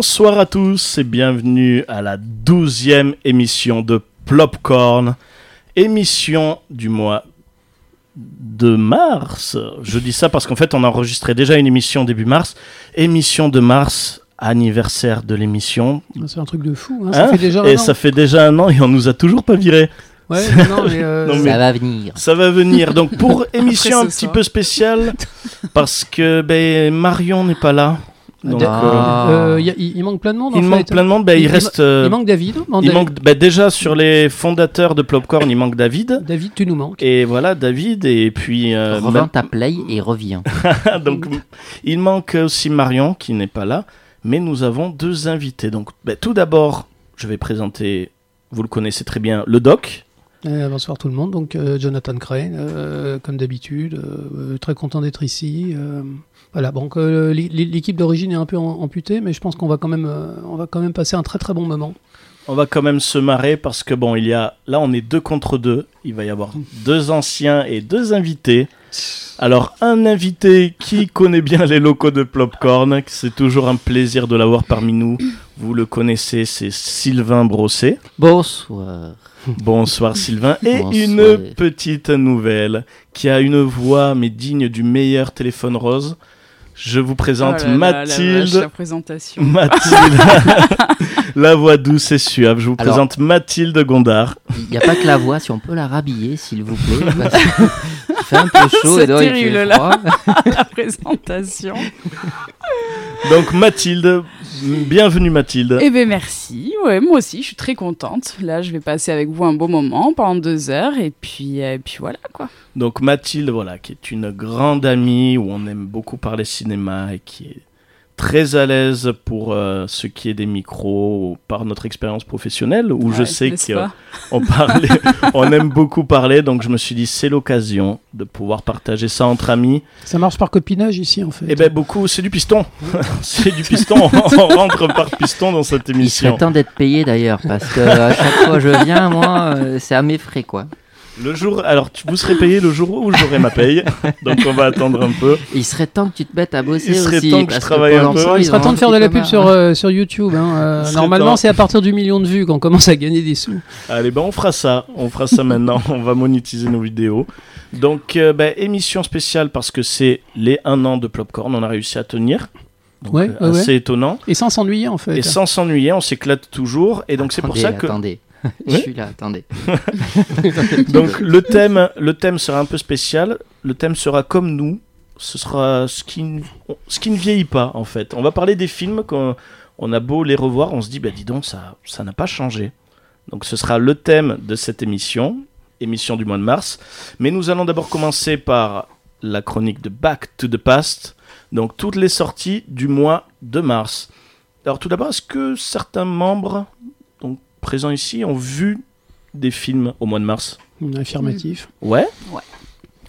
Bonsoir à tous et bienvenue à la douzième émission de Plopcorn, émission du mois de mars. Je dis ça parce qu'en fait on a enregistré déjà une émission début mars, émission de mars, anniversaire de l'émission. C'est un truc de fou, hein, ça Hein fait déjà un et an. ça fait déjà un an et on nous a toujours pas viré. Ouais, non, mais, euh, Non, mais- Ça va venir. Ça va venir. Donc pour émission Après un petit soir. peu spéciale parce que ben, Marion n'est pas là. Donc, euh, Ah. euh, y a- il, il manque plein de monde. il manque fait. plein de monde. Ben, il, Il- reste. euh, Il manque David. Non, il David, manque ben, déjà sur les fondateurs de Plopcorn, il manque David. David, tu nous manques. Et voilà David et puis euh, Revends ta play et reviens. donc il manque aussi Marion qui n'est pas là, mais nous avons deux invités. Donc ben, tout d'abord, je vais présenter, vous le connaissez très bien, le doc. Euh, bonsoir tout le monde. Donc euh, Jonathan Crane, euh, comme d'habitude, euh, euh, très content d'être ici. Voilà. Donc euh, l'é- l'équipe d'origine est un peu am- amputée, mais je pense qu'on va quand même, euh, on va quand même passer un très très bon moment. On va quand même se marrer parce que bon, il y a là on est deux contre deux. Il va y avoir deux anciens et deux invités. Alors un invité qui connaît bien les locaux de Plopcorn, c'est toujours un plaisir de l'avoir parmi nous. Vous le connaissez, c'est Sylvain Brosset. Bonsoir. Bonsoir Sylvain. Et Bonsoir. une petite nouvelle qui a une voix mais digne du meilleur téléphone rose. Je vous présente Oh là là, la vache, Mathilde. la présentation. Mathilde. la voix douce et suave. Je vous Alors- présente Mathilde Gondard. Il n'y a pas que la voix, si on peut la rhabiller, s'il vous plaît. parce que il fait un peu chaud C'est et dehors, il terrible, fait la présentation. Donc Mathilde, bienvenue Mathilde. Eh bien, merci. Ouais, moi aussi, je suis très contente. Là, je vais passer avec vous un beau moment pendant deux heures. Et puis, euh, et puis voilà, quoi. Donc Mathilde, voilà, qui est une grande amie où on aime beaucoup parler cinéma et qui est très à l'aise pour euh, ce qui est des micros par notre expérience professionnelle où je sais qu'on parlait, on aime beaucoup parler. Donc je me suis dit c'est l'occasion de pouvoir partager ça entre amis. Ça marche par copinage ici en fait. Et ben beaucoup, c'est du piston, c'est du piston. on rentre par piston dans cette Il serait émission. temps d'être payé d'ailleurs, parce que à chaque fois je viens, moi, euh, c'est à mes frais, quoi. Le jour, alors tu, vous serez payé le jour où j'aurai ma paye. Donc on va attendre un peu. Il serait temps que tu te mettes à bosser Il serait aussi. temps que je parce travaille un peu. il ils sera ont temps de faire de la pub sur, marre. euh, sur YouTube. hein. Euh, serait normalement, c'est à partir du million de vues qu'on commence à gagner des sous. Allez, ben on fera ça. On fera ça maintenant. On va monétiser nos vidéos. Donc, euh, ben, émission spéciale parce que c'est les 1 an de Plopcorn. On a réussi à tenir. Donc, Ouais, euh, ouais, assez étonnant. Et sans s'ennuyer en fait. Et sans s'ennuyer, on s'éclate toujours. Et donc, c'est pour ça que. Attendez, je Ouais. suis là, attendez. Donc, le thème, le thème sera un peu spécial. Le thème sera comme nous. Ce sera ce qui, n- ce qui ne vieillit pas, en fait. On va parler des films qu'on on a beau les revoir, on se dit, bah dis donc, ça ça n'a pas changé. Donc ce sera le thème de cette émission, émission du mois de mars. Mais nous allons d'abord commencer par la chronique de Back to the Past, donc toutes les sorties du mois de mars. Alors tout d'abord, est-ce que certains membres présents ici ont vu des films au mois de mars Affirmatif. Ouais Ouais.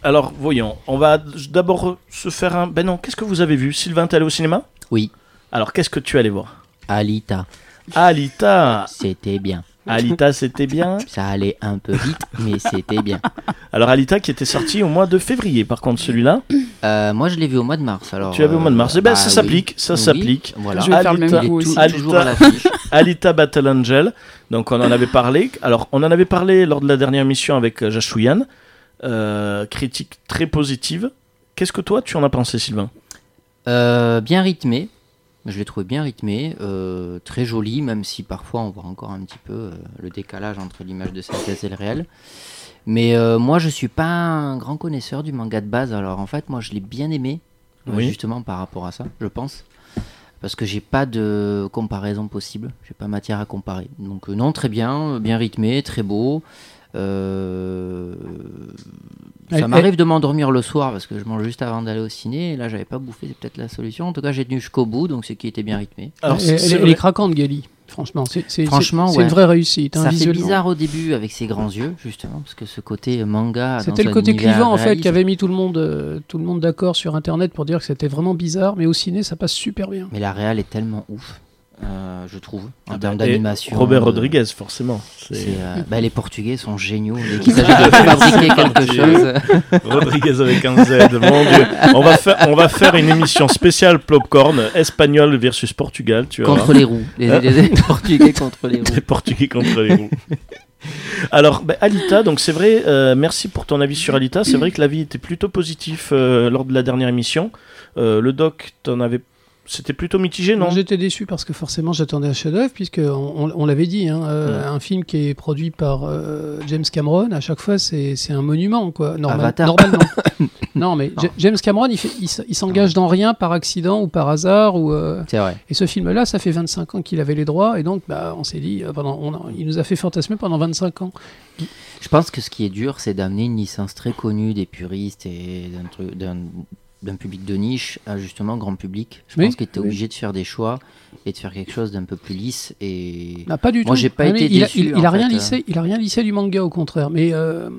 Alors voyons, on va d'abord se faire un... Ben non, qu'est-ce que vous avez vu? Sylvain, t'es allé au cinéma? Oui, Alors qu'est-ce que tu allé voir? Alita, Alita c'était bien. Alita, c'était bien. Ça allait un peu vite, mais c'était bien. Alors Alita qui était sorti au mois de février, par contre celui-là, Euh, moi, je l'ai vu au mois de mars. Alors, tu l'as vu au mois de mars. Eh ben, bah ça oui. s'applique, ça Oui, s'applique. Voilà. Je vais faire le Alita- même aussi. Alita- toujours à l'affiche. Alita Battle Angel, donc on en avait parlé. Alors on en avait parlé lors de la dernière émission avec euh, Jashouyan, Euh, critique très positive. Qu'est-ce que toi tu en as pensé Sylvain? Euh, bien rythmé. Je l'ai trouvé bien rythmé, euh, très joli, même si parfois on voit encore un petit peu le décalage entre l'image de synthèse et le réel. Mais moi, je suis pas un grand connaisseur du manga de base. Alors en fait, moi, je l'ai bien aimé, Oui. justement par rapport à ça, je pense, parce que j'ai pas de comparaison possible. J'ai pas matière à comparer. Donc euh, non, très bien, euh, bien rythmé, très beau. Euh, Elle- ça m'arrive de m'endormir le soir parce que je mange juste avant d'aller au ciné. Et là, j'avais pas bouffé, c'est peut-être la solution. En tout cas, j'ai tenu jusqu'au bout, donc ce qui était bien rythmé. Alors c'est- elle- c'est elle est craquante, Gali. Franchement, c'est Franchement, ouais. une vraie réussite. hein, ça fait visuellement. bizarre au début avec ses grands yeux, justement, parce que ce côté manga. C'était le côté clivant en fait qui avait mis tout le monde, euh, tout le monde d'accord sur internet pour dire que c'était vraiment bizarre, mais au ciné ça passe super bien. Mais la réal est tellement ouf. Euh, je trouve, en Ah termes bah, d'animation. Robert euh, Rodriguez, forcément. c'est, C'est euh, bah, les Portugais sont géniaux. Dès qu'il s'agit de fabriquer quelque chose, Rodriguez avec un Z. Mon Dieu. On va faire, on va faire une émission spéciale Popcorn, espagnol versus Portugal. Tu vois. contre les roues. Les, les- les Portugais contre les roues. Les Portugais contre les roues. Alors, bah, Alita, donc c'est vrai, euh, merci pour ton avis sur Alita. C'est vrai que l'avis était plutôt positif euh, lors de la dernière émission. Euh, le doc, t'en avais. C'était plutôt mitigé, non? J'étais déçu parce que forcément j'attendais un chef-d'œuvre, puisque on, on- on l'avait dit, hein, euh, un film qui est produit par euh, James Cameron, à chaque fois c'est un monument, quoi. Normal- Avatar. Normalement. non, mais Non. James Cameron, il, il s'engage dans rien par accident ou par hasard. Ou, euh, C'est vrai. Et ce film-là, ça fait 25 ans qu'il avait les droits, et donc bah, on s'est dit, euh, pendant, on a- il nous a fait fantasmer pendant 25 ans. Je pense que ce qui est dur, c'est d'amener une licence très connue des puristes et d'un truc- d'un public de niche à justement grand public. Je Oui, pense qu'il était oui. obligé de faire des choix et de faire quelque chose d'un peu plus lisse et Bah, pas du Moi, tout. j'ai pas Ah, été il, a- il- a rien fait, lissé, il a rien lissé du manga au contraire. Mais euh,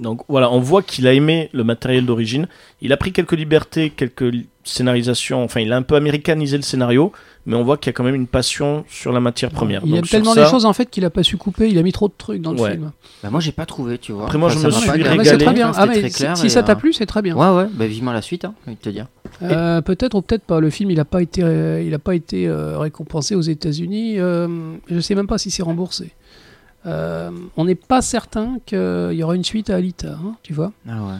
Donc voilà, on voit qu'il a aimé le matériel d'origine. Il a pris quelques libertés, quelques scénarisations. Enfin, il a un peu américanisé le scénario, mais on voit qu'il y a quand même une passion sur la matière première. il aime sur tellement ça- les choses en fait qu'il a pas su couper. Il a mis trop de trucs dans le Ouais. film. Bah, moi j'ai pas trouvé, tu vois. Après, moi, je me suis régalé. Ah, c'est très bien. Ah, mais très si- clair si et, ça t'a euh, plu, c'est très bien. Ouais, ouais, bah, vivement la suite, hein, j'ai envie de te dire. Euh, peut-être ou peut-être pas. Le film, il n'a pas été, euh, il a pas été euh, récompensé aux États-Unis. Euh, je sais même pas si c'est remboursé. Euh, on n'est pas certain qu'il y aura une suite à Alita, hein, tu vois. Ah ouais.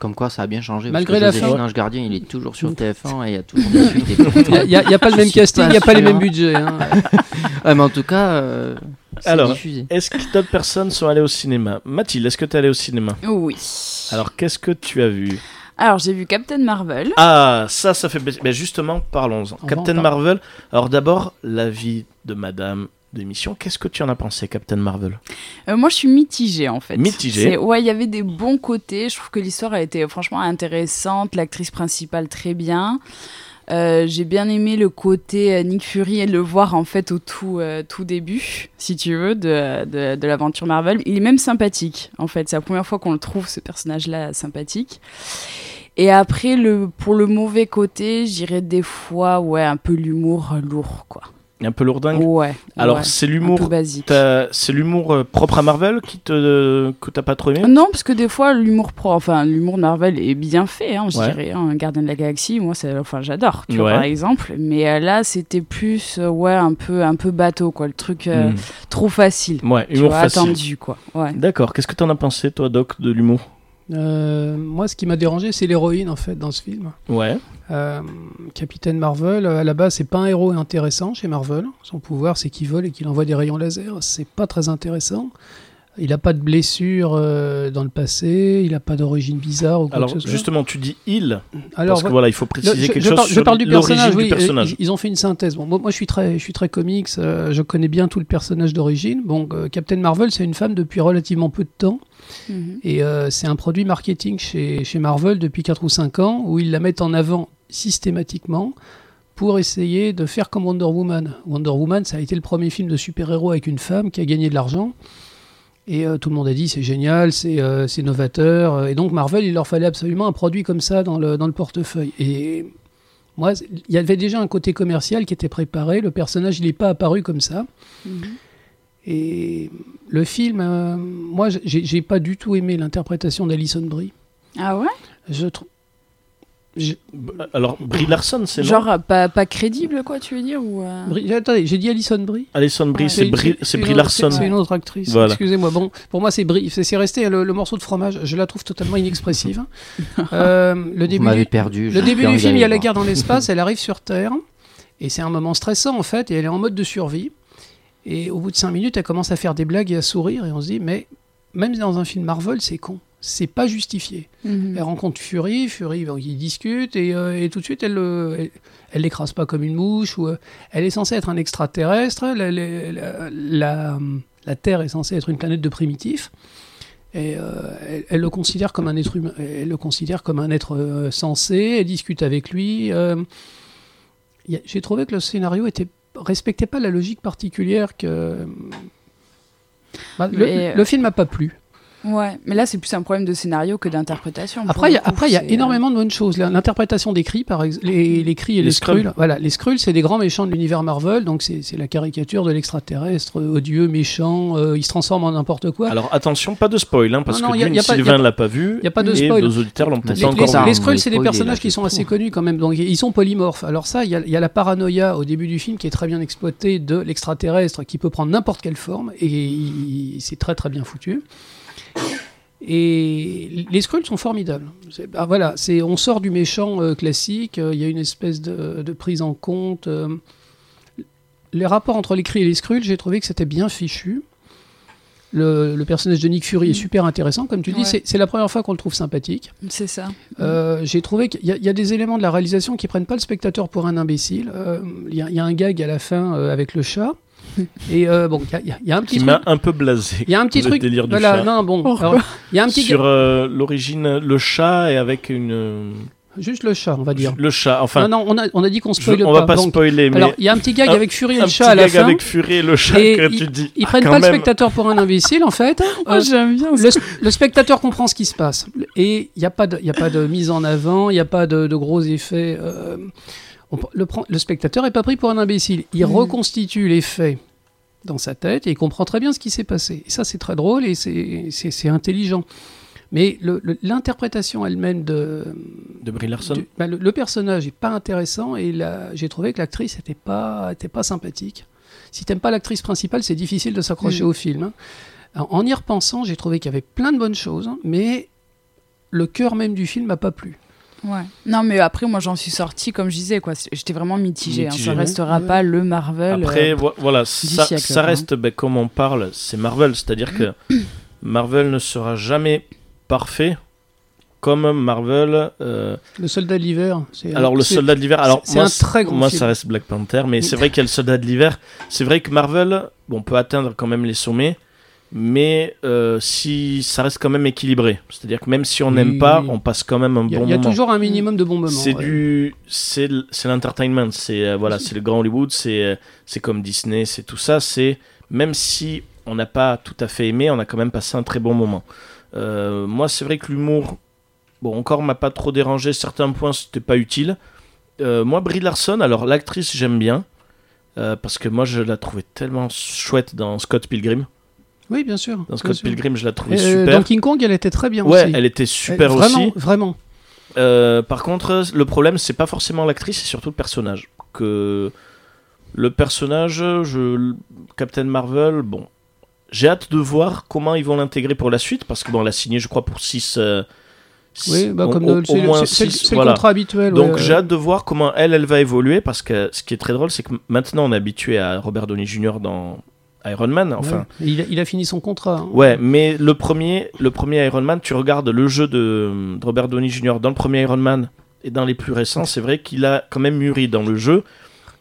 Comme quoi ça a bien changé. Malgré parce que la fin- Ange Gardien, il est toujours sur TF1 et il y a toujours des suites. Il n'y a, pas le même casting, il n'y a pas les mêmes budgets. hein. Ouais, mais en tout cas, euh, c'est Alors, diffusé. Est-ce que d'autres personnes sont allées au cinéma? Mathilde, est-ce que tu es allée au cinéma? Oui. Alors, qu'est-ce que tu as vu? Alors, j'ai vu Captain Marvel. Ah, ça, ça fait. Ben justement, parlons-en. Captain. Marvel. Alors, d'abord, l'avis de madame d'émission. Qu'est-ce que tu en as pensé, Captain Marvel? Euh, moi, je suis mitigée en fait. Mitigée. Ouais, il y avait des bons côtés. Je trouve que l'histoire a été franchement intéressante. L'actrice principale très bien. Euh, j'ai bien aimé le côté euh, Nick Fury et le voir en fait au tout, euh, tout début, si tu veux, de, de, de l'aventure Marvel. Il est même sympathique en fait. C'est la première fois qu'on le trouve ce personnage-là sympathique. Et après, le, pour le mauvais côté, je dirais des fois, ouais, un peu l'humour lourd, quoi. Un peu lourdingue Ouais. Alors, ouais, c'est l'humour. C'est l'humour euh, propre à Marvel qui te que t'as pas trop aimé? Non, parce que des fois, l'humour pro, enfin, l'humour Marvel est bien fait, hein, je Ouais. dirais. hein. Gardien de la Galaxie, moi, c'est, enfin, j'adore, tu vois, par exemple. Mais euh, là, c'était plus, euh, ouais, un peu, un peu bateau, quoi. Le truc euh, Hmm. trop facile. Ouais, Tu humour vois, facile. attendu, quoi. Ouais. D'accord. Qu'est-ce que t'en as pensé, toi, Doc, de l'humour? Euh, moi, ce qui m'a dérangé, c'est l'héroïne en fait dans ce film. Ouais. Euh, Capitaine Marvel, euh, à la base, c'est pas un héros intéressant chez Marvel. Son pouvoir, c'est qu'il vole et qu'il envoie des rayons laser. C'est pas très intéressant. Il n'a pas de blessure euh, dans le passé. Il n'a pas d'origine bizarre ou quoi Alors, que ce soit. justement, tu dis il, Alors, parce que voilà, il faut le- préciser je, quelque je chose parle, je sur parle du personnage. du oui, personnage. Ils, ils ont fait une synthèse. Bon, moi, moi, je suis très, je suis très comics. euh, je connais bien tout le personnage d'origine. Bon, euh, Captain Marvel, c'est une femme depuis relativement peu de temps. Mhm. Et euh, c'est un produit marketing chez, chez Marvel depuis 4 ou 5 ans où ils la mettent en avant systématiquement pour essayer de faire comme Wonder Woman. Wonder Woman, ça a été le premier film de super-héros avec une femme qui a gagné de l'argent. Et euh, tout le monde a dit c'est génial, c'est euh, novateur. Et donc Marvel, il leur fallait absolument un produit comme ça dans le, dans le portefeuille. Et moi, il y avait déjà un côté commercial qui était préparé. Le personnage, il n'est pas apparu comme ça. Mhm. Et le film, euh, moi, j'ai pas du tout aimé l'interprétation d'Alison Brie. Ah ouais? Je Alors, Brie Larson, c'est Genre, euh, pas, pas crédible, quoi, tu veux dire ou, euh, Brie- attendez, j'ai dit Alison Brie. Alison Brie, Ouais. c'est Brie, c'est une Brie autre- Larson. C'est une autre actrice. Voilà. Excusez-moi. Bon, pour moi, c'est Brie. C'est c'est resté le, le morceau de fromage. Je la trouve totalement inexpressive. Euh, le Vous début, m'avez du, perdu. le j'ai début envie du film, il y a d'aller la voir. guerre dans l'espace. elle arrive sur Terre. Et c'est un moment stressant, en fait. Et elle est en mode de survie. Et au bout de cinq minutes, elle commence à faire des blagues et à sourire. Et on se dit, mais même dans un film Marvel, c'est con. C'est pas justifié. Mhm. Elle rencontre Fury, Fury, ils discutent et, euh, et tout de suite elle le- elle, elle l'écrase pas comme une mouche. Ou, euh, elle est censée être un extraterrestre. La, la- la- la- la Terre est censée être une planète de primitifs. Et euh, elle, elle le considère comme un être humain. Elle le considère comme un être euh, sensé. Elle discute avec lui. euh, J'ai trouvé que le scénario était respectait pas la logique particulière que. Bah, euh, le film m'a pas plu. Ouais, mais là c'est plus un problème de scénario que d'interprétation. Après, il y a, coup, après, il y a c'est, euh, énormément de bonnes choses. L'interprétation des cris, par exemple, les, les cris et les, Les. Skrulls. Voilà, les Skrulls, c'est des grands méchants de l'univers Marvel, donc c'est la caricature de l'extraterrestre, euh, odieux, méchant, euh, il se transforme en n'importe quoi. Alors attention, pas de spoil, hein, parce Non, non, que y a- y a pas- y a Sylvain pas- l'a pas vu. y a pas de et spoil. nos auditeurs l'ont peut-être Les, les- encore les Skrulls, est c'est des personnages qui sont assez connus quand même. Donc, ils sont polymorphes. Alors ça, il y, a- il y a la paranoïa au début du film qui est très bien exploitée de l'extraterrestre qui peut prendre n'importe quelle forme et il- c'est très très bien foutu. Et les Skrulls sont formidables. Bah, voilà, c'est on sort du méchant euh, classique. euh, Il y a une espèce de, de prise en compte. euh, les rapports entre les Kree et les Skrulls, j'ai trouvé que c'était bien fichu. Le, le personnage de Nick Fury est super intéressant, comme tu dis. Ouais. c'est- C'est la première fois qu'on le trouve sympathique. C'est ça. J'ai trouvé qu'il y, a- il y a des éléments de la réalisation qui prennent pas le spectateur pour un imbécile. Il y, a- il y a un gag à la fin avec le chat. Et euh, bon, il y y, a- un petit Qui truc. m'a un peu blasé. Il y a un petit le truc. délire du voilà, chat. non, bon. Il y a un petit Sur euh, l'origine, le chat et avec une. Juste le chat, on va dire. Le chat, enfin. non, non, on a, on a dit qu'on spoile on pas. va pas donc- spoiler, mais. alors, il y a un petit gag un- avec Fury et un le petit chat à la gag fin. avec Fury et le chat Et que ils- tu dis. Ils ah, prennent pas le même. spectateur pour un imbécile, en fait. Oh, Euh, j'aime bien. le, le spectateur comprend ce qui se passe. Et il n'y a, pas de- il y a pas de mise en avant, il n'y a pas de, de gros effets. euh, on- le, spectateur n'est pas pris pour un imbécile. Il reconstitue les faits dans sa tête et il comprend très bien ce qui s'est passé. Et ça, c'est très drôle et c'est- intelligent. Mais l'interprétation elle-même de, De Brie Larson. du- bah, le, le personnage est pas intéressant et j'ai trouvé que l'actrice n'était pas, était pas sympathique. Si t'aimes pas l'actrice principale, c'est difficile de s'accrocher au film. hein. Alors, en y repensant, j'ai trouvé qu'il y avait plein de bonnes choses, mais le cœur même du film m'a pas plu. Ouais. Non, mais après, moi, j'en suis sortie, comme je disais, quoi. J'étais vraiment mitigée. hein. Ça restera Ouais. pas le Marvel. Après, euh, vo- voilà, ça, siècle, ça reste, ben, comme on parle, c'est Marvel. C'est-à-dire que Marvel ne sera jamais parfait comme Marvel. euh, Le soldat de l'hiver, c'est alors, le soldat de l'hiver. Alors, c'est moi, un très grand Moi, film. ça reste Black Panther, mais c'est vrai qu'il y a le soldat de l'hiver. C'est vrai que Marvel, bon, peut atteindre quand même les sommets. Mais euh, si ça reste quand même équilibré, c'est-à-dire que même si on Oui, n'aime pas, oui. on passe quand même un Il y a, bon il y a moment. toujours un minimum de bons moments. C'est ouais. du, c'est l- c'est l'entertainment, c'est euh, voilà, c'est le grand Hollywood, c'est euh, c'est comme Disney, c'est tout ça. C'est même si on n'a pas tout à fait aimé, on a quand même passé un très bon moment. Euh, moi, c'est vrai que l'humour, bon, encore m'a pas trop dérangé. Certains points, c'était pas utile. Moi, Brie Larson, alors l'actrice, j'aime bien. parce que moi je la trouvais tellement chouette dans Scott Pilgrim. Oui, bien sûr. Dans Scott. Pilgrim, je la trouvais Euh, super. Dans King Kong, elle était très bien ouais, aussi. elle était super Euh, vraiment, aussi. Vraiment. Euh, par contre, le problème, c'est pas forcément l'actrice, c'est surtout le personnage. Que le personnage, je... Captain Marvel, bon, j'ai hâte de voir comment ils vont l'intégrer pour la suite, parce que bon, elle a signé, je crois, pour 6 Oui, bah, comme au, le- au c'est le- moins c'est- six, c'est le contrat habituel. Donc ouais. j'ai hâte de voir comment elle, elle va évoluer, parce que ce qui est très drôle, c'est que maintenant on est habitué à Robert Downey Jr. dans Iron Man, enfin. Ouais. Il, a, il a fini son contrat. hein. Ouais, mais le premier, le premier Iron Man, tu regardes le jeu de, de Robert Downey Jr. dans le premier Iron Man et dans les plus récents, c'est vrai qu'il a quand même mûri dans le jeu.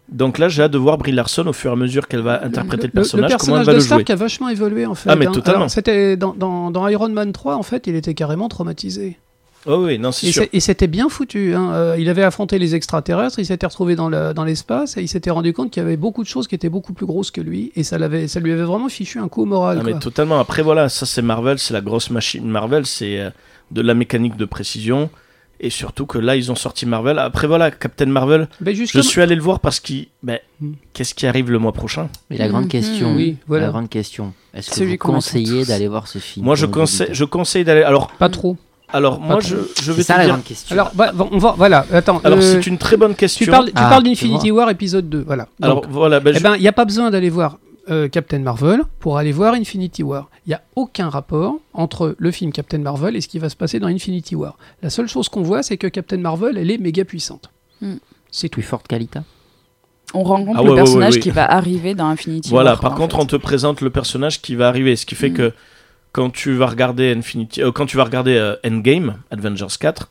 Donc là, j'ai hâte de voir Brie Larson au fur et à mesure qu'elle va interpréter le, personnage, comment personnage elle va de le jouer. Stark a vachement évolué en fait. Ah, mais hein. totalement. C'était dans, dans, dans Iron Man 3 en fait, il était carrément traumatisé. Oh oui, non, c'est Et sûr. et c'était bien foutu. hein. Euh, il avait affronté les extraterrestres, il s'était retrouvé dans le- dans l'espace et il s'était rendu compte qu'il y avait beaucoup de choses qui étaient beaucoup plus grosses que lui et ça, l'avait, ça lui avait vraiment fichu un coup au moral. Ah, mais totalement. Après, voilà, ça c'est Marvel, c'est la grosse machine Marvel, c'est euh, de la mécanique de précision. Et surtout que là, ils ont sorti Marvel. Après, voilà, Captain Marvel, Ben, je suis allé le voir parce qu'il. Ben, Hmm. Qu'est-ce qui arrive le mois prochain? Mais la grande Mhm. question, Oui, voilà. la grande question, est-ce que Celui vous conseillez d'aller voir ce film Moi, je conseille, je conseille d'aller. Alors, Pas trop. Alors moi, je, je C'est vais ça te la dire. grande question. Alors, bah, on va, voilà, attends. Alors, euh, c'est une très bonne question. tu parles, tu Ah, parles tu d'Infinity War épisode 2. Voilà. Alors, Donc, voilà, ben, eh je- ben, il n'y a pas besoin d'aller voir euh, Captain Marvel pour aller voir Infinity War. Il n'y a aucun rapport entre le film Captain Marvel et ce qui va se passer dans Infinity War. La seule chose qu'on voit, c'est que Captain Marvel, elle est méga puissante. Hmm. C'est tout. plus forte qu'Alita. On rencontre Ah le ouais, personnage ouais, ouais. qui va arriver dans Infinity voilà. War. Par en contre, fait. on te présente le personnage qui va arriver, ce qui fait Mm. que quand tu vas regarder Infinity, euh, quand tu vas regarder euh, Endgame, Avengers 4,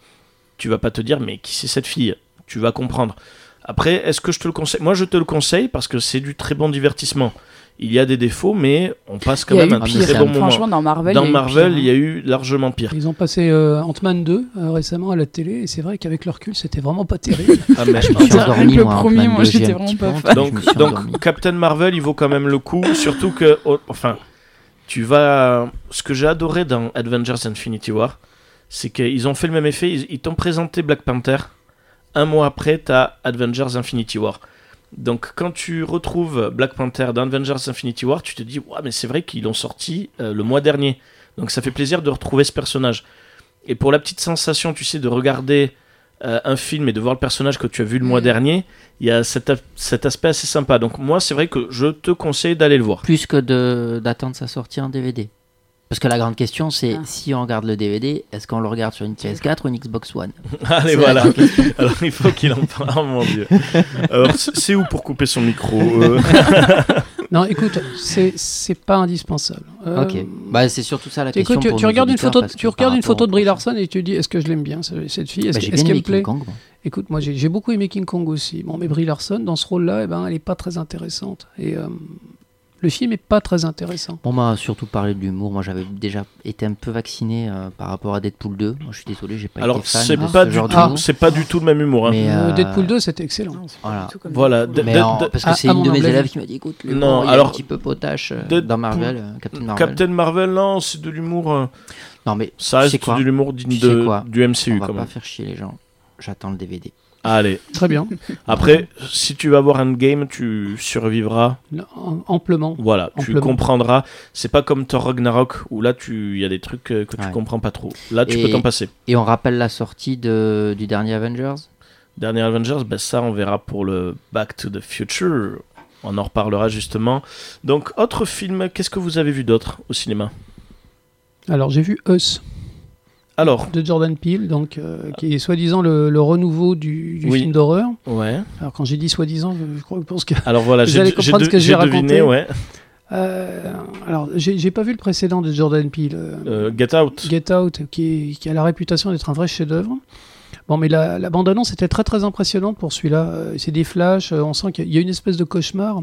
tu vas pas te dire mais qui c'est cette fille? Tu vas comprendre. Après, est-ce que je te le conseille? Moi, je te le conseille parce que c'est du très bon divertissement. Il y a des défauts, mais on passe quand même un pire. très Ah, bon mais moment. Franchement, dans Marvel, Dans il y a eu Marvel, pire, il y a eu largement pire. Ils ont passé euh, Ant-Man 2 euh, récemment à la télé et c'est vrai qu'avec le recul, c'était vraiment pas terrible. Ah, mais- Je me suis endormi, le moi, en premier, moi, j'étais vraiment pas fan. donc Captain Marvel, il vaut quand même le coup, surtout que, oh, enfin, tu vas. Ce que j'ai adoré dans Avengers Infinity War, c'est qu'ils ont fait le même effet. Ils, t'ont présenté Black Panther. Un mois après, t'as Avengers Infinity War. Donc, quand tu retrouves Black Panther dans Avengers Infinity War, tu te dis, ouais, mais c'est vrai qu'ils l'ont sorti euh, le mois dernier. Donc, ça fait plaisir de retrouver ce personnage. Et pour la petite sensation, tu sais, de regarder euh, un film et de voir le personnage que tu as vu le mois Mm. dernier, il y a cet, aspect assez sympa. Donc, moi, c'est vrai que je te conseille d'aller le voir. Plus que de- d'attendre sa sortie en DVD. Parce que la grande question, c'est Ah. si on regarde le DVD, est-ce qu'on le regarde sur une PS4 ou une Xbox One? Allez, voilà. Alors, il faut qu'il en parle. Mon dieu. Alors, c'est c'est où pour couper son micro euh? Non, écoute, c'est pas indispensable. Euh, Ok. Bah, c'est surtout ça la question. Tu, pour tu regardes une photo, tu regardes une photo de Brie Larson et tu dis est-ce que je l'aime bien ce- cette fille? Est-ce Bah, qu'elle me plaît? Kong. moi. Écoute, moi j'ai j'ai beaucoup aimé King Kong aussi. Bon, mais Brie Larson dans ce rôle-là, eh ben, elle est pas très intéressante. Et euh, le film est pas très intéressant. On m'a surtout parlé de l'humour. Moi, j'avais déjà été un peu vacciné euh, par rapport à Deadpool 2. Moi, je suis désolé, j'ai pas Alors, été fan c'est de pas, ce du c'est pas du tout le même humour. hein. Mais, Euh, Deadpool 2, c'était excellent. Non, c'est Voilà. Voilà, Deadpool. de- Mais en- de- parce que à- c'est à une de mes anglais. élèves qui m'a dit écoute, l'humour, Non, alors, un petit peu potache euh, Deadpool- dans Marvel, euh, Captain Marvel. Captain Marvel, non, c'est de l'humour. euh, Non, mais Ça reste quoi de l'humour digne Tu sais de, quoi du on MCU va quand pas même. faire chier les gens. J'attends le DVD. Allez. Très bien. Après, si tu vas voir Endgame, tu survivras. Am- Amplement. Voilà, tu Amplement. comprendras. C'est pas comme Thor Ragnarok où là, tu, il y a des trucs euh, que tu Ouais. comprends pas trop. Là, tu Et- peux t'en passer. Et on rappelle la sortie de, du dernier Avengers? Dernier Avengers, ben ça, on verra pour le Back to the Future. On en reparlera justement. Donc, autre film, qu'est-ce que vous avez vu d'autre au cinéma? Alors j'ai vu Us Alors, de Jordan Peele, donc euh, qui est soi-disant le, le renouveau du, du Oui. film d'horreur. ouais. Alors quand j'ai dit soi-disant, je, je pense que Alors voilà, Vous allez comprendre de- ce que j'ai raconter. ouais. Euh, alors j'ai pas vu le précédent de Jordan Peele. euh, Euh, Get Out. Get Out, qui, est- qui a la réputation d'être un vrai chef-d'œuvre. Bon, mais la, la bande-annonce était très très impressionnante pour celui-là. C'est des flashs, on sent qu'il y a une espèce de cauchemar.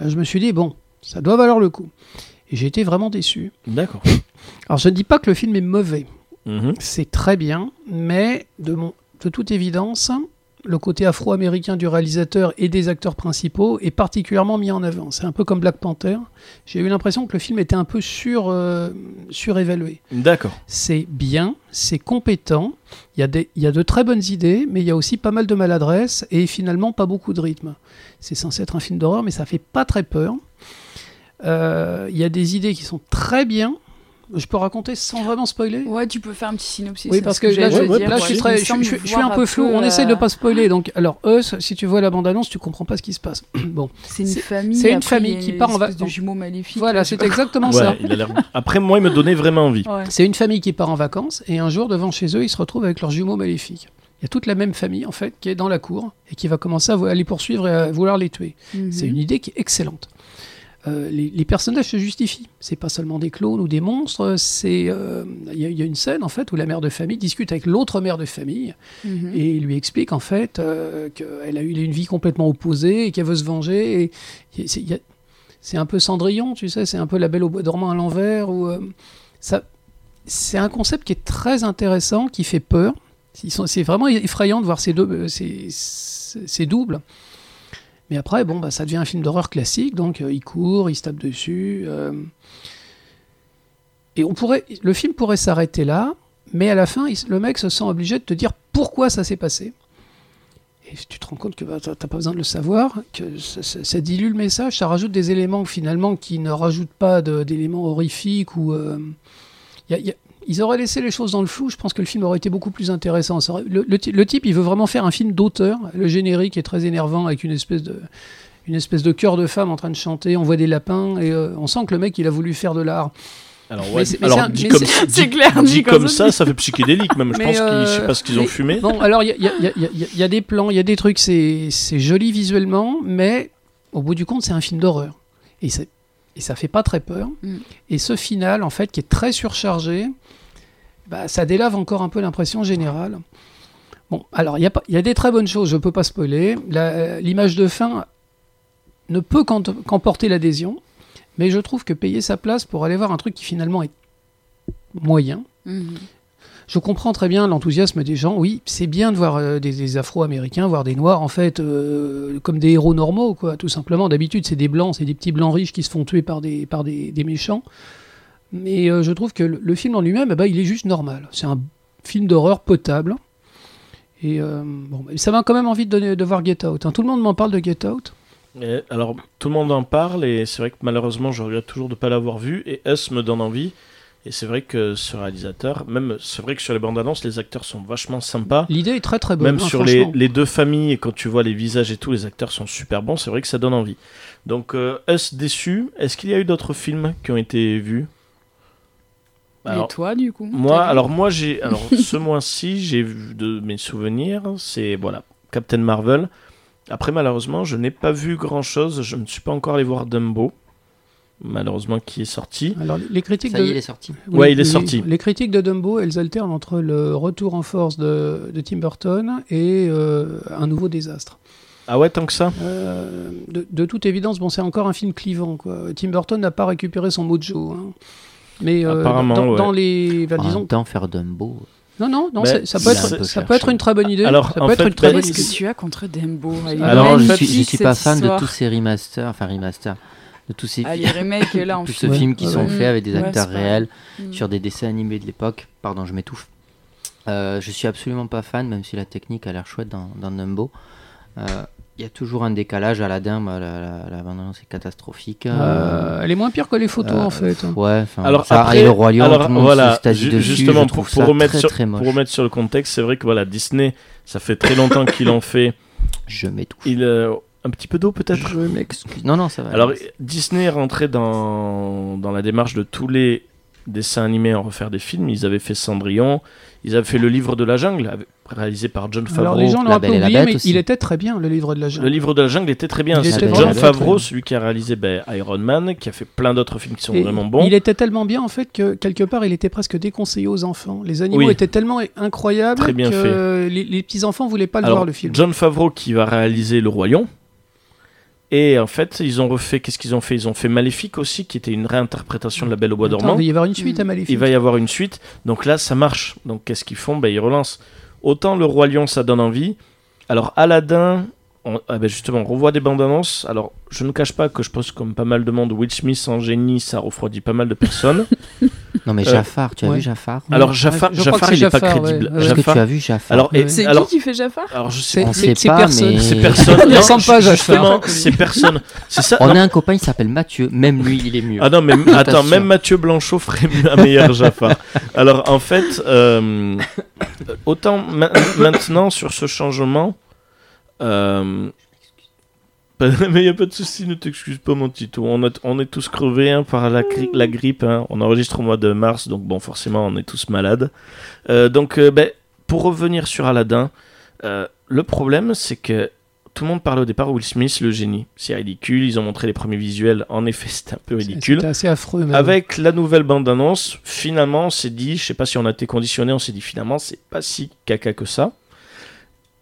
Je me suis dit, bon, ça doit valoir le coup. Et j'ai été vraiment déçu. D'accord. Alors je ne dis pas que le film est mauvais, Mhm. c'est très bien, mais de, mon, de toute évidence, le côté afro-américain du réalisateur et des acteurs principaux est particulièrement mis en avant. C'est un peu comme Black Panther. J'ai eu l'impression que le film était un peu sur, euh, surévalué. D'accord. C'est bien, c'est compétent, il y, a des, il y a de très bonnes idées, mais il y a aussi pas mal de maladresse et finalement pas beaucoup de rythme. C'est censé être un film d'horreur, mais ça fait pas très peur. Euh, Il y a des idées qui sont très bien. Je peux raconter sans vraiment spoiler? Ouais, tu peux faire un petit synopsis. oui, c'est parce ce que, là, je, ouais, dire, là, ouais, je suis, il très- me je, semble je- je suis voir un peu flou. peu, On essaye de euh, pas spoiler. Donc, alors, Us, si tu vois la bande-annonce, tu comprends pas ce qui se passe. bon, C'est une c'est- famille. c'est une famille qui part en vacances. de jumeaux maléfiques. voilà, c'est exactement Ouais, ça. il a l'air. Après, moi, il me donnait vraiment envie. Ouais. C'est une famille qui part en vacances et un jour, devant chez eux, ils se retrouvent avec leurs jumeaux maléfiques. Il y a toute la même famille, en fait, qui est dans la cour et qui va commencer à les poursuivre et à vouloir les tuer. C'est Mhm. une idée qui est excellente. Euh, les, les personnages se justifient. C'est pas seulement des clones ou des monstres. C'est euh, il y, a- il y a une scène en fait où la mère de famille discute avec l'autre mère de famille Mhm. et lui explique en fait euh, qu'elle a eu une vie complètement opposée et qu'elle veut se venger. C'est un peu Cendrillon, tu sais, c'est un peu la Belle au bois dormant à l'envers. Ou ça, c'est un concept qui est très intéressant, qui fait peur. C'est vraiment effrayant de voir ces deux, ces doubles. Mais après, bon, bah, ça devient un film d'horreur classique, donc euh, il court, il se tape dessus. euh, Et on pourrait, le film pourrait s'arrêter là, mais à la fin, le mec se sent obligé de te dire pourquoi ça s'est passé. Et tu te rends compte que bah, tu n'as pas besoin de le savoir, que ça, dilue le message, ça rajoute des éléments finalement qui ne rajoutent pas d'éléments horrifiques ou. euh, ils auraient laissé les choses dans le flou, je pense que le film aurait été beaucoup plus intéressant. Aurait- le, le ty- le type, il veut vraiment faire un film d'auteur. Le générique est très énervant avec une espèce de, une espèce de chœur de femme en train de chanter. On voit des lapins et euh, on sent que le mec, il a voulu faire de l'art. Alors, ouais, c'est- mais alors c'est un- dit comme, dit- clair, dit comme ça, ça fait psychédélique même. Je pense qu'ils, je euh, sais pas ce qu'ils ont mais- fumé. Bon, alors il y y a- y y des plans, il y a des trucs, c'est c'est joli visuellement, mais au bout du compte, c'est un film d'horreur. Et, c'est- et ça fait pas très peur. Mm. Et ce final, en fait, qui est très surchargé, bah, ça délave encore un peu l'impression générale. Bon, alors il y, a y des très bonnes choses, je peux pas spoiler. La- L'image de fin ne peut qu'emporter l'adhésion, mais je trouve que payer sa place pour aller voir un truc qui finalement est moyen, Mhm. Je comprends très bien l'enthousiasme des gens. Oui, c'est bien de voir euh, des, Afro-Américains, voir des Noirs, en fait, euh, comme des héros normaux, quoi, tout simplement. D'habitude, c'est des Blancs, c'est des petits Blancs riches qui se font tuer par des, par des, méchants. Mais euh, je trouve que le, film en lui-même, eh ben, il est juste normal. C'est un film d'horreur potable. Et bon, ça m'a quand même envie de, donner, de voir Get Out. hein. Tout le monde m'en parle de Get Out. Alors, tout le monde en parle et c'est vrai que malheureusement, je regrette toujours de ne pas l'avoir vu. Et Us me donne envie. Et c'est vrai que ce réalisateur, même c'est vrai que sur les bandes annonces, les acteurs sont vachement sympas. L'idée est très très bonne. Même hein, sur les, les deux familles, et quand tu vois les visages et tout, les acteurs sont super bons. C'est vrai que ça donne envie. Donc, euh, Us déçu? Est-ce qu'il y a eu d'autres films qui ont été vus? Alors, Et toi, du coup moi, alors moi j'ai, alors ce mois-ci, j'ai vu de mes souvenirs, c'est voilà, Captain Marvel. Après, malheureusement, je n'ai pas vu grand-chose. Je ne suis pas encore allé voir Dumbo, malheureusement, qui est sorti. Alors, les critiques Ça de... y est, il est sorti. Ouais, il est les- sorti. Les critiques de Dumbo, elles alternent entre le retour en force de, de Tim Burton et euh, un nouveau désastre. Ah ouais, tant que ça? Euh, de, de toute évidence, bon, c'est encore un film clivant. Quoi. Tim Burton n'a pas récupéré son mojo. hein. Mais euh, Apparemment, dans, ouais. dans les, En disons, même temps, faire Dumbo. non, non, non, Ben, ça, peut être, peu ça peut être une très bonne idée. Alors, ça en peut être fait, une très ben, bonne Qu'est-ce idée. que tu as contre Dembo Alors, en je, fait, suis, suis pas fan de tous ces remasters, enfin remasters, de tous ces Ah, les films, remakes là en tous film. ces Ouais, films qui ouais, sont ouais. faits avec des Ouais, acteurs c'est réels Mm. sur des dessins animés de l'époque. Pardon, je m'étouffe. Euh, je suis absolument pas fan, même si la technique a l'air chouette dans, dans Dumbo. Euh, Il y a toujours un décalage. Aladdin, bah, la, la, la bande-annonce est catastrophique. Euh, elle est moins pire que les photos euh, en fait. hein. Ouais, enfin, Alors ça, après, et le roi lion, alors tout le monde voilà, se stadie ju- dessus, justement pour, pour remettre très, sur, très moche. pour remettre sur le contexte, c'est vrai que voilà, Disney, ça fait très longtemps qu'ils l'ont fait. Je m'étouffe. Il euh, un petit peu d'eau peut-être. Je m'excuse. Non, non, ça va. Alors Disney est rentré dans, dans la démarche de tous les dessins animés en refaire des films. Ils avaient fait Cendrillon, ils avaient fait Le Livre de la Jungle, réalisé par John Favreau. Alors les gens l'ont la oublié, mais aussi. il était très bien le livre de la jungle. Le Livre de la Jungle était très bien. C'est John Favreau, celui qui a réalisé ben, Iron Man, qui a fait plein d'autres films qui sont Et vraiment bons. Il était tellement bien en fait que quelque part il était presque déconseillé aux enfants. Les animaux Oui. étaient tellement incroyables Très bien que les, les petits enfants voulaient pas le Alors, voir le film. John Favreau qui va réaliser Le Roi Lion. Et en fait, ils ont refait. Qu'est-ce qu'ils ont fait? Ils ont fait Maléfique aussi, qui était une réinterprétation de La Belle au Bois Attends, dormant. il va y avoir une suite à Mm. Maléfique. Il va y avoir une suite. Donc là, ça marche. Donc qu'est-ce qu'ils font? Ben, Ils relancent. Autant le Roi Lion, ça donne envie. Alors Aladdin, on, ah ben justement, on revoit des bandes annonces. Alors je ne cache pas que je pense comme pas mal de monde, Will Smith en génie, ça refroidit pas mal de personnes. Non, mais Euh, Jafar, tu as ouais. vu Jafar? Alors Jafar, Jafar il c'est est pas crédible. ouais. Ouais. Est-ce que Jafar- tu as vu Jafar? Alors, et- C'est alors, qui qui fait Jafar? Alors je sais. On sait pas, personne. mais- C'est personne. Il Non, ressemble pas Jafar. Justement, c'est personne. C'est ça. On a un copain, il s'appelle Mathieu. Même lui, il est mieux. Ah non, mais attends, même Mathieu Blanchot ferait un meilleur Jafar. Alors en fait, euh, autant ma- maintenant sur ce changement, euh, mais il n'y a pas de souci, ne t'excuse pas mon Tito. On, a- on est tous crevés hein, par la, gri- la grippe. hein. On enregistre au mois de mars, donc bon, forcément, on est tous malades. Euh, donc, euh, ben, pour revenir sur Aladdin, euh, le problème, c'est que tout le monde parlait au départ Will Smith, le génie. C'est ridicule. Ils ont montré les premiers visuels. En effet, c'était un peu ridicule. C'était assez affreux. même. Avec la nouvelle bande-annonce, finalement, on s'est dit, je sais pas si on a été conditionné, on s'est dit finalement, c'est pas si caca que ça.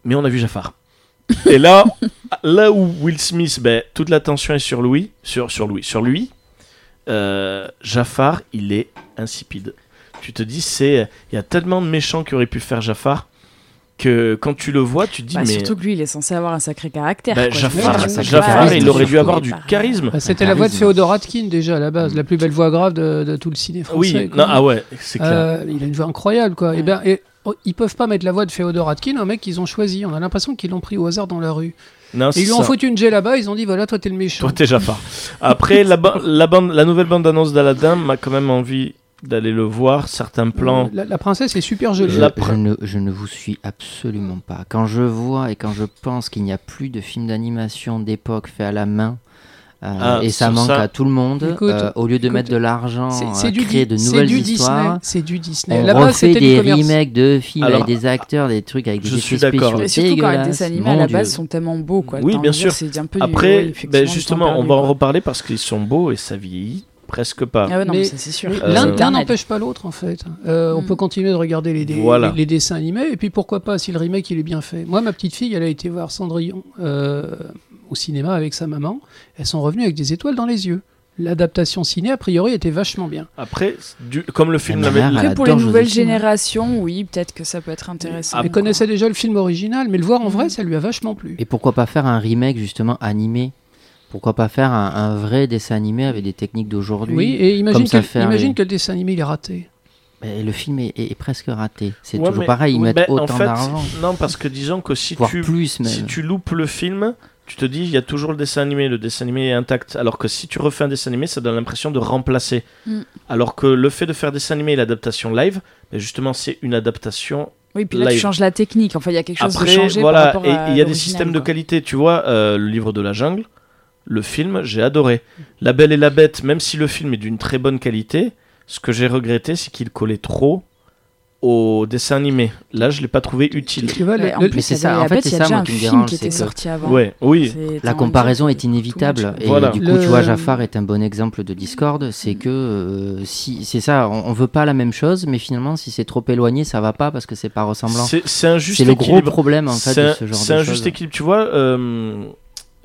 Mais on a vu Jafar. Et là, là où Will Smith, ben, toute l'attention est sur Louis, sur, sur Louis, sur lui, euh, Jafar, il est insipide. Tu te dis, c'est, il y a tellement de méchants qui auraient pu faire Jafar que quand tu le vois, tu te dis, Bah, mais Surtout que lui, il est censé avoir un sacré caractère. ben, quoi. Jafar, il aurait dû avoir du charisme. Bah, C'était la voix de. Féodor Atkin déjà à la base, la plus belle voix grave de, de tout le ciné français. Oui, non, ah ouais, c'est clair. Euh, il a une voix incroyable quoi. Et ben, et, oh, ils peuvent pas mettre la voix de Féodor Atkin, un mec qu'ils ont choisi. On a l'impression qu'ils l'ont pris au hasard dans la rue. Non, Et ils lui ont foutu une J là-bas. Ils ont dit voilà, toi t'es le méchant. Toi, t'es Jafar. Après, la, ba- la, bande, la nouvelle bande-annonce d'Aladdin m'a quand même envie d'aller le voir. Certains plans. Euh, La, la princesse est super jolie. Je, ne, je ne vous suis absolument pas. Quand je vois et quand je pense qu'il n'y a plus de films d'animation d'époque faits à la main, euh, Ah, et ça manque ça- à tout le monde, Écoute, euh, au lieu de écoute, mettre de l'argent C'est du, créer de nouvelles du Disney. histoires, C'est du Disney. on refait des remakes de films Alors, avec des acteurs, des trucs avec des je effets suis d'accord. spéciaux Et surtout quand les dessins animés à la Dieu. base sont tellement beaux. Quoi. Oui, bien sûr. c'est un peu du- Après, oui, ben, justement, on va en reparler parce qu'ils sont beaux et ça vieillit presque pas. Ah ouais, Mais- mais ça, c'est sûr. Mais Euh, L'un n'empêche pas l'autre en fait. Euh, On Mm. peut continuer de regarder les, dé- Voilà. les, les dessins animés et puis pourquoi pas si le remake il est bien fait. Moi ma petite fille elle a été voir Cendrillon euh, au cinéma avec sa maman. Elles sont revenues avec des étoiles dans les yeux. L'adaptation ciné a priori était vachement bien. Après, du- comme le film l'avait. Après, pour les nouvelles générations, oui, peut-être que ça peut être intéressant. Ah, Elle connaissait déjà le film original mais le voir en Mm. vrai ça lui a vachement plu. Et pourquoi pas faire un remake justement animé? Pourquoi pas faire un, un vrai dessin animé avec des techniques d'aujourd'hui? Oui, et imagine, comme ça que, faire imagine les- que le dessin animé il est raté. Mais le film est, est- est presque raté. C'est Ouais, toujours mais- pareil, ils oui, mettent ben, en autant fait, d'argent, Non, parce que disons que si tu, plus si tu loupes le film, tu te dis il y a toujours le dessin animé, le dessin animé est intact. Alors que si tu refais un dessin animé, ça donne l'impression de remplacer. Mm. Alors que le fait de faire dessin animé et l'adaptation live, ben justement, c'est une adaptation. Oui, puis là, tu changes la technique. Enfin, il y a quelque chose Après, de changé voilà, par et il y a des systèmes de qualité. Tu vois, euh, le livre de la jungle, le film, j'ai adoré. La Belle et la Bête, même si le film est d'une très bonne qualité, ce que j'ai regretté, c'est qu'il collait trop au dessin animé. Là, je l'ai pas trouvé utile. Tu vois, le- Ouais, en le- plus, c'est ça, en fait, c'est il y a ça, moi, un qui me film dérange, qui était c'est que- sorti avant. Ouais, oui. C'est La comparaison est inévitable. Et Voilà. du coup, Le- tu vois, Jafar est un bon exemple de Discord. C'est que euh, si c'est ça, on, on veut pas la même chose, mais finalement, si c'est trop éloigné, ça va pas parce que c'est pas ressemblant. C'est c'est un juste C'est le gros problème en fait C'est de un- ce genre C'est de un choses. juste équilibre. Tu vois, euh,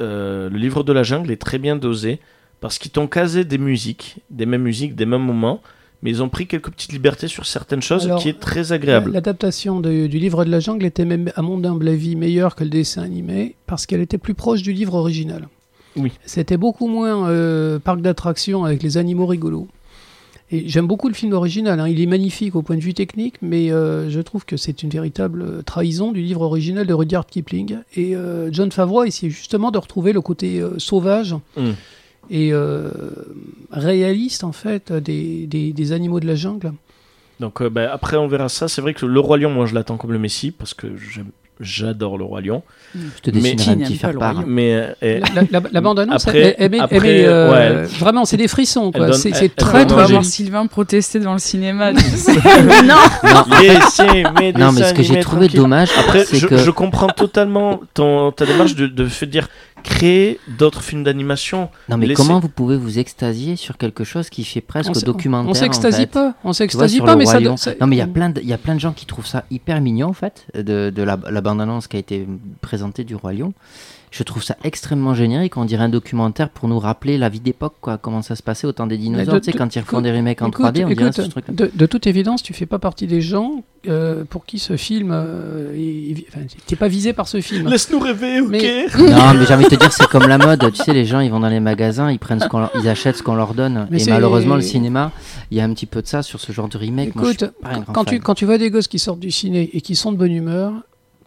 euh, le livre de la jungle est très bien dosé parce qu'ils t'ont casé des musiques, des mêmes musiques, des mêmes moments, mais ils ont pris quelques petites libertés sur certaines choses Alors, qui est très agréable. L'adaptation du livre de la jungle était même, à mon humble avis, meilleure que le dessin animé parce qu'elle était plus proche du livre original. Oui. C'était beaucoup moins euh, parc d'attractions avec les animaux rigolos. Et j'aime beaucoup le film original. hein. Il est magnifique au point de vue technique, mais euh, je trouve que c'est une véritable euh, trahison du livre original de Rudyard Kipling. Et euh, John Favreau a essayé justement de retrouver le côté sauvage Mm. Et euh, réaliste en fait des, des- des animaux de la jungle. Donc euh, ben, après on verra ça. C'est vrai que le roi lion, moi je l'attends comme le Messie parce que j'aime- j'adore le roi lion. Je te Mais- un petit faire le part. Mais euh, La, la- la bande-annonce, Après- elle, elle euh, ouais, vraiment, c'est des frissons. C'est très On va voir. Sylvain protester dans le cinéma. Non, Laissez mes non, mais ce que j'ai trouvé dommage, Après, c'est je, que je comprends totalement ton, ta démarche de, de dire créer d'autres films d'animation. non mais comment vous pouvez vous extasier sur quelque chose qui fait presque On documentaire On s'extasie en fait pas, on s'extasie pas, mais ça. Lion. ça- Non, mais il y a plein de, il y a plein de gens qui trouvent ça hyper mignon en fait de, de la, la bande-annonce qui a été présentée du Roi Lion. Je trouve ça extrêmement générique. On dirait un documentaire pour nous rappeler la vie d'époque, quoi. Comment ça se passait au temps des dinosaures. de- tu sais, quand ils refont des remakes en Écoute, 3D, on dirait ce truc-là. de, de toute évidence, tu fais pas partie des gens euh, pour qui ce film. Euh, est- enfin, t'es pas visé par ce film. Laisse-nous rêver, ok Mais- Non, mais j'ai envie de te dire, c'est comme la mode. Tu sais, les gens, ils vont dans les magasins, ils prennent ce qu'on leur- ils achètent ce qu'on leur donne. Mais et malheureusement, le cinéma, il y a un petit peu de ça sur ce genre de remake. Écoute, quand tu, fan. quand tu vois des gosses qui sortent du ciné et qui sont de bonne humeur,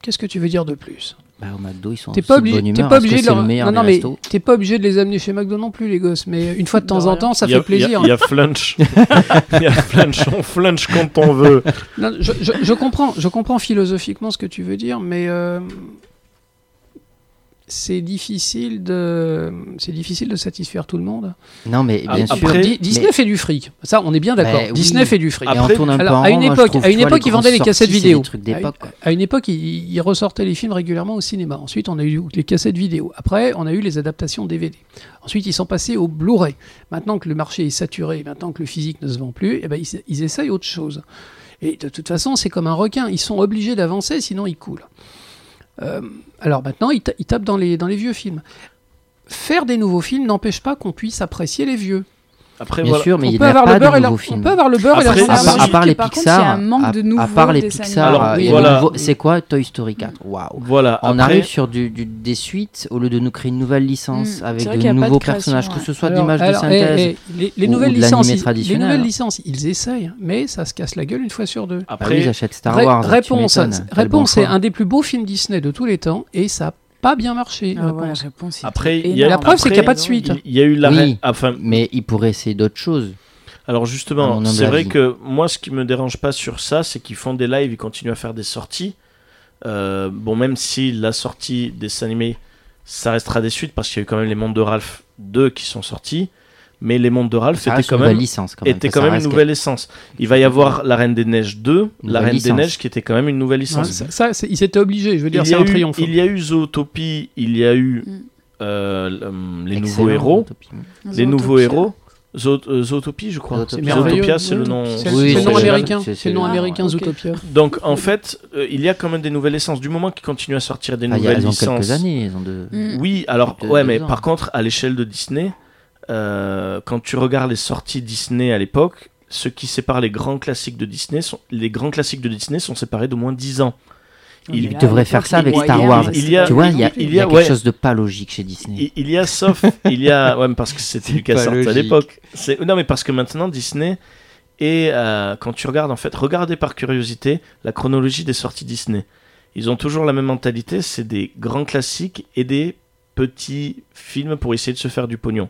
qu'est-ce que tu veux dire de plus? Bah, au McDo, ils sont T'es pas obligé, bonne t'es humeur. pas Est-ce que obligé de c'est leur... le meilleur non, mais t'es pas obligé de les amener chez McDo non plus, les gosses. Mais une fois de temps en temps, ça Il y a- fait plaisir. Il y a, il y a flunch. Il y a flunch, on flunch quand on veut. Non, je, je- je comprends, je comprends philosophiquement ce que tu veux dire, mais euh, c'est difficile de, c'est difficile de satisfaire tout le monde. Non, mais bien Ah, sûr. après- Disney mais- fait du fric. Ça, on est bien d'accord. Bah, oui. Disney fait du fric. On Après- tourne un peu Alors, à une époque, trouve, à une vois, époque, les ils vendaient les cassettes vidéo. des. À une époque, ils, ils ressortaient les films régulièrement au cinéma. Ensuite, on a eu les cassettes vidéo. Après, on a eu les adaptations DVD. Ensuite, ils sont passés au Blu-ray. Maintenant que le marché est saturé, maintenant que le physique ne se vend plus, eh ben, ils, ils essayent autre chose. Et de toute façon, c'est comme un requin. Ils sont obligés d'avancer, sinon ils coulent. Euh, alors maintenant, ils, ta- ils tapent dans les, dans les vieux films. Faire des nouveaux films n'empêche pas qu'on puisse apprécier les vieux. Après, Bien voilà. sûr, mais on il peut n'y a avoir pas le beurre de et la, nouveaux on films. peut avoir le beurre et la Après-. À, part- à part les par contre, il y a Pixar, un manque à, de à nouveaux part les Pixar, euh, voilà. c'est quoi Toy Story 4 Waouh Voilà. On après, arrive sur du, du- des suites au lieu de nous créer une nouvelle licence Mm, avec de de nouveaux création, personnages, que ouais. ce soit d'images de synthèse. eh, eh, les, les ou- nouvelles ou de l'animé licences, ils- les traditionnel. nouvelles licences, ils essayent, mais ça se casse la gueule une fois sur deux. Ah après oui, j'achète Star Ré- Wars. réponse, réponse c'est un des plus beaux films Disney de tous les temps et ça pas bien marché. Ah ouais, réponse. Après, y a-. La preuve, c'est qu'il n'y a pas de suite. il y a eu la Oui. reine- Enfin, Mais il pourrait essayer d'autres choses. Alors justement, c'est vrai que moi, ce qui me dérange pas sur ça, c'est qu'ils font des lives, ils continuent à faire des sorties. Euh, bon, même si la sortie des animés, ça restera des suites parce qu'il y a eu quand même les mondes de Ralph 2 qui sont sortis. Mais les mondes de Ralph étaient quand une nouvelle même, licence. Quand même. étaient Ça quand même une nouvelle essence. Il va y avoir la Reine des Neiges 2, la Reine des. Neiges qui était quand même une nouvelle Ouais, licence. ça, ça, ils étaient obligés, je veux dire, il, y c'est a un eu, triomphe. il y a eu Zootopie, il y a eu Mm. euh, hum, les Excellent, nouveaux héros. Les nouveaux héros. Euh, Zootopie, je crois. Zootopia. C'est le nom. C'est Oui, c'est le c'est nom génial. américain. C'est- le nom américain, Ah. Zootopia. Donc en fait, euh, il y a quand même des nouvelles licences. Du moment qu'ils continuent à sortir des Ah, il y a- nouvelles elles ont licences. quelques années. Elles ont de... Mm. Oui, alors De- ouais, mais ans. par contre, à l'échelle de Disney, euh, quand tu regardes les sorties Disney à l'époque, ce qui sépare les grands classiques de Disney, sont, les grands classiques de Disney sont séparés d'au moins 10 ans. Il Il devrait faire ça avec Star Wars. Il y a- pas Tu vois, non il y a, plus. il y a ouais. quelque chose de pas logique chez Disney. Il, il y a sauf, il y a, ouais, mais parce que c'était LucasArts à l'époque. C'est- Non, mais parce que maintenant Disney et euh, quand tu regardes en fait, regardez par curiosité la chronologie des sorties Disney. Ils ont toujours la même mentalité, c'est des grands classiques et des petits films pour essayer de se faire du pognon,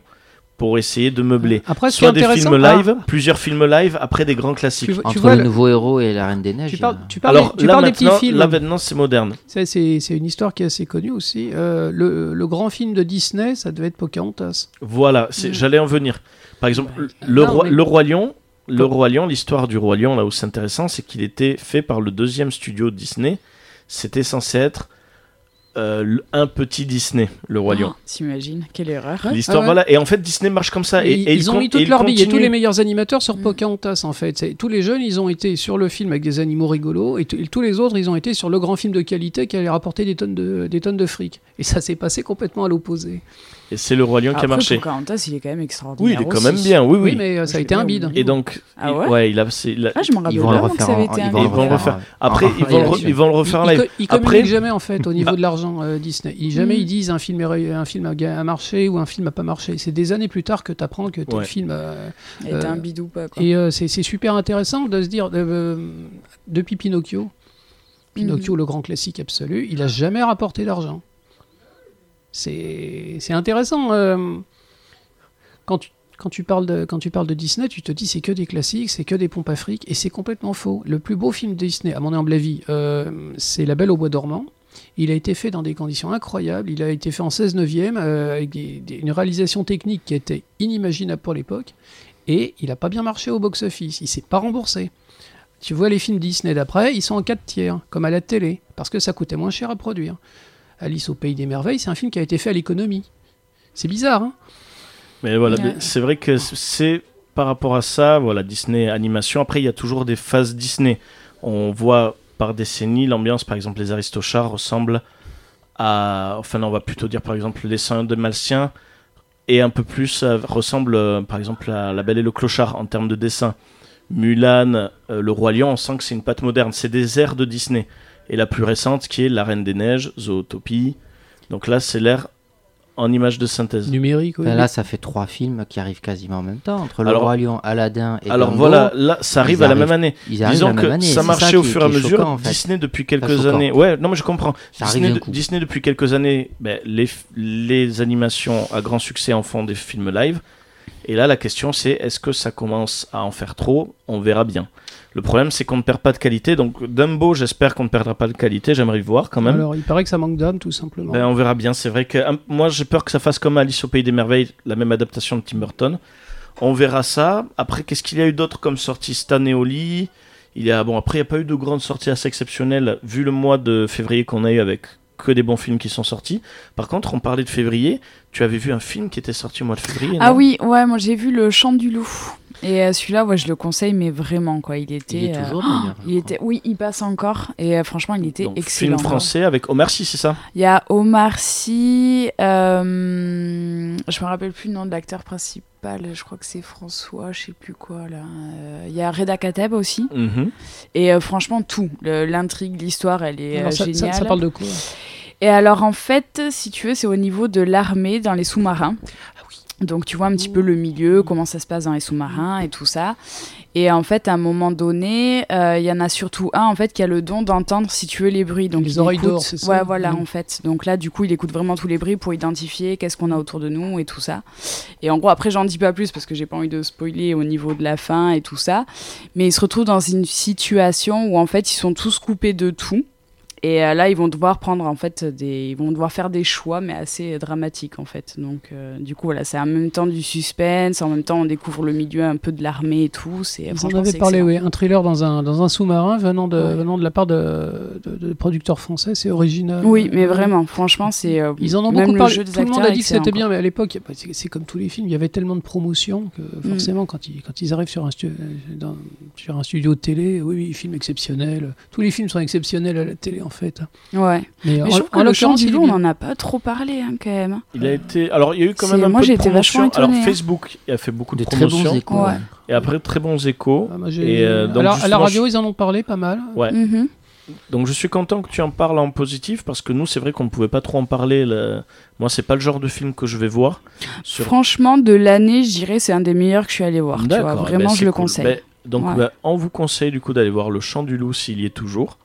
pour essayer de meubler. Après, ce qui Soit est des intéressant, films ah, live, plusieurs films live après des grands classiques. tu, Entre vois, le nouveau héros et la Reine des Neiges. tu parles, a- tu parles, Alors des- tu là parles des petits films. là maintenant c'est moderne. C'est une histoire qui est assez connue aussi. Euh, le, le grand film de Disney, ça devait être Pocahontas. Voilà, Mm. j'allais en venir. Par exemple, le, non, roi, mais- le roi lion, le roi lion, l'histoire du roi lion là où c'est intéressant, c'est qu'il était fait par le deuxième studio de Disney. C'était censé être euh, un petit Disney, le roi lion. Oh, T'imagines Quelle erreur. L'histoire, ah ouais. voilà. Et en fait, Disney marche comme ça. Et, ils, et ils il ont mis et tous il leurs billets, tous les meilleurs animateurs sur Mm. Pocahontas en fait. Tous les jeunes, ils ont été sur le film avec des animaux rigolos, et, et tous les autres, ils ont été sur le grand film de qualité qui allait rapporter des tonnes de, des tonnes de fric. Et ça s'est passé complètement à l'opposé. Et c'est le roi lion qui a marché. Pocahontas, il est quand même Oui, extraordinaire. il est quand aussi. même bien. Oui, Oui, oui. mais euh, ça a été un bide. Et donc, Ah il- ouais il a, Ah, je me rappelle Ils vont le pas que refaire ça avait en- été ils un vont Ils le vont le refaire. Après, ils vont, le ils vont le refaire live. ils, communiquent jamais en fait au niveau de l'argent euh, Disney. Ils, jamais Mm. ils disent un film, est- un film a, marché ou un film a pas marché. C'est des années plus tard que tu apprends que tel Ouais. film. euh, était un bidou pas quoi. Et c'est c'est super intéressant de se dire, depuis Pinocchio, Pinocchio, Mhm. le grand classique absolu, il a jamais rapporté d'argent. C'est intéressant. euh, quand, tu, quand, tu parles de, quand tu parles de Disney, tu te dis c'est que des classiques, c'est que des pompes à et c'est complètement faux. Le plus beau film de Disney, à mon humble avis, euh, c'est La Belle au Bois dormant. Il a été fait dans des conditions incroyables. Il a été fait en 16 neuvième, euh, avec une réalisation technique qui était inimaginable pour l'époque. Et il n'a pas bien marché au box-office. Il s'est pas remboursé. Tu vois les films Disney d'après, ils sont en 4 tiers, comme à la télé, parce que ça coûtait moins cher à produire. Alice au Pays des Merveilles, c'est un film qui a été fait à l'économie. C'est bizarre, hein Mais voilà, Ouais. c'est vrai que c'est par rapport à ça, voilà, Disney animation. Après, il y a toujours des phases Disney. On voit par décennie l'ambiance, par exemple, les Aristochats ressemblent à. Enfin, non, on va plutôt dire, par exemple, les 101 de Malcien et un peu plus euh, ressemble, euh, par exemple, à La Belle et le Clochard en termes de dessin. Mulan, euh, Le Roi Lion, on sent que c'est une patte moderne. C'est des airs de Disney. Et la plus récente qui est La Reine des Neiges, Zootopie. Donc là, c'est l'ère en image de synthèse. Numérique, oui. Là, ça fait trois films qui arrivent quasiment en même temps. Entre Le Alors- Roi Lion, Aladdin et Alors Dumbo, voilà, là, ça arrive à la même année. Ils Disons la même que année. ça marchait au fur et à mesure. choquant, en fait. Disney depuis quelques années. Ouais, non mais je comprends. Ça Disney, de- depuis quelques années, ben, les, les animations à grand succès en font des films live. Et là, la question c'est est-ce que ça commence à en faire trop? On verra bien. Le problème, c'est qu'on ne perd pas de qualité. Donc Dumbo, j'espère qu'on ne perdra pas de qualité. J'aimerais le voir quand même. Alors, il paraît que ça manque d'âme, tout simplement. Ben, on verra bien. C'est vrai que hum, moi, j'ai peur que ça fasse comme Alice au Pays des Merveilles, la même adaptation de Tim Burton. On verra ça. Après, qu'est-ce qu'il y a eu d'autre comme sortie? Cette année au lit Il y a bon après, il n'y a pas eu de grandes sorties assez exceptionnelles vu le mois de février qu'on a eu avec que des bons films qui sont sortis. Par contre, on parlait de février. Tu avais vu un film qui était sorti au mois de février Ah oui, ouais, moi j'ai vu le Chant du loup. Et euh, celui-là, ouais, je le conseille, mais vraiment quoi. Il était. Il est euh, toujours je il était, oui, il passe encore et euh, franchement, il était Donc, excellent. film français avec Omar Sy, c'est ça? Il y a Omar Sy, euh, je me rappelle plus le nom de l'acteur principal, je crois que c'est François, je sais plus quoi là. Euh, Il y a Reda Kateb aussi. Mhm. Et euh, franchement, tout. L'intrigue, l'histoire, elle est Alors, euh, ça, géniale. ça parle de quoi? Et alors, en fait, si tu veux, c'est au niveau de l'armée dans les sous-marins. Ah Donc, tu vois un petit peu le milieu, comment ça se passe dans les sous-marins et tout ça. Et en fait, à un moment donné, euh, il y en a surtout un, en fait, qui a le don d'entendre, si tu veux, les bruits. Donc, Les il oreilles d'or, c'est ça Ouais, voilà, Mhm. en fait. Donc là, du coup, il écoute vraiment tous les bruits pour identifier qu'est-ce qu'on a autour de nous et tout ça. Et en gros, après, j'en dis pas plus parce que j'ai pas envie de spoiler au niveau de la fin et tout ça. Mais ils se retrouvent dans une situation où, en fait, ils sont tous coupés de tout. Et euh, là, ils vont devoir prendre en fait des, ils vont devoir faire des choix, mais assez dramatiques en fait. Donc, euh, du coup, voilà, c'est en même temps du suspense, en même temps, on découvre le milieu un peu de l'armée et tout. C'est Ils en c'est parlé, oui. Un thriller dans un, dans un sous-marin venant de, Ouais. venant de la part de, de, de producteurs français, c'est original. Oui, mais vraiment, franchement, c'est. euh, Ils en ont beaucoup parlé. Tout le monde a dit que c'était bien, mais à l'époque, bah, c'est comme tous les films, il y avait tellement de promotion que Mm. forcément, quand, ils, quand ils arrivent sur un, dans- sur un studio de télé, oui, oui, film exceptionnel. Tous les films sont exceptionnels à la télé, en fait. quoi. Ouais. Mais, Mais en, je trouve en que le chant l'occurrence, du loup, on bien. en a pas trop parlé hein, quand même. Il a été. Alors, il y a eu quand même un moi, peu j'ai de été vachement promotion. Alors, étonnée, hein. Facebook a fait beaucoup de, De très promotion. bons échos. Ouais. Et après, très bons échos. Ah, moi, j'ai- Et, euh, donc, Alors, à la radio, ils en ont parlé pas mal. Ouais. Mhm. donc je suis content que tu en parles en positif parce que nous, c'est vrai qu'on ne pouvait pas trop en parler. là. Moi, c'est pas le genre de film que je vais voir. Sur... Franchement, de l'année, je dirais c'est un des meilleurs que je suis allé voir. Tu vois, D'accord, vraiment, ben, je le conseille. Ben, donc, Ouais. ben, on vous conseille du coup d'aller voir Le Chant du Loup s'il y est toujours.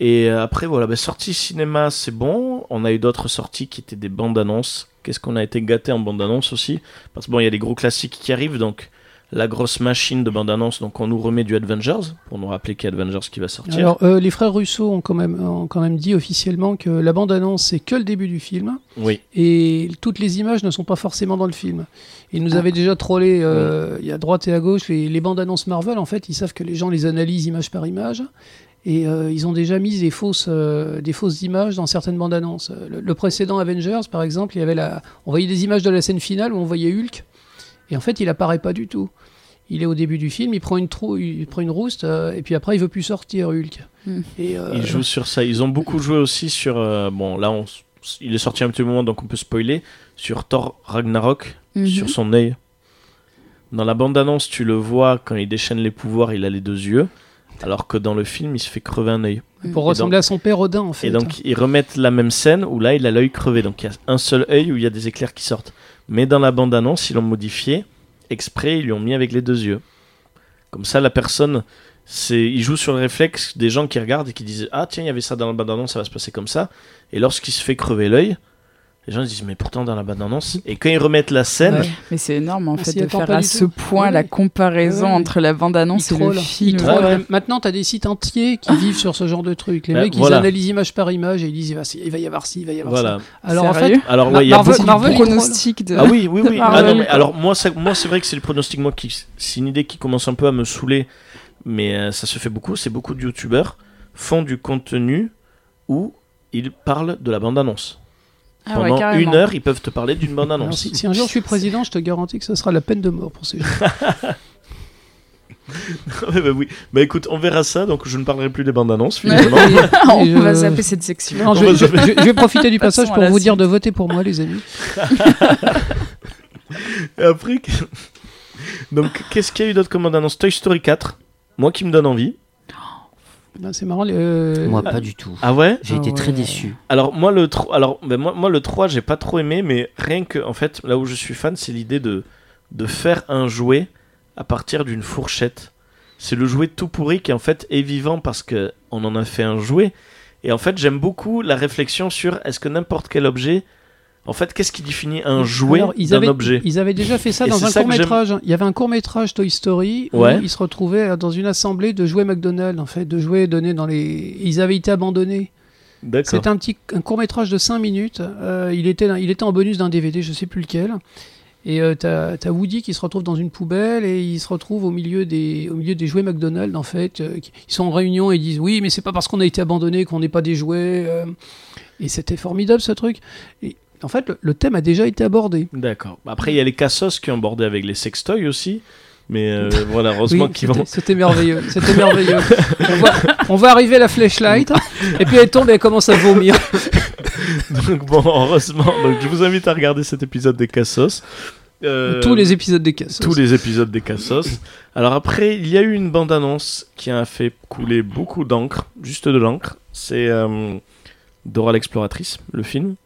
Et euh, après, voilà, ben, sortie cinéma, c'est bon. On a eu d'autres sorties qui étaient des bandes annonces. Qu'est-ce qu'on a été gâté en bande annonce aussi? Parce que bon, il y a des gros classiques qui arrivent, donc la grosse machine de bande annonce. Donc, on nous remet du Avengers pour nous rappeler qu'il y a Avengers qui va sortir. Alors, euh, les frères Russo ont quand, même, ont quand même dit officiellement que la bande-annonce, c'est que le début du film, Oui, et toutes les images ne sont pas forcément dans le film. Ils nous avaient déjà trollé, euh, a à droite et à gauche, les, les bandes-annonces Marvel, en fait, ils savent que les gens les analysent image par image, et euh, ils ont déjà mis des fausses, euh, des fausses images dans certaines bandes annonces. Le, le précédent Avengers, par exemple, il y avait la, on voyait des images de la scène finale où on voyait Hulk, et en fait, il apparaît pas du tout. Il est au début du film, il prend une, trou, il prend une rouste, euh, et puis après, il veut plus sortir, Hulk. Hmm. Et, euh, ils jouent sur ça. Ils ont beaucoup joué aussi sur. euh, bon, là, on, il est sorti un petit moment, donc on peut spoiler. Sur Thor Ragnarok, Mhm. sur son œil. Dans la bande-annonce, tu le vois quand il déchaîne les pouvoirs, il a les deux yeux. Alors que dans le film, il se fait crever un œil. pour Et ressembler à son père Odin, en fait. Et donc, ils remettent la même scène où là, il a l'œil crevé. Donc, il y a un seul œil où il y a des éclairs qui sortent. Mais dans la bande-annonce, ils l'ont modifié. Exprès, ils lui ont mis avec les deux yeux. Comme ça, la personne, c'est, il joue sur le réflexe des gens qui regardent et qui disent Ah, tiens, il y avait ça dans la bande-annonce, ça va se passer comme ça. Et lorsqu'il se fait crever l'œil, les gens disent Mais pourtant, dans la bande-annonce. Et quand ils remettent la scène, Ouais. Mais c'est énorme en On fait de faire à ce tout. point Ouais, la comparaison Ouais, entre la bande-annonce et le film. trollent. Ouais, ouais. Maintenant, tu as des sites entiers qui vivent sur ce genre de trucs. Les Bah, mecs, voilà. ils analysent image par image et ils disent il va, il va y avoir ci, il va y avoir voilà. ça. Alors en fait, Alors, il y a Marvel- beaucoup de Marvel, pronostic de. Ah oui, oui, oui. Ah non, alors moi, ça- moi c'est vrai que c'est le pronostic, moi, qui, c'est une idée qui commence un peu à me saouler, mais euh, ça se fait beaucoup. C'est beaucoup de youtubeurs font du contenu où ils parlent de la bande-annonce. Ah Pendant une heure, ils peuvent te parler d'une alors, bande-annonce. si, si un jour je suis président, je te garantis que ce sera la peine de mort pour ces gens. Bah oui. Bah écoute, on verra ça, donc je ne parlerai plus des bandes-annonces Ouais. finalement. On Et, va euh, zapper cette section. Non, je, vais- je- je- je vais profiter du passage pour vous dire de voter pour moi, les amis. Et après, donc qu'est-ce qu'il y a eu d'autre comme bande-annonce Toy Story 4, moi qui me donne envie. Ben, c'est marrant. euh, Moi, pas du tout. Ah ouais J'ai Ah été très ouais. déçu. Alors moi le 3, alors ben, moi, moi le 3 j'ai pas trop aimé mais rien que en fait là où je suis fan c'est l'idée de de faire un jouet à partir d'une fourchette. C'est le jouet tout pourri qui en fait est vivant parce que on en a fait un jouet et en fait j'aime beaucoup la réflexion sur est-ce que n'importe quel objet en fait qu'est-ce qui définit un jouet d'un objet Ils avaient déjà fait ça dans c'est un ça que court métrage. Il y avait un court métrage Toy Story où Ouais. ils se retrouvaient dans une assemblée de jouets McDonald's, en fait, de jouets donnés dans les. Ils avaient été abandonnés. D'accord. C'était un petit un court métrage de 5 minutes. Euh, il, était, il était en bonus d'un DVD, je sais plus lequel. Et euh, t'as as Woody qui se retrouve dans une poubelle et il se retrouve au milieu des, au milieu des jouets McDonald's en fait. euh, ils sont en réunion et ils disent oui mais c'est pas parce qu'on a été abandonné qu'on n'est pas des jouets. euh. et c'était formidable ce truc. Et en fait le, le thème a déjà été abordé. D'accord. Après il y a les cassos qui ont bordé avec les sextoys aussi mais euh, voilà heureusement Oui, qu'ils vont C'était merveilleux. C'était merveilleux. on, va, on va arriver à la flashlight et puis elle tombe et elle commence à vomir. donc bon heureusement donc je vous invite à regarder cet épisode des cassos. Euh, Tous les épisodes des cassos. tous les épisodes des Cassos. Alors après, il y a eu une bande-annonce qui a fait couler beaucoup d'encre, juste de l'encre. C'est euh, Dora l'exploratrice, le film.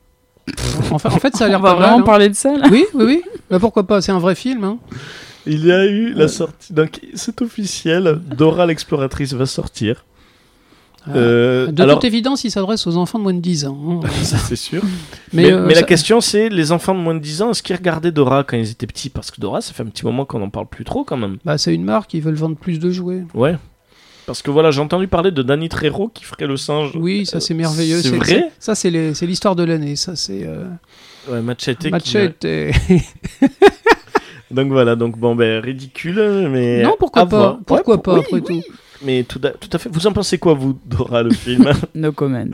Enfin, en fait ça a l'air pas mal. vraiment hein. parler de ça là Oui, oui, oui. Bah, pourquoi pas, c'est un vrai film. Hein. Il y a eu la sortie, donc c'est officiel, Dora l'exploratrice va sortir. Ah. Euh, De alors, toute évidence, il s'adresse aux enfants de moins de 10 ans. hein. ça c'est sûr. Mais, Mais, euh, mais la question c'est, les enfants de moins de 10 ans, est-ce qu'ils regardaient Dora quand ils étaient petits? Parce que Dora, ça fait un petit moment qu'on n'en parle plus trop quand même. bah, c'est une marque, ils veulent vendre plus de jouets. Ouais. Parce que voilà, j'ai entendu parler de Danny Trejo qui ferait le singe. Oui, ça c'est merveilleux. c'est vrai Ça c'est l'histoire de l'année. Ça c'est euh, Ouais, Machete. qui- Machete. et- Donc voilà, donc bon, ben ridicule, mais. non, pourquoi à pas voir. Pourquoi Ouais, pas oui, après oui. tout Mais tout à, tout à fait. Vous en pensez quoi, vous, Dora, le film? No comment.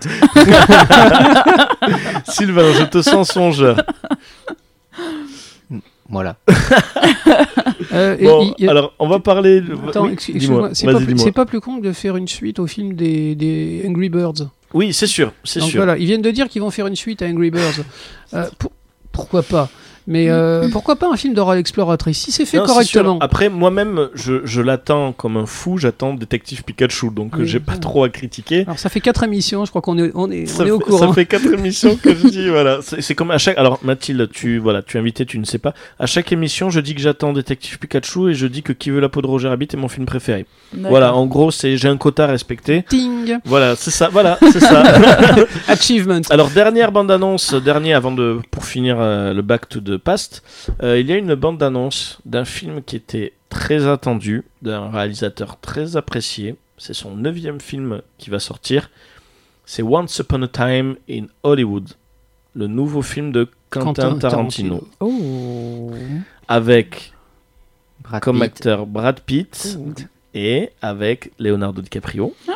Sylvain, je te sens songeur. Voilà. Euh, et Bon, y a- alors, on va parler. Attends, oui, excuse-moi, c'est Vas-y, pas, plus- dis-moi. c'est pas plus con que de faire une suite au film des, des Angry Birds. Oui, c'est sûr, c'est Donc sûr. voilà, ils viennent de dire qu'ils vont faire une suite à Angry Birds. Euh, pour- pourquoi pas? Mais euh, pourquoi pas un film d'horreur exploratrice si c'est fait Non, correctement. Après, moi-même, je, je l'attends comme un fou. J'attends Détective Pikachu, donc euh, Oui. j'ai pas trop à critiquer. Alors ça fait quatre émissions, je crois qu'on est, on est, Ça on est fait, au courant. ça fait quatre émissions que je dis voilà. C'est comme à chaque. Alors Mathilde, tu voilà, tu es invité, tu ne sais pas. À chaque émission, je dis que j'attends Détective Pikachu et je dis que Qui veut la peau de Roger Rabbit est mon film préféré. Voilà, en gros, c'est j'ai un quota à respecter. Ting Voilà, c'est ça. Voilà, c'est ça. Achievement. Alors dernière bande annonce, dernier avant de pour finir euh, le Back to the Past, euh, il y a une bande annonce d'un film qui était très attendu, d'un réalisateur très apprécié. C'est son neuvième film qui va sortir. C'est Once Upon a Time in Hollywood, le nouveau film de Quentin, Quentin Tarantino, Oh. avec Brad comme Pitt. acteur Brad Pitt et avec Leonardo DiCaprio Ah.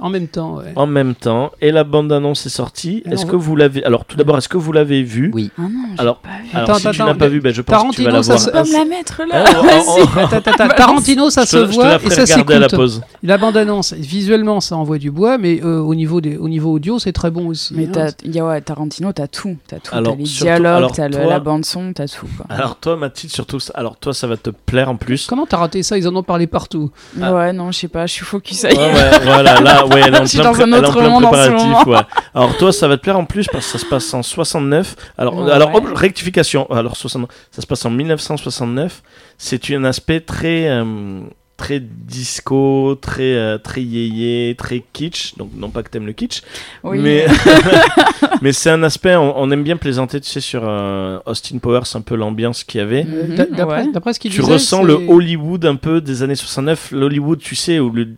En même temps, ouais. en même temps. Et la bande annonce est sortie. Est-ce que vous l'avez Alors tout d'abord, est-ce que vous l'avez vu Oui. Ah non, Alors, pas vu. Alors, Attends, si tu attends, n'as pas vu, ben, je pense que tu vas Tarantino, la voir. se- la mettre là Ah, on- on- Attends, attends, attends, Tarantino, ça se voit la et ça la s'écoute. pause. La bande-annonce, visuellement, ça envoie du bois, mais euh, au, niveau des, au niveau audio, c'est très bon aussi. Mais hein. t'as, y a, ouais, Tarantino, t'as tout. T'as tout. Alors, t'as les surtout- dialogues, t'as toi- la bande-son, t'as tout. Quoi. Alors toi, Mathilde, surtout, ça- alors toi, ça va te plaire en plus. Comment t'as raté ça? Ils en ont parlé partout. Ouais, non, je sais pas, je suis focus Ouais, ailleurs. Voilà, là, ouais, elle est en plein, dans un elle est en autre plein monde en ce préparatif, ouais. Alors toi, ça va te plaire en plus parce que ça se passe en 69. Alors, Ouais. alors hop, rectification. Alors 69, ça se passe en 1969. C'est un aspect très, euh, très disco, très, euh, très yéyé, très kitsch. Donc non pas que t'aimes le kitsch, Oui. mais mais c'est un aspect. On, on aime bien plaisanter, tu sais, sur euh, Austin Powers, un peu l'ambiance qu'il y avait. Mhm, D'a- D'après ouais. d'après ce qu'il tu disait, ressens le Hollywood un peu des années 69. L'Hollywood, tu sais, où le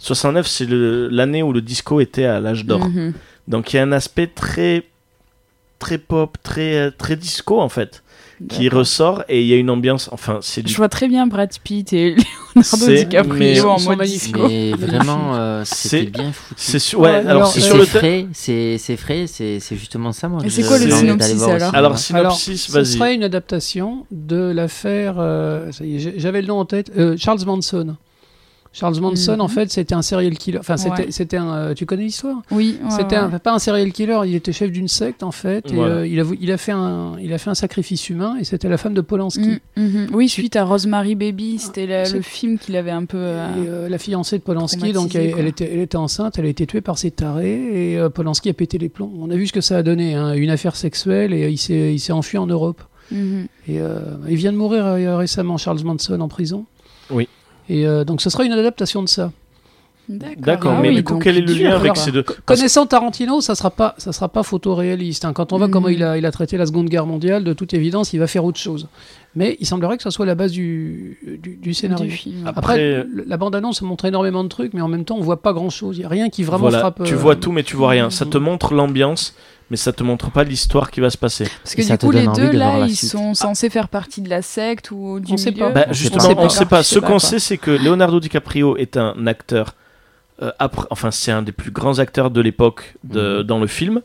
69, c'est l'année où le disco était à l'âge d'or. Mhm. Donc il y a un aspect très très pop, très euh, très disco en fait, qui ressort et il y a une ambiance. Enfin, c'est du. Je vois très bien Brad Pitt et Leonardo DiCaprio mais- en mode disco. Mais vraiment, euh, C'est- c'était bien foutu. C'est sur- ouais, Ouais, alors, c'est frais, c'est c'est frais, c'est justement ça moi. Et c'est quoi le synopsis, alors. Alors synopsis, ce vas-y. serait une adaptation de l'affaire. euh, J'avais le nom en tête. euh, Charles Manson. Charles Manson, Mhm. en fait, c'était un serial killer. Enfin, c'était Ouais. c'était un. euh, tu connais l'histoire? Oui, ouais, C'était ouais. un- pas un serial killer. Il était chef d'une secte, en fait. Et Voilà. euh, il, a, il, a fait un, il a fait un sacrifice humain. Et c'était la femme de Polanski. Mm, mhm. Oui, suite à Rosemary Baby, c'était la- C'est- le film qu'il avait un peu. euh, Et, euh, la fiancée de Polanski, donc elle, était, elle était enceinte, elle a été tuée par ses tarés et euh, Polanski a pété les plombs. On a vu ce que ça a donné, hein, une affaire sexuelle et euh, il s'est, il s'est enfui en Europe. mhm. Et euh, il vient de mourir euh, récemment, Charles Manson, en prison. Oui. Et euh, donc ce sera une adaptation de ça. D'accord, Ah mais oui, du coup, quel est le lien avec ces deux Connaissant Tarantino, ça sera pas, ça sera pas photoréaliste. hein. Quand on voit Mhm. comment il a, il a traité la Seconde Guerre mondiale, de toute évidence, il va faire autre chose. Mais il semblerait que ça soit la base du, du, du scénario. Du film. Après, Après, euh, la bande-annonce montre énormément de trucs, mais en même temps, on voit pas grand-chose. Il y a rien qui vraiment Voilà, frappe. tu euh, vois tout, mais tu vois rien. Ça te montre l'ambiance, mais ça te montre pas l'histoire qui va se passer. Parce que Et ça du te coup, les donne envie deux là, ils suite. sont censés faire partie de la secte ou du On sait milieu. pas. Bah, justement, on sait pas. Ce qu'on sait, c'est que Leonardo DiCaprio est un acteur. euh, après, enfin, c'est un des plus grands acteurs de l'époque Mhm. dans le film.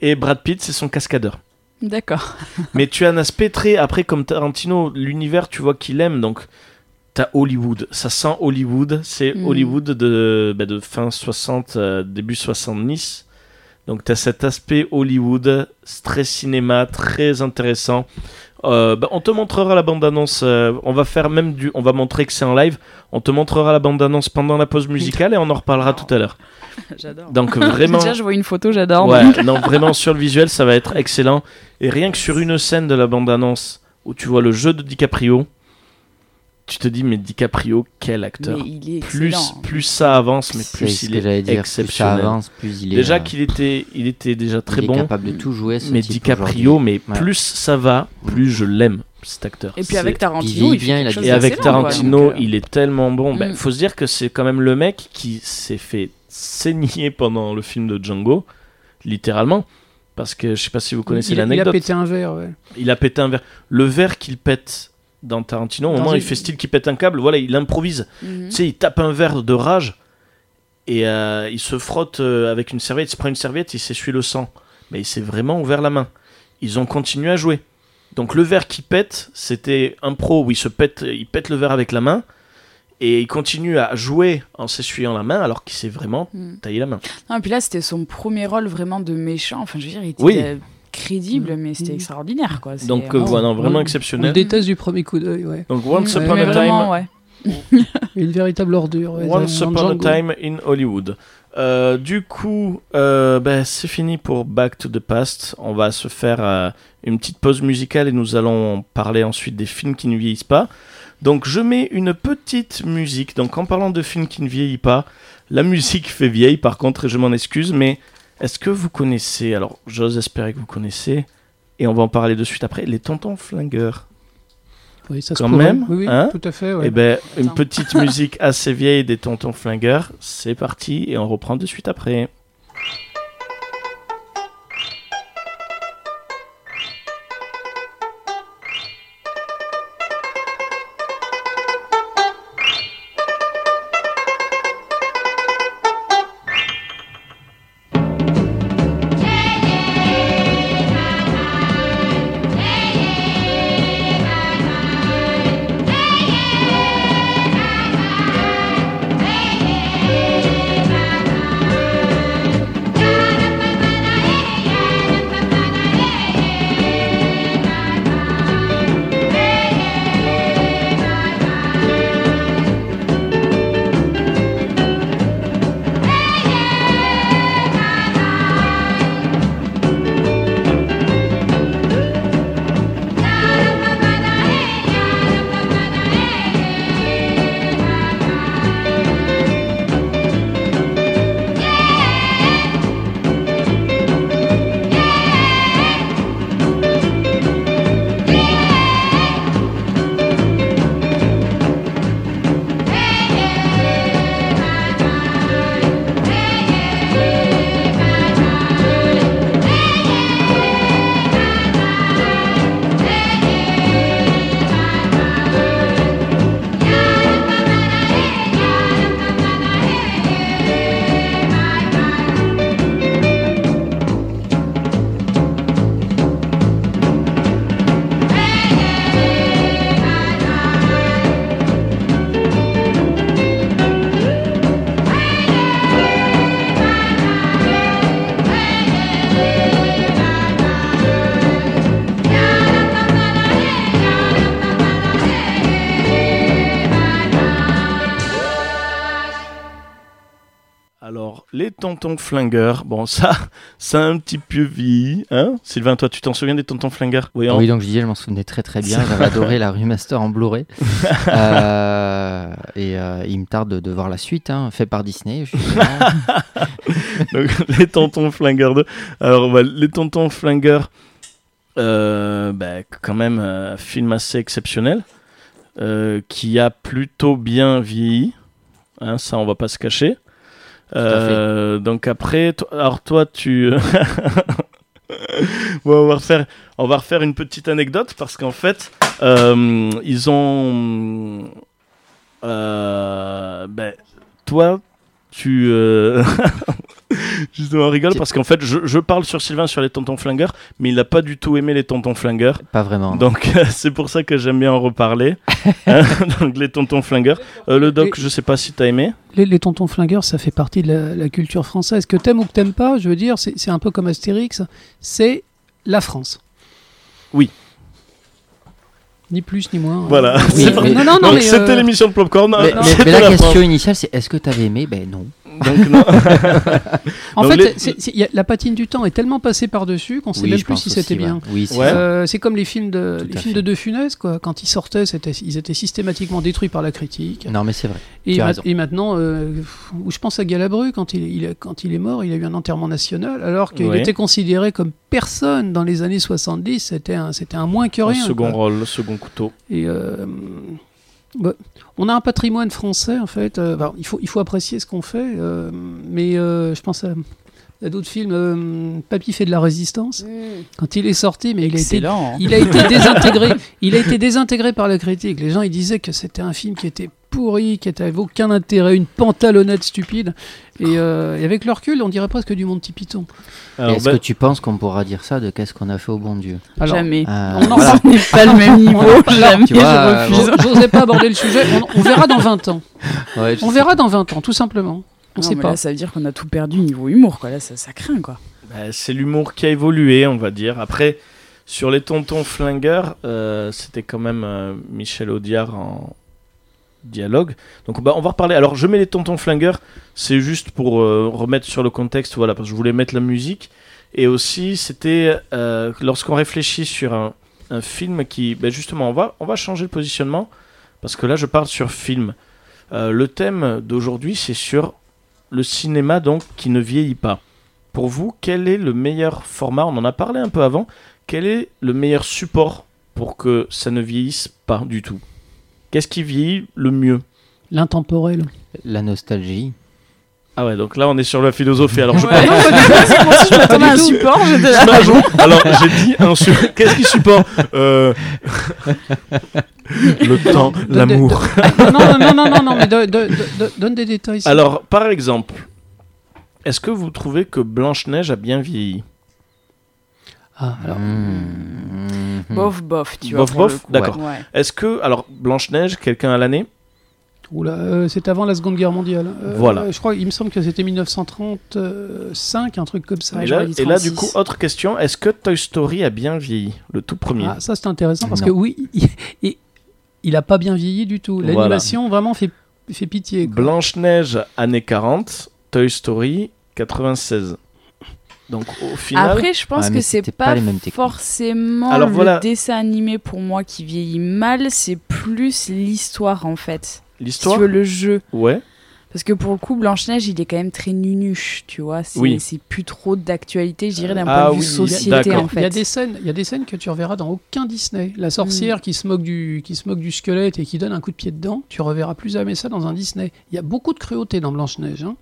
Et Brad Pitt, c'est son cascadeur. D'accord. Mais tu as un aspect très. Après, comme Tarantino, l'univers, tu vois qu'il aime. Donc, t'as Hollywood. Ça sent Hollywood. C'est Mhm. Hollywood de, bah, de fin 60, euh, début 70. Donc, t'as cet aspect Hollywood, c'est très cinéma, très intéressant. Euh, bah, on te montrera la bande-annonce. euh, on va faire même du. On va montrer que c'est en live. On te montrera la bande-annonce pendant la pause musicale et on en reparlera tout à l'heure. J'adore. Donc, vraiment. Déjà, je vois une photo, j'adore. Ouais, non, vraiment sur le visuel, ça va être excellent. Et rien que sur une scène de la bande-annonce où tu vois le jeu de DiCaprio, tu te dis, mais DiCaprio, quel acteur. Mais il est Plus, ça avance, mais plus ce il que est dire. Plus ça exceptionnel. avance, plus il est. Déjà euh, qu'il était, il était déjà très il est bon, capable de tout jouer. Ce mais type DiCaprio, mais Ouais. plus ça va, plus je l'aime, cet acteur. Et puis avec Tarantino, il il a Et avec Tarantino, donc, euh, il est tellement bon. Ben, Mm. faut se dire que c'est quand même le mec qui s'est fait saigner pendant le film de Django, littéralement. Parce que je sais pas si vous connaissez il, il a l'anecdote. pété un verre, ouais. Il a pété un verre. Le verre qu'il pète dans Tarantino, au moment il fait style qu'il pète un câble, voilà, il improvise. mhm. Tu sais, il tape un verre de rage et euh, il se frotte euh, avec une serviette, il se prend une serviette, il s'essuie le sang. Mais il s'est vraiment ouvert la main. Ils ont continué à jouer. Donc le verre qui pète, c'était un pro où il se pète, il pète le verre avec la main et il continue à jouer en s'essuyant la main alors qu'il s'est vraiment Mm. taillé la main. Non, et puis là, c'était son premier rôle vraiment de méchant. Enfin, je veux dire, il était Oui. Crédible, mais c'était Mhm. extraordinaire, quoi. C'est Donc euh, vraiment- voilà, vraiment on- On le exceptionnel. déteste du premier coup d'œil, ouais. Donc Once Upon a Time, vraiment, ouais. Une véritable ordure. ouais, Once Upon a. Time in Hollywood. Euh, du coup, euh, ben, c'est fini pour Back to the Past. On va se faire euh, une petite pause musicale et nous allons parler ensuite des films qui ne vieillissent pas. Donc je mets une petite musique. Donc en parlant de films qui ne vieillissent pas, la musique fait vieille par contre et je m'en excuse, mais est-ce que vous connaissez, alors j'ose espérer que vous connaissez, et on va en parler de suite après, les Tontons Flingueurs? Oui, ça se Quand même, Oui, oui, hein? tout à fait. ouais. Eh ben, une petite musique assez vieille des Tontons Flingueurs. C'est parti et on reprend de suite après. Tontons Flingueurs, bon, ça, ça a un petit peu vieilli, hein Sylvain, toi, tu t'en souviens des Tontons Flingueurs? Oui, Oui, donc je disais, je m'en souvenais très très bien. J'avais adoré la remaster en Blu-ray. Euh, et euh, il me tarde de, de voir la suite, hein, fait par Disney. Donc, les Tontons Flingueurs 2. Alors, bah, les Tontons Flingueurs, euh, bah, quand même, un film assez exceptionnel, qui a plutôt bien vieilli. Hein, ça, on va pas se cacher. Euh, donc après, alors toi, tu... Ouais, on, va refaire, on va refaire une petite anecdote parce qu'en fait, euh, ils ont... euh, ben, toi, tu... euh, Justement, on rigole parce qu'en fait, je, je parle sur Sylvain sur les tontons flingueurs, mais il n'a pas du tout aimé les tontons flingueurs. Pas vraiment. Donc c'est pour ça que j'aime bien en reparler. Hein, Donc les tontons flingueurs. Euh, le doc, je sais pas si t'as aimé. Les, les tontons flingueurs, ça fait partie de la, la culture française. Que t'aimes ou que t'aimes pas, je veux dire, c'est un peu comme Astérix, c'est la France. Oui. Ni plus ni moins. Voilà. Oui, C'est mais- non, non, non, Donc mais, c'était euh, l'émission de Popcorn. Mais, hein, mais- la la question France. initiale, c'est est-ce que tu avais aimé? Ben non. Donc, non. En Donc, fait, les- c'est- c'est- y a- la patine du temps est tellement passée par-dessus qu'on sait Oui, même plus si c'était bien. ouais. Oui, c'est Ouais. ça. Euh, c'est comme les films de les films de De Funès quoi. Quand ils sortaient, ils étaient systématiquement détruits par la critique. Non, mais c'est vrai. Et, tu as ma- raison. et maintenant, euh, où je pense à Galabru quand il, il a- quand il est mort, il a eu un enterrement national alors qu'il Ouais. était considéré comme personne dans les années 70. C'était un un moins que Un rien. second quoi. rôle, second couteau. Et euh, bah, on a un patrimoine français en fait. euh, bah, il faut il faut apprécier ce qu'on fait, euh, mais euh, je pense à, à d'autres films. euh, Papy fait de la résistance. Quand il est sorti, mais il a été il a été désintégré. Il a été désintégré par la critique. Les gens ils disaient que c'était un film qui était pourri, qui n'avait aucun intérêt, une pantalonnette stupide. Et, euh, et avec le recul, on dirait presque du Monty Python. Alors, Est-ce ben, que tu penses qu'on pourra dire ça de qu'est-ce qu'on a fait au bon Dieu? Alors, Jamais. Euh, on en voilà. Pas le même niveau. Jamais, Tu vois, je refuse. j'osais pas aborder le sujet. On, on verra dans 20 ans. Ouais, on sais verra dans 20 ans, tout simplement. On Non, sait mais pas. Là, ça veut dire qu'on a tout perdu niveau humour, quoi. Là, ça, ça craint, quoi. Bah, c'est l'humour qui a évolué, on va dire. Après, sur les tontons flingueurs, euh, c'était quand même euh, Michel Audiard en dialogue. Donc bah, on va reparler. Alors je mets les tontons flingueurs, c'est juste pour euh, remettre sur le contexte, voilà, parce que je voulais mettre la musique. Et aussi, c'était euh, lorsqu'on réfléchit sur un, un film qui, ben justement, on va, on va changer le positionnement, parce que là, je parle sur film. Euh, le thème d'aujourd'hui, c'est sur le cinéma, donc, qui ne vieillit pas. Pour vous, quel est le meilleur format? On en a parlé un peu avant. Quel est le meilleur support pour que ça ne vieillisse pas du tout? Qu'est-ce qui vieillit le mieux? L'intemporel. La nostalgie. Ah ouais, donc là, on est sur la philosophie. Alors, je Ouais, non, pas du tout, c'est pour ça que je m'attendais à un support. J'étais là. Bon Alors, j'ai dit un support. Qu'est-ce qui supporte Euh, Le temps, l'amour. non, non, non, non, non, mais donne des détails. Alors, par exemple, est-ce que vous trouvez que Blanche-Neige a bien vieilli? Ah, alors, Mmh. Bof, bof, tu vois. Bof, bof? D'accord. Ouais. Est-ce que, alors, Blanche-Neige, quelqu'un à l'année? Oula, euh, c'est avant la Seconde Guerre mondiale. Euh, Voilà. Je crois, il me semble que c'était 1935, un truc comme ça. Et, là, dit et là, du 36. coup, autre question, est-ce que Toy Story a bien vieilli Le tout premier? Ah, ça c'est intéressant parce Non. que oui, il, il, il a pas bien vieilli du tout. Voilà. L'animation vraiment fait, fait pitié. Blanche-Neige, années 40, Toy Story, 96. Donc, au final... Après, je pense Ouais, que c'est pas, pas les mêmes techniques. forcément Alors le voilà. dessin animé pour moi qui vieillit mal, c'est plus l'histoire en fait. Si L'histoire tu veux, le jeu. Ouais. Parce que pour le coup, Blanche-Neige, il est quand même très nunuche, tu vois. C'est Oui. c'est plus trop d'actualité, je dirais, d'un Ah point de vue oui, société d'accord. en Il y a fait. des scènes, il y a des scènes que tu reverras dans aucun Disney. La sorcière qui se moque du, qui se moque du squelette et qui donne un coup de pied dedans, tu reverras plus jamais ça dans un Disney. Il y a beaucoup de cruauté dans Blanche Neige. Hein.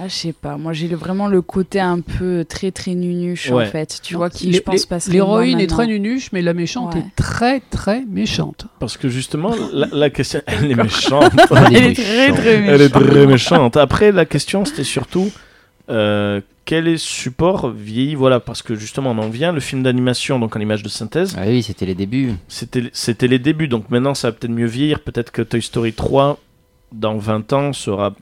Ah, je sais pas. Moi, j'ai vraiment le côté un peu très très nunuche Ouais. en fait. Tu vois, qui Les- je pense passerait L'héroïne est très nunuche, mais la méchante Ouais. est très très méchante. Parce que justement, la, la question, elle est méchante. Elle Elle est très très Elle est méchante. très méchante. Après, la question, c'était surtout euh, quel est le support vieilli? Voilà, parce que justement, on en vient. Le film d'animation, donc en image de synthèse, Ah oui, c'était les débuts. c'était c'était les débuts. Donc maintenant, ça va peut-être mieux vieillir. Peut-être que Toy Story 3, dans 20 ans, sera.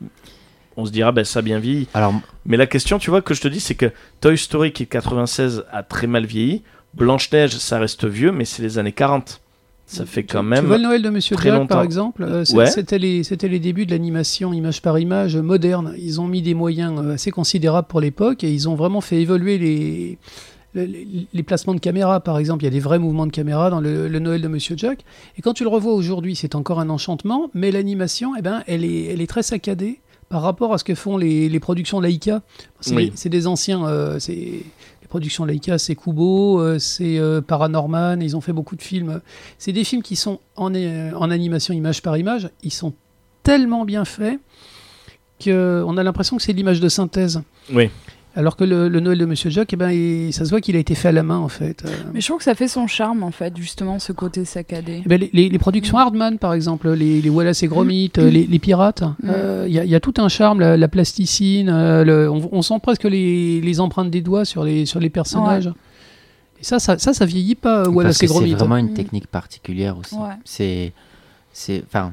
On se dira, ben ça a bien vieilli. Alors, Mais la question, tu vois, que je te dis, c'est que Toy Story, qui est 96, a très mal vieilli. Blanche-Neige, ça reste vieux, mais c'est les années 40. Ça fait quand même. Tu vois le Noël de Monsieur Jack, longtemps. par exemple euh, Ouais. C'était les, c'était les débuts de l'animation image par image moderne. Ils ont mis des moyens euh, assez considérables pour l'époque et ils ont vraiment fait évoluer les, les, les placements de caméra. Par exemple, il y a des vrais mouvements de caméra dans le, le Noël de Monsieur Jack. Et quand tu le revois aujourd'hui, c'est encore un enchantement, mais l'animation, eh ben, elle, est, elle est très saccadée par rapport à ce que font les, les productions Laika. C'est Oui. des- c'est des anciens. euh, c'est- les productions Laika, c'est Kubo, euh, c'est euh, Paranorman, ils ont fait beaucoup de films. C'est des films qui sont en, euh, en animation image par image, ils sont tellement bien faits qu'on a l'impression que c'est l'image de synthèse. Oui. Alors que le, le Noël de Monsieur Jack, eh ben, il- ça se voit qu'il a été fait à la main en fait. Euh, Mais je trouve que ça fait son charme en fait, justement, ce côté saccadé. eh ben, les, les- les productions Hardman, par exemple, les, les Wallace et Gromit, euh, les, les pirates, euh, il y, a- il y a tout un charme, la, la plasticine, euh, le- on, on sent presque les, les empreintes des doigts sur les, sur les personnages. Et ça, ça, ça, ça vieillit pas, parce Wallace et c'est Gromit. vraiment une Mm. technique particulière aussi. Ouais. C'est, c'est, enfin,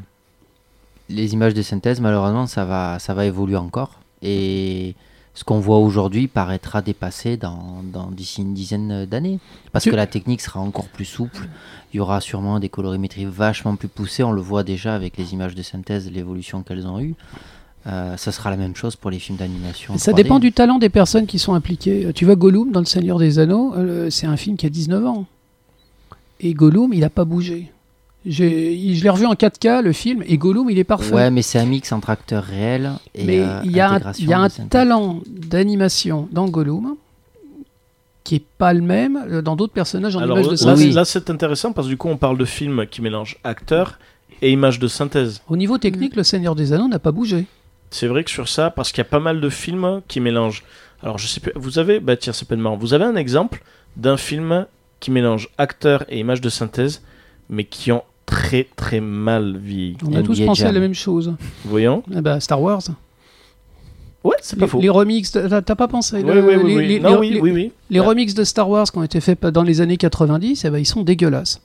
les images de synthèse, malheureusement, ça va, ça va évoluer encore. Et ce qu'on voit aujourd'hui paraîtra dépassé dans, dans- d'ici une dizaine d'années. Parce Tu- que la technique sera encore plus souple. Il y aura sûrement des colorimétries vachement plus poussées. On le voit déjà avec les images de synthèse, l'évolution qu'elles ont eue. Euh, ça sera la même chose pour les films d'animation. Ça 3D. dépend du talent des personnes qui sont impliquées. Tu vois, Gollum dans Le Seigneur des Anneaux, euh, c'est un film qui a 19 ans. Et Gollum, il n'a pas bougé. Je l'ai revu en 4K, le film, et Gollum, il est parfait. Ouais, mais c'est un mix entre acteurs réels et mais euh, il y a un, intégration il y a de un talent d'animation dans Gollum qui est pas le même euh, dans d'autres personnages en Alors image de là, synthèse. Oui. là, c'est intéressant parce que du coup, on parle de films qui mélangent acteurs et images de synthèse. Au niveau technique, Le Seigneur des Anneaux n'a pas bougé. C'est vrai que sur ça, parce qu'il y a pas mal de films qui mélangent. Alors, je sais plus, vous avez, bah tiens, ça peut être marrant. Vous avez un exemple d'un film qui mélange acteurs et images de synthèse, mais qui ont très très mal vieilli. On a tous pensé à la même chose. Voyons. Eh ben, Star Wars. Ouais, c'est pas Les, faux. les remixes, de- t'as pas pensé Oui, le- oui, oui, les- oui. les- Non, oui, oui, oui. Les remixes de Star Wars qui ont été faits dans les années 90, eh ben, ils sont dégueulasses.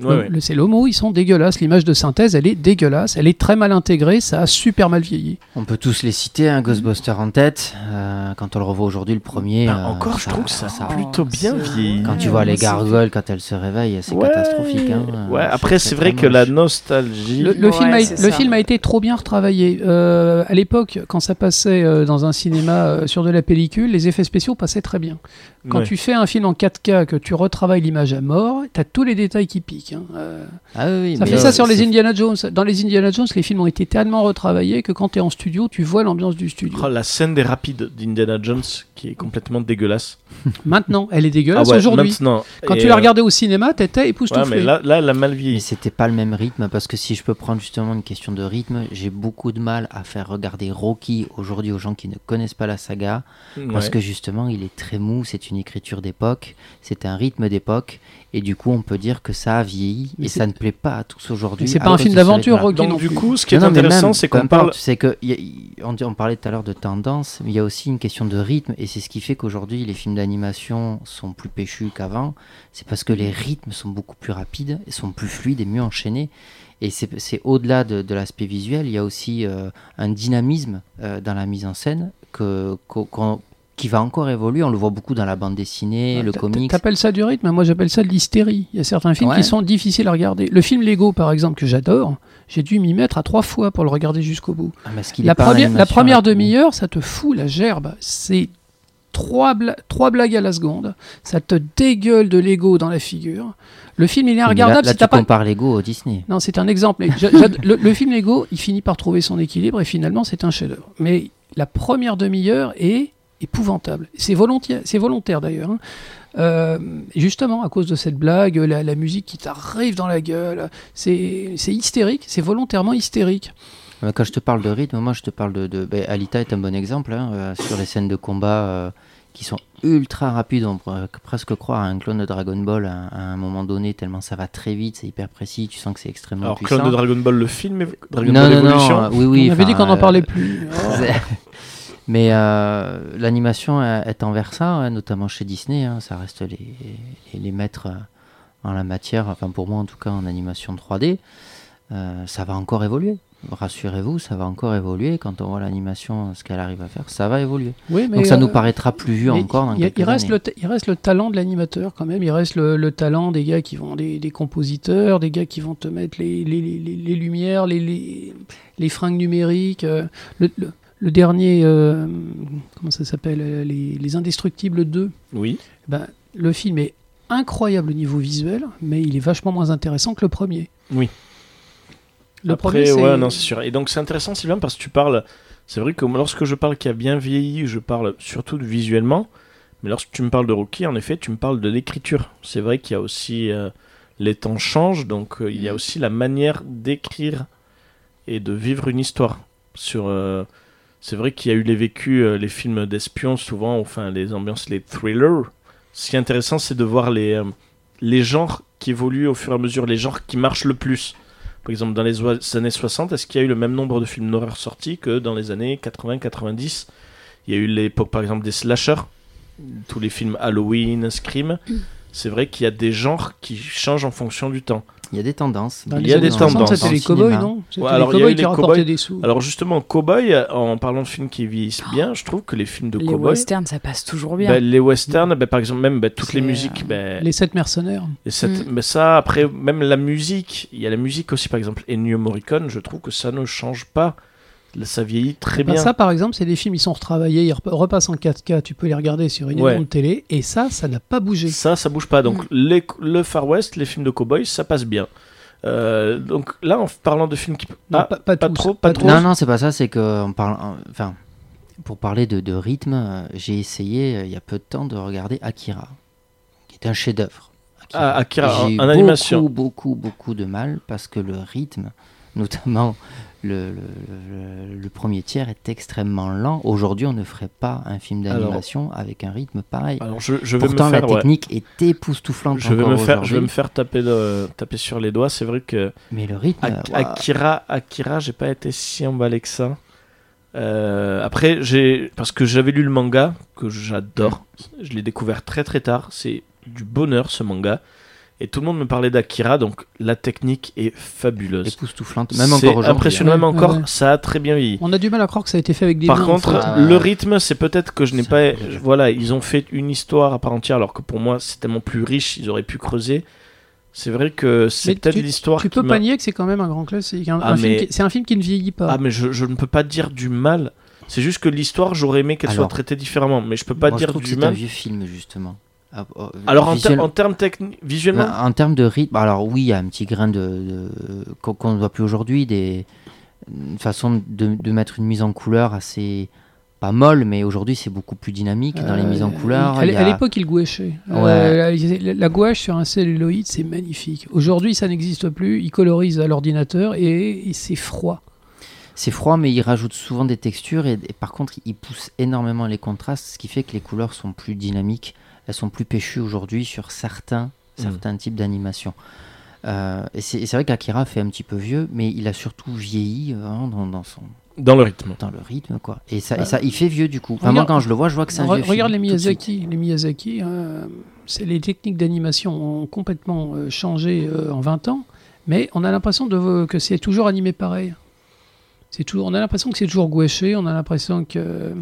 Ouais, ouais. Le- C'est le mot, ils sont dégueulasses. L'image de synthèse, elle est dégueulasse. Elle est très mal intégrée. Ça a super mal vieilli. On peut tous les citer, un Ghostbuster en tête. euh, quand on le revoit aujourd'hui, le premier. Bah, euh, encore, je trouve que ça, ça- a plutôt bien vieilli. Quand tu Ouais, vois les gargoles quand elles se réveillent, c'est Ouais. catastrophique. hein. Ouais, après, c'est vrai que la nostalgie. Le, le Ouais, film, a, c'est le ça. film a été trop bien retravaillé. Euh, à l'époque, quand ça passait euh, dans un cinéma sur de la pellicule, les effets spéciaux passaient très bien. Quand Ouais. tu fais un film en 4K, que tu retravailles l'image à mort, t'as tous les détails qui piquent. hein. Euh, Ah oui, ça mais fait ça sur les Indiana Jones. Dans les Indiana Jones, les films ont été tellement retravaillés que quand tu es en studio, tu vois l'ambiance du studio. Oh, la scène des rapides d'Indiana Jones qui est complètement dégueulasse. Maintenant, elle est Ah dégueulasse ouais, aujourd'hui. Quand Et, tu la euh, regardais au cinéma, t'étais Ouais, époustouflé. mais là, là, elle a mal Mais vieilli. c'était pas le même rythme parce que si je peux prendre justement une question de rythme, j'ai beaucoup de mal à faire regarder Rocky aujourd'hui aux gens qui ne connaissent pas la saga parce Ouais. que justement il est très mou, c'est une écriture d'époque, c'est un rythme d'époque et du coup on peut dire que ça a vieilli Mais et ça ne plaît pas à tous aujourd'hui. C'est à pas un film d'aventure. Rocky. non Donc, du coup, ce qui est Non, intéressant, c'est qu'on parle. C'est que y a- y- on, parlait tout à l'heure de tendance, mais il y a aussi une question de rythme, et c'est ce qui fait qu'aujourd'hui les films d'animation sont plus péchus qu'avant. C'est parce que les rythmes sont beaucoup plus rapides, et sont plus fluides et mieux enchaînés. Et c'est au-delà de, de l'aspect visuel, il y a aussi euh, un dynamisme euh, dans la mise en scène que, qu'on- qui va encore évoluer. On le voit beaucoup dans la bande dessinée, Ouais, le comics. T'appelles ça du rythme, moi j'appelle ça de l'hystérie. Il y a certains films Ouais. qui sont difficiles à regarder. Le film Lego, par exemple, que j'adore, j'ai dû m'y mettre à trois fois pour le regarder jusqu'au bout. Ah, La première, la demi-heure, ça te fout la gerbe. C'est trois, bla- trois blagues à la seconde. Ça te dégueule de Lego dans la figure. Le film, il est Mais là- regardable Là, si tu t'as pas. compares Lego au Disney. Non, c'est un exemple. Le, le film Lego, il finit par trouver son équilibre et finalement, c'est un chef-d'œuvre. Mais la première demi-heure est épouvantable. C'est volontaire, c'est volontaire d'ailleurs. hein. Euh, justement, à cause de cette blague, la, la musique qui t'arrive dans la gueule, c'est c'est hystérique, c'est volontairement hystérique. Euh, Quand je te parle de rythme, moi je te parle de. de- ben, Alita est un bon exemple hein, euh, sur les scènes de combat euh, qui sont ultra rapides. On pourrait presque croire à un clone de Dragon Ball à, à un moment donné, tellement ça va très vite, c'est hyper précis, tu sens que c'est extrêmement Alors, puissant. clone de Dragon Ball, le film, Dragon non, Ball non, non, oui, oui. On avait dit qu'on n'en parlait plus. Oh. Mais euh, l'animation est envers ça, hein, notamment chez Disney. hein, ça reste les, les, les maîtres euh, en la matière, enfin pour moi en tout cas en animation 3D. Euh, ça va encore évoluer. Rassurez-vous, ça va encore évoluer. Quand on voit l'animation, ce qu'elle arrive à faire, ça va évoluer. Oui, mais, Donc ça nous paraîtra plus vieux encore dans il, quelques il reste années. le, il reste le talent de l'animateur quand même. Il reste le, le talent des gars qui vont, des, des compositeurs, des gars qui vont te mettre les, les, les, lumières, les, les, les fringues numériques. le, le- dernier, euh, comment ça s'appelle euh, les, les Indestructibles 2. Oui. Ben, le film est incroyable au niveau visuel, mais il est vachement moins intéressant que le premier. Oui. Le Après, premier, ouais, non, c'est sûr. Et donc, c'est intéressant, Sylvain, parce que tu parles. C'est vrai que lorsque je parle qui a bien vieilli, je parle surtout de visuellement. Mais lorsque tu me parles de Rocky, en effet, tu me parles de l'écriture. C'est vrai qu'il y a aussi. euh, les temps changent, donc euh, il y a aussi la manière d'écrire et de vivre une histoire. Sur. euh, c'est vrai qu'il y a eu les vécus, euh, les films d'espions, souvent, enfin, les ambiances, les thrillers. Ce qui est intéressant, c'est de voir les, euh, les genres qui évoluent au fur et à mesure, les genres qui marchent le plus. Par exemple, dans les années 60, est-ce qu'il y a eu le même nombre de films d'horreur sortis que dans les années 80-90 Il y a eu l'époque, par exemple, des slashers, tous les films Halloween, Scream. C'est vrai qu'il y a des genres qui changent en fonction du temps. Il y a des tendances. Dans Il les y a des 60, tendances C'était les le cow-boys, non C'était Ouais, les alors, il y a cow-boys qui les rapportaient cow-boys. des sous. Alors justement, Cowboy, en parlant de films qui vieillissent bien, je trouve que les films de Les cowboy, westerns, ça passe toujours bien. ben, les westerns, ben, par exemple, même ben, toutes les musiques, euh, Les sept mercenaires. Mm. mais ça, après, même la musique, il y a la musique aussi, par exemple, Ennio Morricone, je trouve que ça ne change pas. Ça vieillit très Ben, bien. ça, par exemple, c'est des films, ils sont retravaillés, ils rep- repassent en 4K, tu peux les regarder sur une Ouais. de télé, et ça, ça n'a pas bougé. Ça, ça bouge pas. Donc, Mm. les- le Far West, les films de cowboys, ça passe bien. Euh, donc là, en parlant de films qui. Non, Ah, pas, pas pas tous, trop, pas trop. Non, non, c'est pas ça, c'est que on parle, enfin, pour parler de, de rythme, euh, j'ai essayé euh, il y a peu de temps de regarder Akira, qui est un chef-d'œuvre. Ah, Akira, J'ai eu en animation. Beaucoup, beaucoup, beaucoup de mal parce que le rythme, notamment le, le- le- le premier tiers, est extrêmement lent. Aujourd'hui, on ne ferait pas un film d'animation avec un rythme pareil. Alors, je, je vais Pourtant, me faire. la ouais, technique est époustouflante. je vais me faire, je vais aujourd'hui, me faire taper, le- taper sur les doigts. C'est vrai que Mais le rythme, Ak-. Akira, Akira, j'ai pas été si emballé que ça. Euh, après, j'ai parce que j'avais lu le manga que j'adore. Je l'ai découvert très très tard. C'est du bonheur ce manga. Et tout le monde me parlait d'Akira, donc la technique est fabuleuse. Époustouflante, même C'est encore aujourd'hui. impressionnant, hein. même Ouais, encore, ouais. ça a très bien vieilli. On a du mal à croire que ça a été fait avec des Par mains, en contre, fait. Ah, le rythme, c'est peut-être que je n'ai pas. jeu. Voilà, ils ont fait une histoire à part entière, alors que pour moi, c'est tellement plus riche, ils auraient pu creuser. C'est vrai que c'est peut-être l'histoire tu peux pas nier que c'est quand même un grand classique. un- Ah, un mais- C'est un film qui ne vieillit pas. Ah, mais je, je ne peux pas dire du mal. C'est juste que l'histoire, j'aurais aimé qu'elle soit traitée différemment, mais je peux pas Moi, je dire que du c'est un mal. vieux film, justement. Ah, oh, Alors en, ter- visuel- en termes techniques, visuellement, Bah, en termes de rythme, alors oui, il y a un petit grain de, de- qu'on ne voit plus aujourd'hui, des une façon de, de mettre une mise en couleur assez pas molle, mais aujourd'hui c'est beaucoup plus dynamique dans les Euh, mises en couleur. À a- l'époque, il gouachait. Ouais. Euh, la, la gouache sur un celluloïd, c'est magnifique. Aujourd'hui, ça n'existe plus. Il colorise à l'ordinateur et, et c'est froid. C'est froid, mais il rajoute souvent des textures et, et par contre, il pousse énormément les contrastes, ce qui fait que les couleurs sont plus dynamiques, elles sont plus péchues aujourd'hui sur certains, Mm. certains types d'animation. Euh, et c'est vrai qu'Akira fait un petit peu vieux, mais il a surtout vieilli hein, dans, dans son, dans le rythme. dans le rythme, quoi. Et ça, et ça il fait vieux du coup. Enfin, Regarde- moi, quand je le vois, je vois que c'est un vieux regarde les film. Miyazaki. Les Miyazaki, euh, c'est les techniques d'animation ont complètement euh, changé euh, en 20 ans, mais on a l'impression de, que c'est toujours animé pareil. C'est toujours, on a l'impression que c'est toujours gouaché, on a l'impression que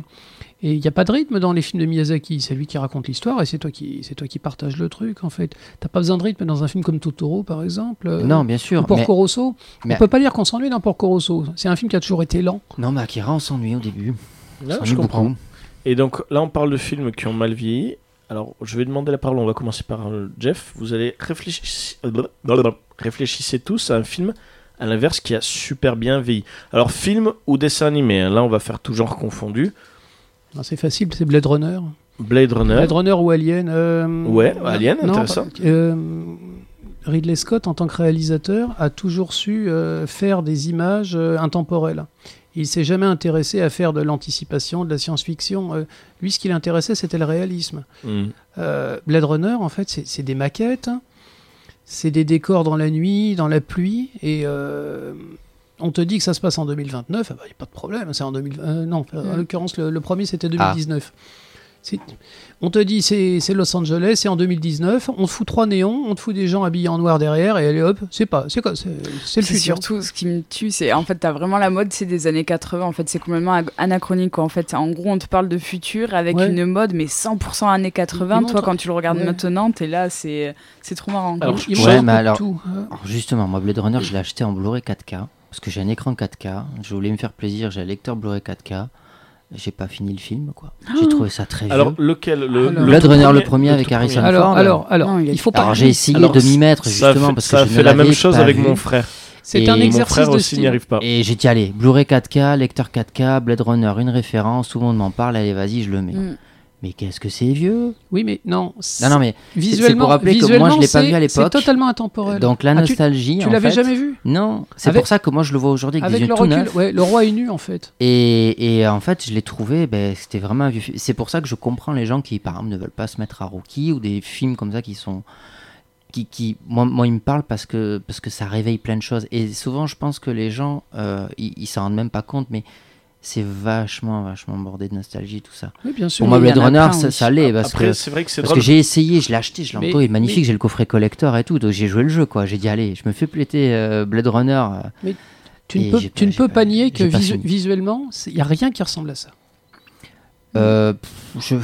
et il n'y a pas de rythme dans les films de Miyazaki. C'est lui qui raconte l'histoire et c'est toi qui, c'est toi qui partage le truc en fait. T'as pas besoin de rythme dans un film comme Totoro par exemple. euh, Non, bien sûr. ou Porco Mais, Rosso. mais- On peut pas dire qu'on s'ennuie dans Porco Rosso. C'est un film qui a toujours été lent. non, mais Akira, on s'ennuie au début. Là, je comprends. beaucoup. Et donc là, on parle de films qui ont mal vieilli. Alors, je vais demander la parole. On va commencer par euh, Jeff. Vous allez réfléchir, réfléchissez tous à un film à l'inverse qui a super bien vieilli. Alors, film ou dessin animé. hein. Là, on va faire tout genre confondu. Non, C'est facile, c'est Blade Runner. Blade Runner. Blade Runner ou Alien euh, Ouais, Alien, non, intéressant. pas- euh, Ridley Scott, en tant que réalisateur, a toujours su euh, faire des images intemporelles. Il s'est jamais intéressé à faire de l'anticipation, de la science-fiction. Lui, ce qui l'intéressait, c'était le réalisme. Hmm. Blade Runner, en fait, c'est c'est des maquettes, hein. C'est des décors dans la nuit, dans la pluie, et euh, on te dit que ça se passe en 2029, il n'y a pas de problème, c'est en 2000, euh, non, en Mm. l'occurrence, le, le premier c'était 2019. C'est- On te dit c'est Los Angeles, c'est en 2019, on te fout trois néons, on te fout des gens habillés en noir derrière, et allez hop, c'est pas, c'est quoi, c'est le C'est futur. surtout ce qui me tue, c'est en fait, t'as vraiment la mode, c'est des années 80. En fait, c'est complètement anachronique. quoi. En fait, en gros, on te parle de futur avec Ouais. une mode, mais 100% années 80. Ils Toi, quand tu le regardes Ouais. maintenant, t'es là, c'est c'est trop marrant. Alors, Il Ouais, mais alors- tout. Alors justement, moi Blade Runner, je l'ai acheté en Blu-ray 4K parce que j'ai un écran 4K. Je voulais me faire plaisir, j'ai un lecteur Blu-ray 4K. J'ai pas fini le film, quoi. J'ai trouvé ça très vieux. Alors, lequel le, Alors- Blade tout Runner, le premier avec Harrison premier. Ford. Alors, alors, alors, Non, il faut pas. Alors j'ai essayé Alors, de m'y mettre justement fait, parce que ça a je fait ne la même chose avec vu. mon frère. C'est un mon Mon exercice frère de aussi n'y arrive pas. Et j'ai dit allez, Blu-ray 4K, lecteur 4K, Blade Runner, une référence, tout le monde m'en parle, allez vas-y, je le mets. Mm. Mais qu'est-ce que c'est vieux? Oui, mais non. Non, non, mais Visuellement, pour rappeler que moi, visuellement, je l'ai pas vu à l'époque. C'est totalement intemporel. donc la Ah, tu- nostalgie. Tu en l'avais jamais vu? Non, c'est Avec- pour ça que moi je le vois aujourd'hui avec, Avec des le yeux tout recul, ouais, le roi est nu en fait. Et, et en fait, je l'ai trouvé, ben, c'était vraiment un vieux film. C'est pour ça que je comprends les gens qui, par exemple, ne veulent pas se mettre à Rocky ou des films comme ça qui sont. Qui, qui, moi, moi, ils me parlent parce que, parce que ça réveille plein de choses. Et souvent, je pense que les gens, euh, ils ils s'en rendent même pas compte, mais c'est vachement, vachement bordé de nostalgie, tout ça. Oui, bien sûr. Pour moi, Blade Runner, ça, ça l'est. Parce Après, que, c'est vrai que c'est parce que j'ai essayé, je l'ai acheté, je l'ai Mais- il est magnifique, mais- j'ai le coffret collector et tout. Donc j'ai joué le jeu, quoi. J'ai dit, allez, je me fais péter euh, Blade Runner. euh, Tu ne Et peux, j'ai tu pas- ne peux pas- nier que pas visuellement, il n'y a rien qui ressemble à ça. euh, je,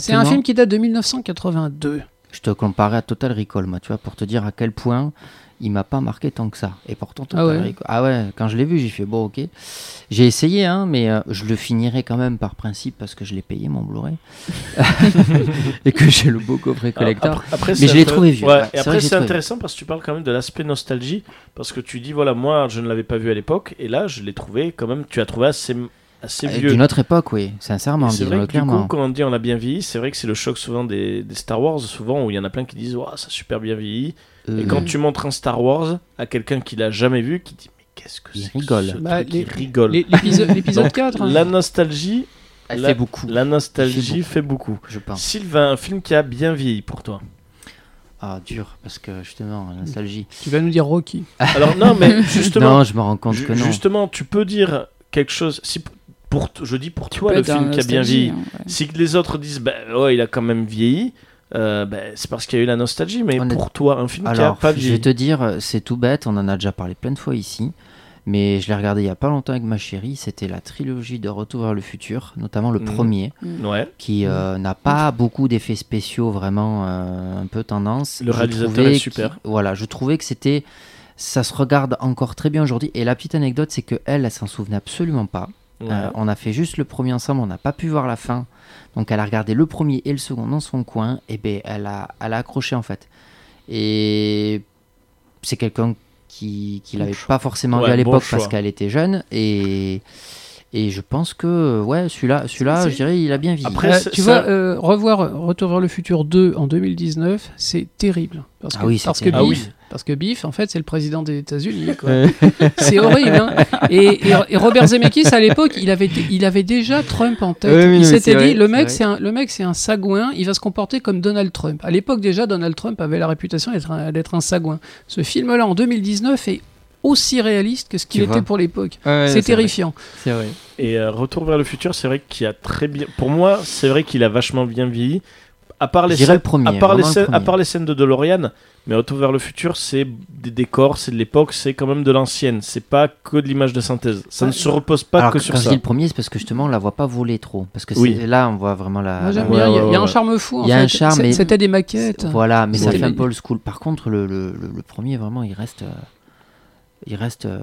C'est un film qui date de 1982. Je te comparais à Total Recall, moi, tu vois, pour te dire à quel point il m'a pas marqué tant que ça. Et pourtant, Ah ouais. Ah ouais, quand je l'ai vu, j'ai fait bon, ok. J'ai essayé, hein, mais euh, je le finirai quand même par principe parce que je l'ai payé mon Blu-ray. et que j'ai le beau coffret collector. après- après, Mais c'est je l'ai trouvé vieux. Ouais, Ouais, et après, c'est intéressant parce que tu parles quand même de l'aspect nostalgie. Parce que tu dis, voilà, moi, je ne l'avais pas vu à l'époque. Et là, je l'ai trouvé quand même. Tu as trouvé assez, assez Euh, vieux. D'une autre époque, oui, sincèrement, C'est vrai que du coup, clairement. quand on dit on a bien vieilli, c'est vrai que c'est le choc souvent des, des Star Wars, souvent où il y en a plein qui disent Ouah, ça a super bien vieilli. Et Euh, quand tu montres un Star Wars à quelqu'un qui l'a jamais vu, qui dit Mais qu'est-ce que c'est rigole. ce Bah, truc les- Il rigole. L'épisode l'épisode Donc, 4. hein. La nostalgie, elle la- fait beaucoup, la nostalgie fait fait beaucoup. je pense. Sylvain, un film qui a bien vieilli pour toi. Ah, dur, parce que justement, la nostalgie. Tu vas nous dire Rocky. Alors non, mais justement, Non, je me rends compte que non. justement, tu peux dire quelque chose. Si pour, je dis pour toi le film qui a bien vieilli. hein, ouais. Si les autres disent, ben ouais, il a quand même vieilli. euh, ben, c'est parce qu'il y a eu la nostalgie. Mais pour toi, un film qui a Alors, pas je vais vieilli. te dire, c'est tout bête, on en a déjà parlé plein de fois ici. Mais je l'ai regardé il y a pas longtemps avec ma chérie. C'était la trilogie de Retour vers le futur, notamment le Mhm. premier, Ouais. qui euh, n'a pas beaucoup d'effets spéciaux, vraiment euh, un peu tendance. Le Je réalisateur est super. Voilà, je trouvais que c'était. Ça se regarde encore très bien aujourd'hui. Et la petite anecdote, c'est que elle, elle s'en souvenait absolument pas. Ouais. Euh, on a fait juste le premier ensemble, on n'a pas pu voir la fin. Donc elle a regardé le premier et le second dans son coin, et ben elle a, elle a accroché en fait. Et c'est quelqu'un qui, qui l'avait pas forcément Ouais, vu à l'époque parce qu'elle était jeune. Et, et je pense que ouais, celui-là, celui-là, C'est- je dirais, il a bien vieilli. Après, Euh, tu ça- vois, euh, revoir Retour vers le futur 2 en 2019, c'est terrible. Parce que, Ah oui, c'est parce que terrible. Biff, parce que Biff, en fait, c'est le président des États-Unis. c'est horrible. hein. Et, et- et Robert Zemeckis, à l'époque, il avait, il avait déjà Trump en tête. Oui, oui, il s'était dit, vrai, le mec, vrai. c'est un, le mec, c'est un sagouin. Il va se comporter comme Donald Trump. À l'époque, déjà, Donald Trump avait la réputation d'être un, d'être un sagouin. Ce film-là, en 2019, est aussi réaliste que ce qu'il était pour l'époque. Ouais, c'est terrifiant. C'est vrai. Et euh, Retour vers le futur, c'est vrai qu'il a très bien. Pour moi, c'est vrai qu'il a vachement bien vieilli. À part les Je dirais scènes, le premier, à part les le scènes, à premier. part les scènes de DeLorean, mais Retour vers le futur, c'est des décors, c'est de l'époque, c'est quand même de l'ancienne. C'est pas que de l'image de synthèse. Ça ne se repose pas Alors que que sur quand je ça. dis le premier, c'est parce que justement on la voit pas voler trop. Parce que Oui. là, on voit vraiment la. Moi, j'aime la- bien. Il y a- ouais, il y, a ouais. un charme fou. Il y a un charme, C'était des maquettes. Voilà, mais ça fait un peu old school. Par contre, le, le, le- le premier, vraiment, il reste. euh, il reste. euh,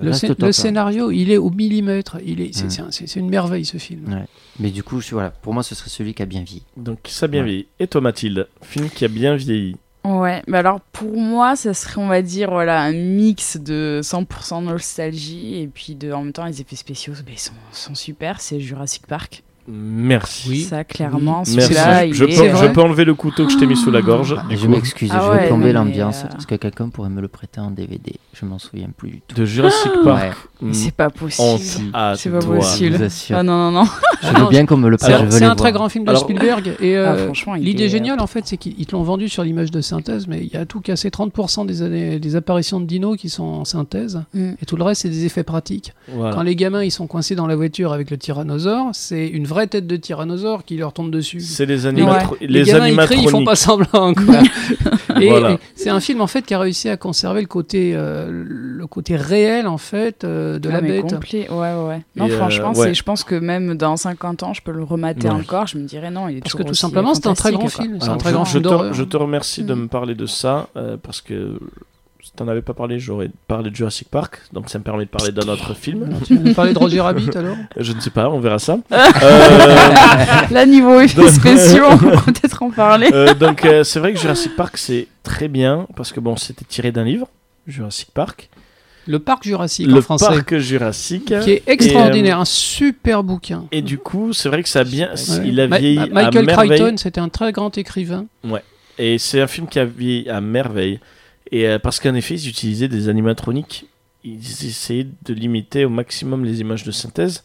Le, reste scé- top, le hein. scénario, il est au millimètre. Il est, c'est, c'est un- c'est- c'est une merveille ce film. Ouais. Mais du coup, je- voilà, pour moi, ce serait celui qui a bien vieilli. Donc ça a bien Ouais. vieilli. Et toi, Mathilde, film qui a bien vieilli. Ouais, mais alors pour moi, ça serait, on va dire, voilà, un mix de 100% nostalgie et puis de, en même temps, les effets spéciaux ben, ils sont, sont super. C'est Jurassic Park. Merci. Oui. Ça, clairement, Merci. je, peux, je enlever le couteau que je t'ai mis sous la gorge. Ah, du je m'excuse, Ah je ouais, vais plomber non, mais, l'ambiance. euh, Est-ce que quelqu'un pourrait me le prêter en DVD Je m'en souviens plus du tout. De Jurassic Ouais, Park. Mais C'est pas possible. à C'est pas possible. Ah non, non, non. Je veux bien qu'on me le prête. C'est un voir. très grand film de Alors- Spielberg. Et Ah, euh, l'idée est- géniale, en fait, c'est qu'ils ils te l'ont vendu sur l'image de synthèse, mais il y a tout cassé 30% des, années- des apparitions de dinos qui sont en synthèse, Mm. et tout le reste, c'est des effets pratiques. Quand les gamins ils sont coincés dans la voiture avec le tyrannosaure, c'est une vraie tête de tyrannosaure qui leur tombe dessus. C'est les, animatro- Les, les gamins ils crient, ils font animatroniques. pas semblant. quoi. et Voilà. et c'est un film en fait qui a réussi à conserver le côté, euh, le côté réel en fait euh, de Ah, la bête. complet. Ouais, ouais. Non, Et, euh, franchement, ouais. c'est- je pense que même dans 50 ans, je peux le remater Ouais. encore. Je me dirais non, il est Parce que tout simplement, c'est un très grand quoi. film. C'est un Alors, très je, grand je film te, je te remercie de Mm. me parler de ça euh, parce que t'en avais pas parlé, j'aurais parlé de Jurassic Park. Donc ça me permet de parler d'un autre film. Tu nous parler de Roger Rabbit alors? Je ne sais pas, on verra ça. Euh, Là, niveau effets spéciaux, on peut peut-être en parler. euh, donc euh, c'est vrai que Jurassic Park c'est très bien parce que bon c'était tiré d'un livre, Jurassic Park, Le parc Jurassique le en français, parc Jurassique. qui est extraordinaire, un super bouquin. Et du coup c'est vrai que ça a bien, Ouais. il a Ma- vieilli Ma- à Michael merveille. Crichton, c'était un très grand écrivain. Et c'est un film qui a vieilli à merveille. Et euh, parce qu'en effet, ils utilisaient des animatroniques. Ils essayaient de limiter au maximum les images de synthèse.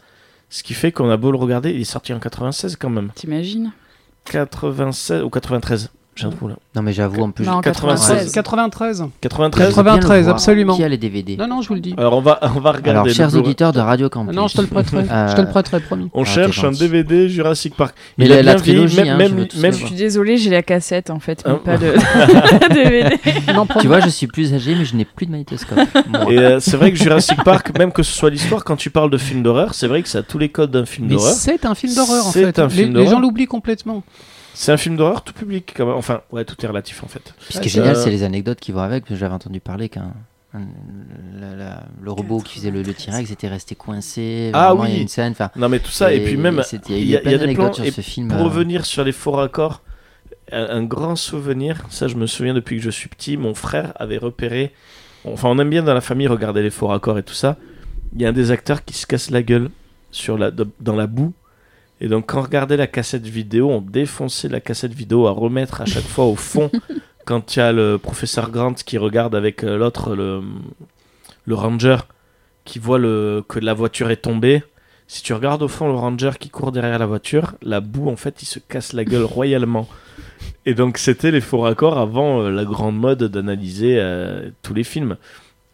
Ce qui fait qu'on a beau le regarder, il est sorti en 96 quand même. T'imagines? 96 ou 93, j'ai un trou là. Non, mais j'avoue, en plus. Non, 96. 93. 93. 93 j'aimerais bien le 93, voir. absolument. Qui a les DVD Non, non, je vous le dis. Alors on va, on va regarder. Alors, chers auditeurs de Radio Campus. non, je te le prêterai. Euh, Je te le prêterai, promis. On Ah, cherche un. DVD Jurassic Park. Mais il a la- la bien vieilli, trilogie, même, hein, même, je même- Je suis désolée, j'ai la cassette en fait, mais Hein pas de DVD. Non. Tu vois, je suis plus âgé, mais je n'ai plus de magnétoscope. Et euh, c'est vrai que Jurassic Park, même que ce soit l'histoire, quand tu parles de film d'horreur, c'est vrai que ça a tous les codes d'un film d'horreur. c'est un film d'horreur en C'est fait. un Les- gens l'oublient complètement. C'est un film d'horreur tout public, quand même. Enfin, ouais, tout est relatif en fait. Ce qui est Euh, génial, c'est les anecdotes qui vont avec. parce que J'avais entendu parler qu'un. un- la- la- le robot qui faisait le, le T-Rex était resté coincé. Ah Vraiment, Il y oui. a une scène. enfin, Non, mais tout ça, et, puis même, c'était- il y y a- plein il y a des d'anecdotes plans, sur et ce film. pour euh, revenir sur les faux raccords, un, un grand souvenir, ça je me souviens depuis que je suis petit, mon frère avait repéré, enfin on aime bien dans la famille regarder les faux raccords et tout ça, il y a un des acteurs qui se casse la gueule sur la, dans la boue, et donc quand on regardait la cassette vidéo, on défonçait la cassette vidéo à remettre à chaque fois au fond, quand il y a le professeur Grant qui regarde avec euh, l'autre, le, le ranger, qui voit le, que la voiture est tombée. Si tu regardes au fond le ranger qui court derrière la voiture, la boue en fait il se casse la gueule royalement. Et donc c'était les faux raccords avant euh, la grande mode d'analyser euh, tous les films.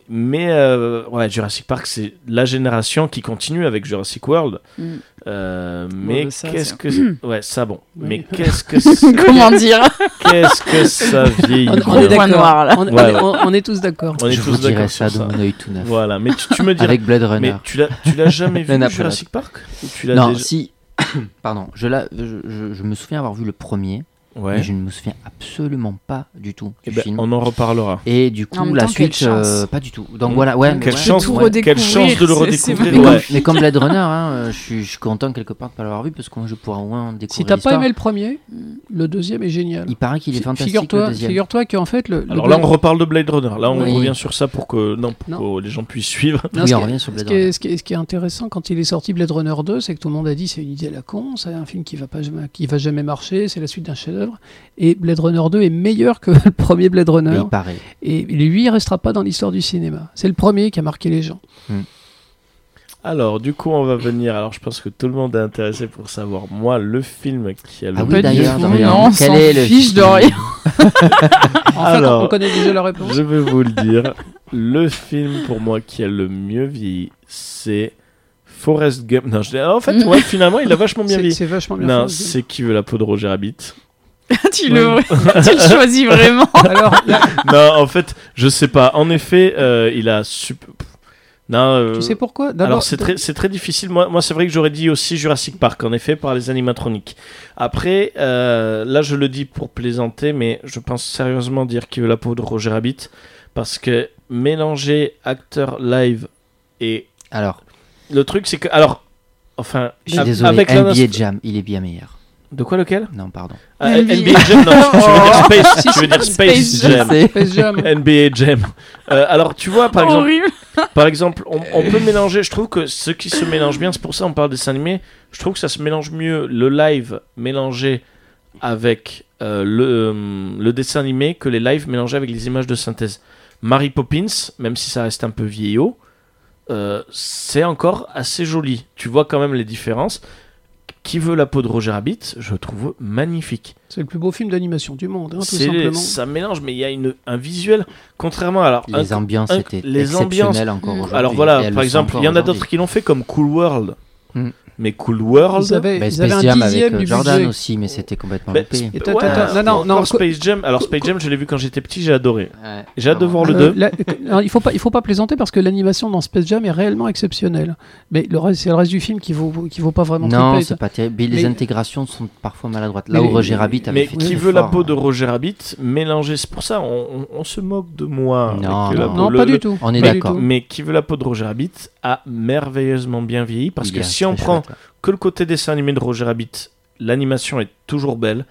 Mais euh, ouais, Jurassic Park, c'est la génération qui continue avec Jurassic World. Mm. Euh, mais qu'est-ce que ouais ça bon Oui. mais qu'est-ce que c'est- Comment dire? Qu'est-ce que ça vieillit On, est Point d'accord. noir, là. On, Ouais, on- on est tous d'accord. on est je tous vous dirai d'accord ça de mon œil tout neuf. voilà mais tu, tu me diras Avec Blade Runner. mais tu l'as tu l'as jamais vu Jurassic Park? Tu Non, déjà- si. Pardon, je, la- je, je- je me souviens avoir vu le premier, ouais mais je ne me souviens absolument pas du tout Eh du ben, film. on en reparlera Et du coup, la temps, suite, euh, pas du tout. Donc Mm. voilà, ouais, Quelle ouais. chance, tout ouais. redécouvrir, quelle chance de le redécouvrir Mais, comme, ouais. mais comme Blade Runner, hein, euh, je, suis, je suis content quelque part de ne pas l'avoir vu parce que moi je pourrais au moins découvrir Si t'as pas aimé le premier, le deuxième est génial. Il paraît qu'il est fantastique le Figure-toi, deuxième. figure-toi qu'en fait le. le alors là on reparle de Blade Runner là on Oui. revient sur ça pour que non pour Non. que les gens puissent suivre Non, oui, ce on qui est- revient sur Blade Runner. ce, qui est, ce qui est intéressant quand il est sorti Blade Runner 2, c'est que tout le monde a dit c'est une idée à la con, c'est un film qui va pas qui va jamais marcher, c'est la suite d'un chef-d'œuvre. Et Blade Runner 2 est meilleur que le premier Blade Runner. il paraît. Et lui, il restera pas dans l'histoire du cinéma. C'est le premier qui a marqué les gens. alors du coup on va venir alors je pense que tout le monde est intéressé pour savoir moi le film qui a le Ah oui, d'ailleurs, on quel s'en est le fiche de film rien. En fait, Alors, on connaît déjà la réponse. Je vais vous le dire. Le film pour moi qui a le mieux vieilli, c'est Forrest Gump. Non, je... En fait, ouais, finalement, il a vachement bien C'est vieilli. c'est vachement bien Non, fait. c'est qui veut la peau de Roger Rabbit tu, le... tu le choisis vraiment. Alors, là, Non, en fait, je sais pas. En effet, euh, il a super. Non. euh, tu sais pourquoi? D'abord, Alors c'est très, c'est très difficile. Moi, moi c'est vrai que j'aurais dit aussi Jurassic Park, en effet, par les animatroniques. Après, euh, là je le dis pour plaisanter, mais je pense sérieusement dire qu'il veut la peau de Roger Rabbit, parce que mélanger acteur live et Alors, le truc c'est que alors, enfin, je suis désolé, avec NBA Jam, il est bien meilleur. De quoi lequel? Non, pardon. Ah, NBA. Jam, non, tu veux dire Space, Si, tu veux dire Space Space Jam. Space Jam. NBA Jam. Euh, alors tu vois par exemple. Par exemple, on, on peut mélanger, je trouve que ce qui se mélange bien, c'est pour ça on parle dessin animé, je trouve que ça se mélange mieux le live mélangé avec euh, le, euh, le dessin animé que les lives mélangés avec les images de synthèse. Mary Poppins, même si ça reste un peu vieillot, euh, c'est encore assez joli. Tu vois quand même les différences. Qui veut la peau de Roger Rabbit Je trouve magnifique. C'est le plus beau film d'animation du monde, hein, tout C'est- simplement. ça mélange, mais il y a une, un visuel, contrairement à alors, un- Les ambiances un- étaient les exceptionnelles Mm. encore aujourd'hui. alors voilà, par exemple, il y en a d'autres qui l'ont fait comme Cool World. Hmm. Mais Cool World. Ils avaient, Bah, ils Space un Jam avec dixième euh, du Jordan budget. aussi, mais c'était complètement Bah, loupé. Ouais, attends, non, non, non, Space Jam. Alors Space Jam, je l'ai vu quand j'étais petit, j'ai adoré. Ouais. J'ai hâte de voir le Euh, 2. là, alors, il faut pas, il faut pas plaisanter parce que l'animation dans Space Jam est réellement exceptionnelle. Mais le reste, c'est le reste du film qui vaut, qui vaut pas vraiment Non, triper. c'est pas terrible. Mais les Mais- intégrations sont parfois maladroites. Là Mais où Roger Rabbit avait Mais fait qui très veut la peau hein. de Roger Rabbit mélangée C'est pour ça, on, on- on se moque de moi. Non, pas du tout. On est d'accord. Mais qui veut la peau de Roger Rabbit a merveilleusement bien vieilli parce que si on prend. Que le côté dessin animé de Roger Rabbit, l'animation est toujours belle.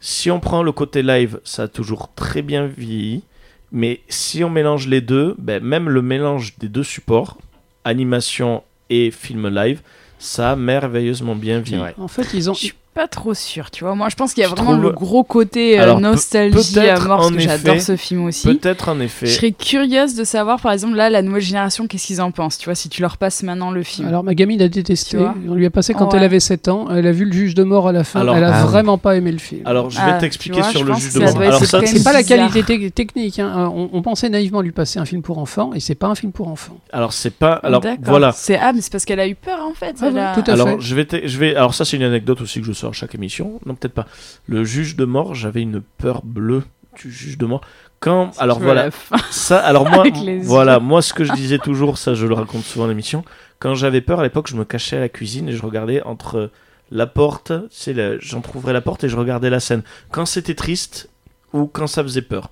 Si on prend le côté live, ça a toujours très bien vieilli. Mais si on mélange les deux, ben, même le mélange des deux supports, animation et film live, ça a merveilleusement bien vieilli. En fait, ils ont. Je pas trop sûre, tu vois. Moi, je pense qu'il y a Je vraiment trouve- le gros côté euh, Alors, nostalgie à mort, parce que j'adore ce film aussi. Peut-être en Je effet. serais curieuse de savoir, par exemple, là, la nouvelle génération, qu'est-ce qu'ils en pensent, tu vois, si tu leur passes maintenant le film. Alors ma gamine a détesté. On lui a passé quand Ouais. elle avait 7 ans. Elle a vu le juge de mort à la fin. Alors- elle a Ah vraiment pas aimé le film. Alors je vais Ah, t'expliquer sur je le juge de mort. Alors ça, c'est pas la qualité te- technique. hein. On, on pensait naïvement lui passer un film pour enfants et c'est pas un film pour enfants. alors c'est pas. Alors voilà. C'est ah, mais c'est parce qu'elle a eu peur, en fait. Ah Alors je je vais. Alors ça c'est une anecdote aussi que je sors à chaque émission. Non peut-être pas. Le juge de mort, j'avais une peur bleue du juge de mort. Quand. Alors voilà. Ça, alors moi, voilà, moi ce que je disais toujours, ça je le raconte souvent à l'émission, quand j'avais peur à l'époque, je me cachais à la cuisine et je regardais entre la porte, c'est la... j'entrouvrais la porte et je regardais la scène. Quand c'était triste ou quand ça faisait peur.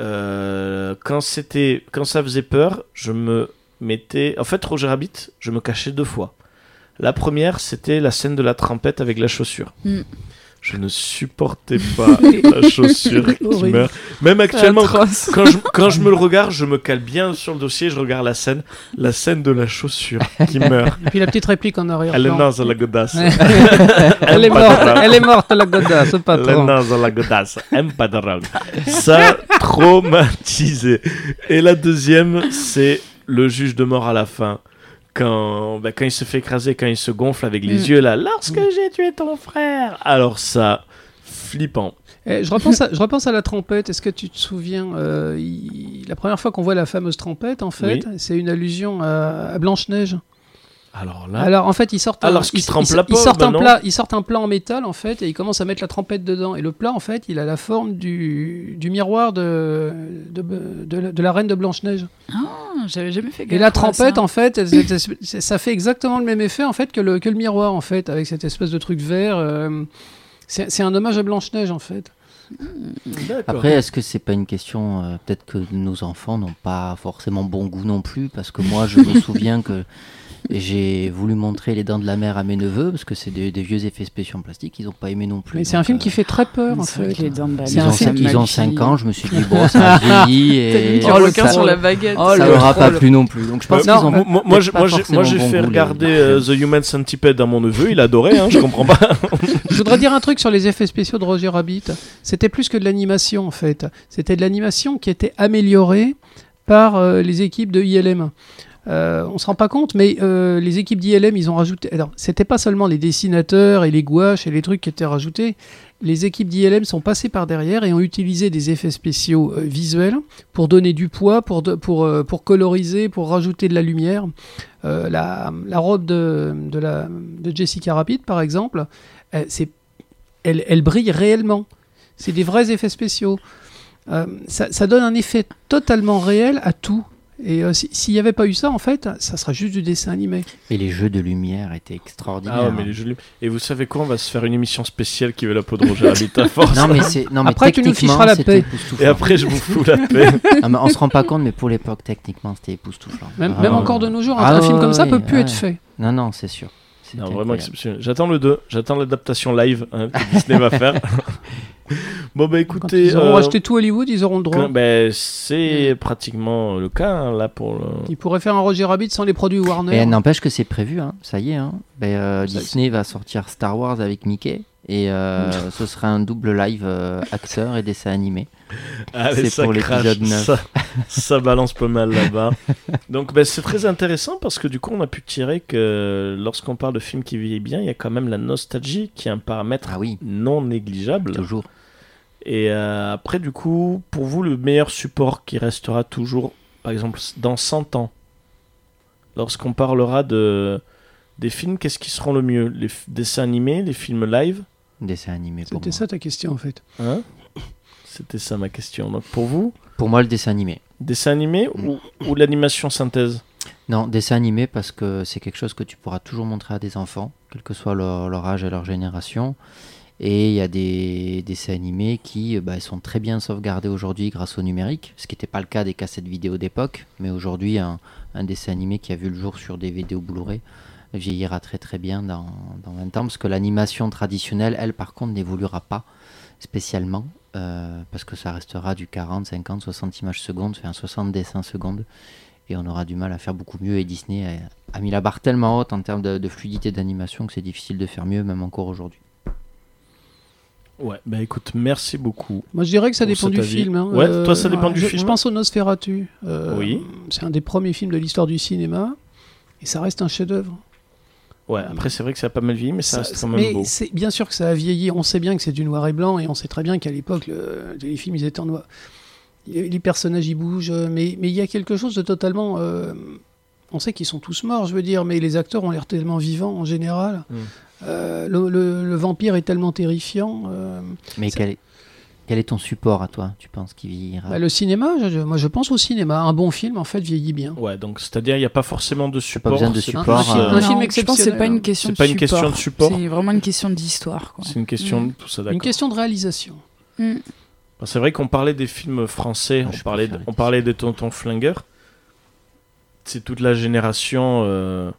Euh, quand c'était, quand ça faisait peur, je me mettais, en fait, Roger Rabbit, je me cachais deux fois. La première, c'était la scène de la trempette avec la chaussure. Mm. Je ne supportais pas la chaussure qui meurt. Même actuellement, quand je, quand je me le regarde, je me cale bien sur le dossier, je regarde la scène, la scène de la chaussure qui meurt. Et puis la petite réplique en arrière. Elle est naze à la godasse. elle est morte. Elle est morte la godasse, ce Elle est patron. naze à la godasse. Aime pas de drogue. Ça, traumatisé. Et la deuxième, c'est le juge de mort à la fin. Quand, bah, quand il se fait écraser, quand il se gonfle avec les Mm. yeux là, lorsque j'ai tué ton frère. Alors ça, flippant. Eh, je, repense à, je repense à la trompette. Est-ce que tu te souviens euh, il- la première fois qu'on voit la fameuse trompette, en fait, c'est une allusion à, à Blanche-Neige. Alors là. Alors en fait, ils sortent, Alors, un, ce qui ils- la sortent pomme, un plat, ils sortent un plat en métal en fait, et ils commencent à mettre la trompette dedans. Et le plat, en fait, il a la forme du, du miroir de, de, de la- de la reine de Blanche-Neige. Ah, j'avais jamais fait Et la ça. en fait, elle- ça fait exactement le même effet en fait que le, que le miroir en fait, avec cette espèce de truc vert. euh, c'est un hommage à Blanche-Neige en fait. D'accord. Après, est-ce que c'est pas une question euh, Peut-être que nos enfants n'ont pas forcément bon goût non plus, parce que moi, je me souviens que j'ai voulu montrer les dents de la mer à mes neveux, parce que c'est des, des vieux effets spéciaux en plastique, ils n'ont pas aimé non plus. Mais c'est un film euh, qui fait très peur en fait. les dents de la C'est Ils ont, film cinq- ils ont mal 5 vieilli. ans, je me suis dit, bon, ça a vieilli et Oh, le ça, sur la baguette. ça le leur a pas plu non plus. Donc je pense qu'ils ont moi, moi, moi, j'ai- fait regarder euh. The Human Centipede à mon neveu, il adorait, hein, je comprends pas. Je voudrais dire un truc sur les effets spéciaux de Roger Rabbit. C'était plus que de l'animation en fait. C'était de l'animation qui était améliorée par euh, les équipes de ILM. Euh, on se rend pas compte, mais euh, les équipes d'ILM, ils ont rajouté. Alors, c'était pas seulement les dessinateurs et les gouaches et les trucs qui étaient rajoutés. Les équipes d'ILM sont passées par derrière et ont utilisé des effets spéciaux euh, visuels pour donner du poids, pour, pour, pour coloriser, pour rajouter de la lumière. La, la robe de, de, Jessica Rabbit, par exemple, elle, elle brille réellement. C'est des vrais effets spéciaux. Ça donne un effet totalement réel à tout. Et euh, si- s'il n'y avait pas eu ça, en fait, ça serait juste du dessin animé. Et les jeux de lumière étaient extraordinaires. Ah ouais, mais les jeux de- Et vous savez quoi On va se faire une émission spéciale qui veut la peau de Roger Rabbit à force. Non mais c'est non mais Après, tu nous techniquement ficheras la c'était paix. époustouflant. Et après, je vous fous la paix. Non, mais on se rend pas compte mais pour l'époque techniquement c'était époustouflant. Même, Ah, même ouais. encore de nos jours, un, Ah un film comme ça ouais, peut plus ouais. être fait. Non non c'est sûr. Non, vraiment exceptionnel. J'attends le 2, j'attends l'adaptation live hein, que Disney va faire. bon, bah Quand écoutez. ils auront euh, racheté tout Hollywood, ils auront le droit. ben, c'est pratiquement le cas hein, là pour le. Ils pourraient faire un Roger Rabbit sans les produits Warner. Et n'empêche que c'est prévu, hein. ça y est. Hein. Ben, euh, Disney va sortir Star Wars avec Mickey et euh, ce sera un double live euh, acteur et dessin animé. Allez, C'est ça pour crache, l'épisode 9. Ça, ça balance pas mal là-bas. Donc ben, c'est très intéressant parce que du coup on a pu tirer que lorsqu'on parle de films qui vieillissent bien, il y a quand même la nostalgie qui est un paramètre Ah oui, non négligeable. toujours. Et euh, après du coup, pour vous le meilleur support qui restera toujours, par exemple dans 100 ans, lorsqu'on parlera de des films, qu'est-ce qui seront le mieux? Les dessins animés, les films live? Dessin animé pour C'était moi. ça ta question en fait. hein? C'était ça ma question. Donc pour vous, Pour moi, le dessin animé. dessin animé ou, ou l'animation synthèse? Non, dessin animé parce que c'est quelque chose que tu pourras toujours montrer à des enfants, quel que soit leur, leur âge et leur génération. Et il y a des dessins animés qui euh, bah, sont très bien sauvegardés aujourd'hui grâce au numérique, ce qui n'était pas le cas des cassettes vidéo d'époque. Mais aujourd'hui, un, dessin animé qui a vu le jour sur des vidéos Blu-ray vieillira très très bien dans, dans 20 ans, parce que l'animation traditionnelle, elle, par contre, n'évoluera pas spécialement, euh, parce que ça restera du 40, 50, 60 images secondes, enfin 60 dessins secondes et on aura du mal à faire beaucoup mieux. Et Disney a, mis la barre tellement haute en termes de fluidité d'animation que c'est difficile de faire mieux, même encore aujourd'hui. Ouais, bah écoute, merci beaucoup. Moi je dirais que ça dépend du avis. film. hein. Ouais, toi, ça dépend du je, film Je pense au Nosferatu. Euh, Oui. C'est un des premiers films de l'histoire du cinéma. Et ça reste un chef-d'œuvre. Ouais, après c'est vrai que ça a pas mal vieilli, mais ça, Ça- reste quand même mais beau. c'est bien sûr que ça a vieilli. On sait bien que c'est du noir et blanc et on sait très bien qu'à l'époque, le- les films ils étaient en noir. Les personnages ils bougent, euh, mais mais il y a quelque chose de totalement. euh, on sait qu'ils sont tous morts, je veux dire, mais les acteurs ont l'air tellement vivants en général. Mm. Euh, le, le- le vampire est tellement terrifiant. euh, Mais quel est, quel est ton support à toi, tu penses, qui vieillira bah, le cinéma, je- je- moi je pense au cinéma. Un bon film en fait vieillit bien. Ouais, donc c'est-à-dire il n'y a pas forcément de support. besoin de c'est support, plus, Un euh, film Non, je pense que exceptionnel, c'est pas hein. une question de pas une support. question de support. C'est vraiment une question d'histoire. C'est une question Mm. de tout ça, Une d'accord. question de réalisation. Mm. Bon, C'est vrai qu'on parlait des films français, Ah, on parlait, on parlait des tontons flingueurs. C'est toute la génération. euh,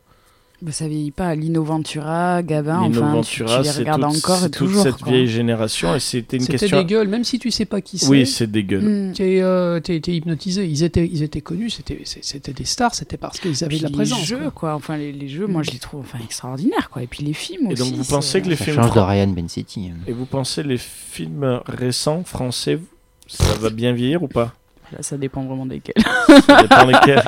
Bah, ça vieillit pas. Lino Ventura, Gabin, Lino enfin, tu, tu Ventura, les regardes toute- encore c'est et toute toujours. cette quoi. vieille génération et c'était une C'était question. des gueules, même si tu sais pas qui c'est. Oui, c'est des gueules. Mm. T'es euh, t'es- t'es hypnotisé. Ils étaient, ils étaient connus, c'était c'était des stars, c'était parce qu'ils avaient Puis de la les présence. jeux, quoi. quoi. Enfin, les, les jeux, moi, je les trouve enfin, extraordinaires, quoi. Et puis les films Et aussi. donc vous c'est- pensez que les Ça films change de Ryan Bensetti. hein. et vous pensez les films récents français, ça va bien vieillir ou pas? Là, ça dépend vraiment desquels. Ça dépend lesquels.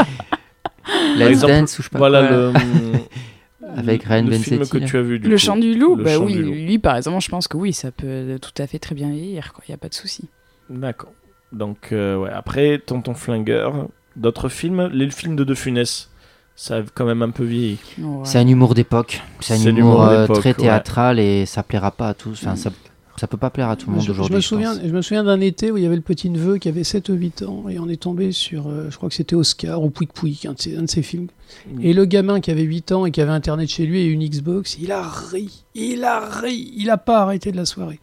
Let's exemple, Dance ou je sais pas Voilà quoi. le. Avec Ryan le film Bensetti, que là. tu as vu. Du Le coup. chant du loup, Le bah chant oui, du loup. lui par exemple, je pense que oui, ça peut tout à fait très bien vieillir. Il y a pas de souci. D'accord. Donc, euh, ouais. Après, Tonton Flingueur, d'autres films. Les films de De Funès, ça a quand même un peu vieilli. Ouais. C'est un humour d'époque. C'est un humour euh, très ouais. théâtral et ça plaira pas à tous. Enfin, ça, ça peut pas plaire à tout le monde je, je aujourd'hui. me je souviens, pense. je me souviens d'un été où il y avait le petit neveu qui avait 7 ou 8 ans et on est tombé sur, euh, je crois que c'était Oscar ou Pouic Pouic, un de ses, un de ses films. Et le gamin qui avait 8 ans et qui avait internet chez lui et une Xbox, il a ri, il a ri, il a pas arrêté de la soirée.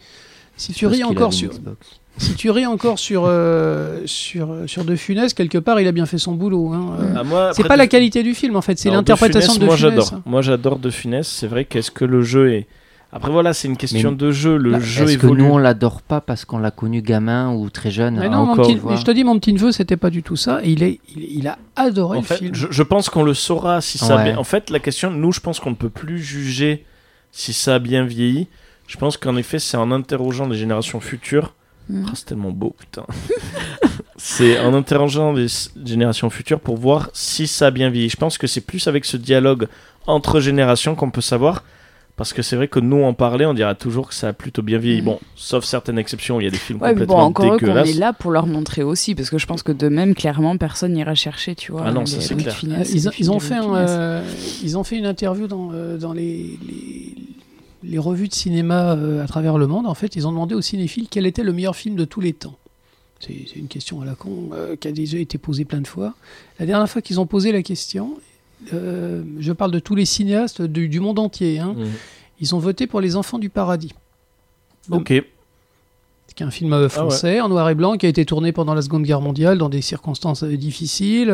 Si tu ris encore sur, Xbox. si tu ris encore sur euh, sur sur De Funès, quelque part, il a bien fait son boulot. hein. Euh, Ah, moi, C'est pas De- la qualité du film en fait, c'est l'interprétation de, Funès, moi Funès. j'adore. Moi j'adore De Funès. C'est vrai qu'est-ce que le jeu est. Après voilà, c'est une question Mais- de jeu. Le Là, jeu Est-ce que nous on l'adore pas parce qu'on l'a connu gamin ou très jeune Mais non, mon encore, petit- mais je te dis, mon petit neveu, c'était pas du tout ça. Et il, est, il, il a adoré En le fait, film. je, je pense qu'on le saura si ça. a Ouais. bien- En fait, la question, nous, je pense qu'on ne peut plus juger si ça a bien vieilli. Je pense qu'en effet, c'est en interrogeant les générations futures. Mm. Ah, c'est tellement beau, putain. c'est en interrogeant les générations futures pour voir si ça a bien vieilli. Je pense que c'est plus avec ce dialogue entre générations qu'on peut savoir. Parce que c'est vrai que nous en parler, on dira toujours que ça a plutôt bien vieilli. Mm. Bon, sauf certaines exceptions, il y a des films Ouais, mais bon, complètement encore eux qu'on dégueulasses. est là pour leur montrer aussi, parce que je pense que de même, clairement, personne n'ira chercher, tu vois. Ah non, les- ça, c'est clair. Euh, ils, ont- ils ont films fait un, euh, ils ont fait une interview dans, euh, dans les, les, les revues de cinéma euh, à travers le monde. En fait, ils ont demandé aux cinéphiles quel était le meilleur film de tous les temps. C'est c'est une question à la con euh, qui a déjà été posée plein de fois. La dernière fois qu'ils ont posé la question, euh, je parle de tous les cinéastes du, du monde entier. hein, Mm. ils ont voté pour Les Enfants du Paradis. Ok. qui est un film euh, français en noir et blanc qui a été tourné pendant la Seconde Guerre mondiale dans des circonstances euh, difficiles.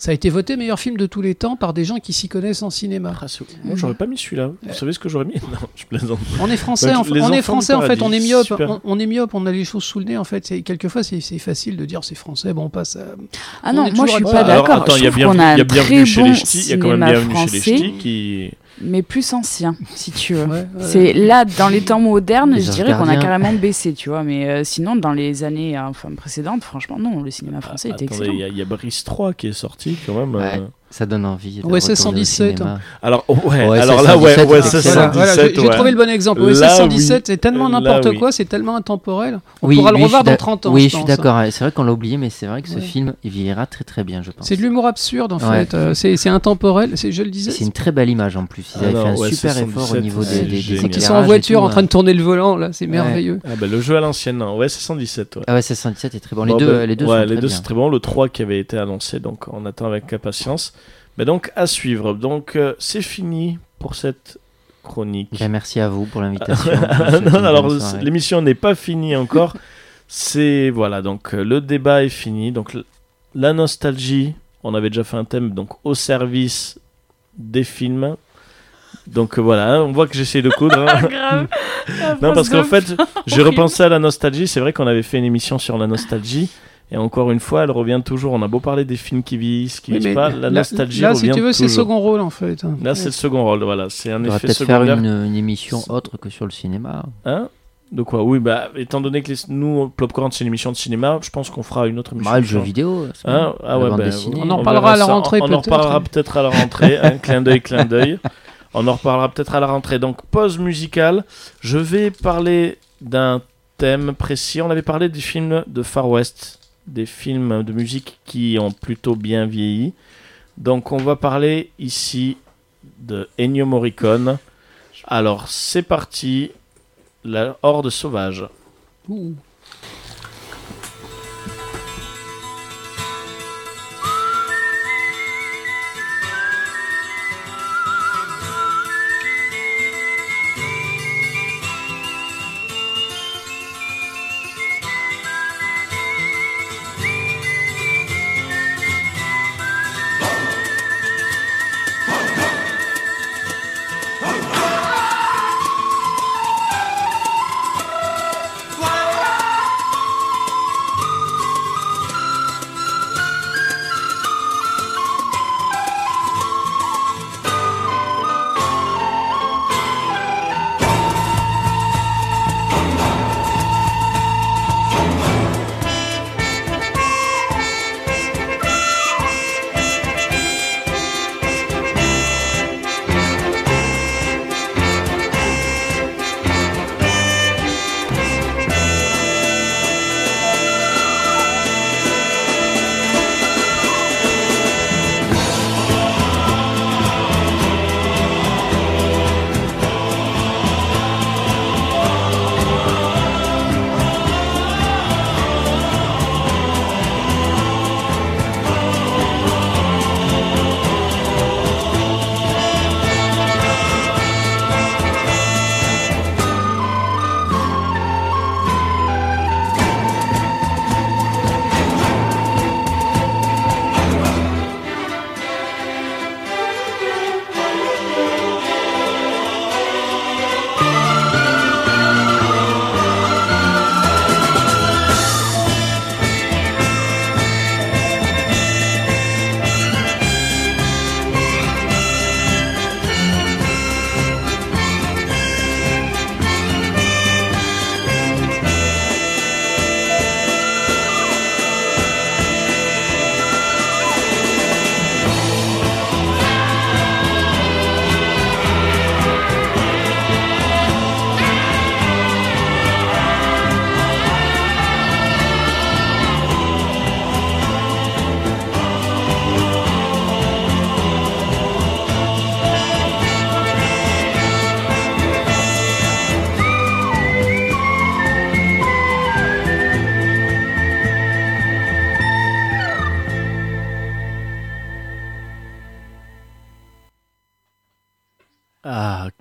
Ça a été voté meilleur film de tous les temps par des gens qui s'y connaissent en cinéma. Ah, Moi, j'aurais pas mis celui-là. Vous savez ce que j'aurais mis Non, je plaisante. On est français, Donc, en, on est français en fait, on est myope, on, on est myope, on a les choses sous le nez en fait. Quelquefois c'est c'est facile de dire c'est français, bon on passe à... Ah on non, moi je suis pas d'accord. il y a Bienvenue a chez bon les Ch'tis. Il y a quand même chez les Ch'tis qui. mais plus ancien, si tu veux. Ouais, ouais. C'est là, dans les temps modernes, Les je dirais qu'on a carrément baissé, tu vois. Mais euh, sinon, dans les années euh, enfin, précédentes, franchement, non, le cinéma français était Ah, Attendez, excellent. il y, a- il y a Brice 3 qui est sorti quand même. euh. Ouais. Ça donne envie. de OSS retourner au 117, cinéma. Alors, oh, ouais, alors là, ouais, 117, ouais, c'est c'est excellent. Voilà, voilà, 117, j'ai ouais. trouvé le bon exemple. Là, OSS 117, oui. c'est tellement Là, n'importe oui. quoi, c'est tellement intemporel. On Oui, pourra le revoir dans d'ac- 30 ans. Oui, je pense. suis d'accord. ouais, C'est vrai qu'on l'a oublié, mais c'est vrai que ce Ouais. film, il vieillira très très bien, je pense. C'est de l'humour absurde en Ouais. fait. Euh, c'est intemporel. C'est- Je le disais. C'est une très belle image en plus. Ils avaient fait un super 77, effort au niveau des, c'est qu'ils sont en voiture en train de tourner le volant là, c'est merveilleux. Ah, bah, le jeu à l'ancienne, c'est 117. Ouais. Ah ouais, c'est 117 est très bon. Les deux, bah, les deux sont les très deux bien. c'est très bon. Le 3 qui avait été annoncé, donc on attend avec impatience. Mais donc, à suivre. Donc, euh, c'est fini pour cette chronique. Ben, merci à vous pour l'invitation. Non, alors l'émission n'est pas finie encore. C'est voilà, donc euh, le débat est fini. Donc la nostalgie, on avait déjà fait un thème donc au service des films. Donc euh, voilà, hein, on voit que j'essaie de coudre. hein. Grave. non, parce qu'en fait, j'ai repensé à la nostalgie. C'est vrai qu'on avait fait une émission sur la nostalgie. Et encore une fois, elle revient toujours. On a beau parler des films qui vieillissent, qui vieillissent pas, la là- nostalgie Là, revient si tu veux, c'est le second rôle en fait. Là, c'est le second rôle. Voilà, c'est un On effet peut-être faire secondaire. une, une émission autre que sur le cinéma. Hein? De quoi? Oui, bah, étant donné que les- nous, Popcorn, c'est une émission de cinéma, je pense qu'on fera une autre émission. Bah, le jeu vidéo. c'est Hein? ah La ouais, ben, dessinée. On en verra parlera à la rentrée, On, on en reparlera peut-être à la rentrée. un clin d'œil, clin d'œil. On en reparlera peut-être à la rentrée. Donc, pause musicale. Je vais parler d'un thème précis. On avait parlé des films de Far West, des films de musique qui ont plutôt bien vieilli. Donc, on va parler ici de Ennio Morricone. Alors, c'est parti. La Horde sauvage.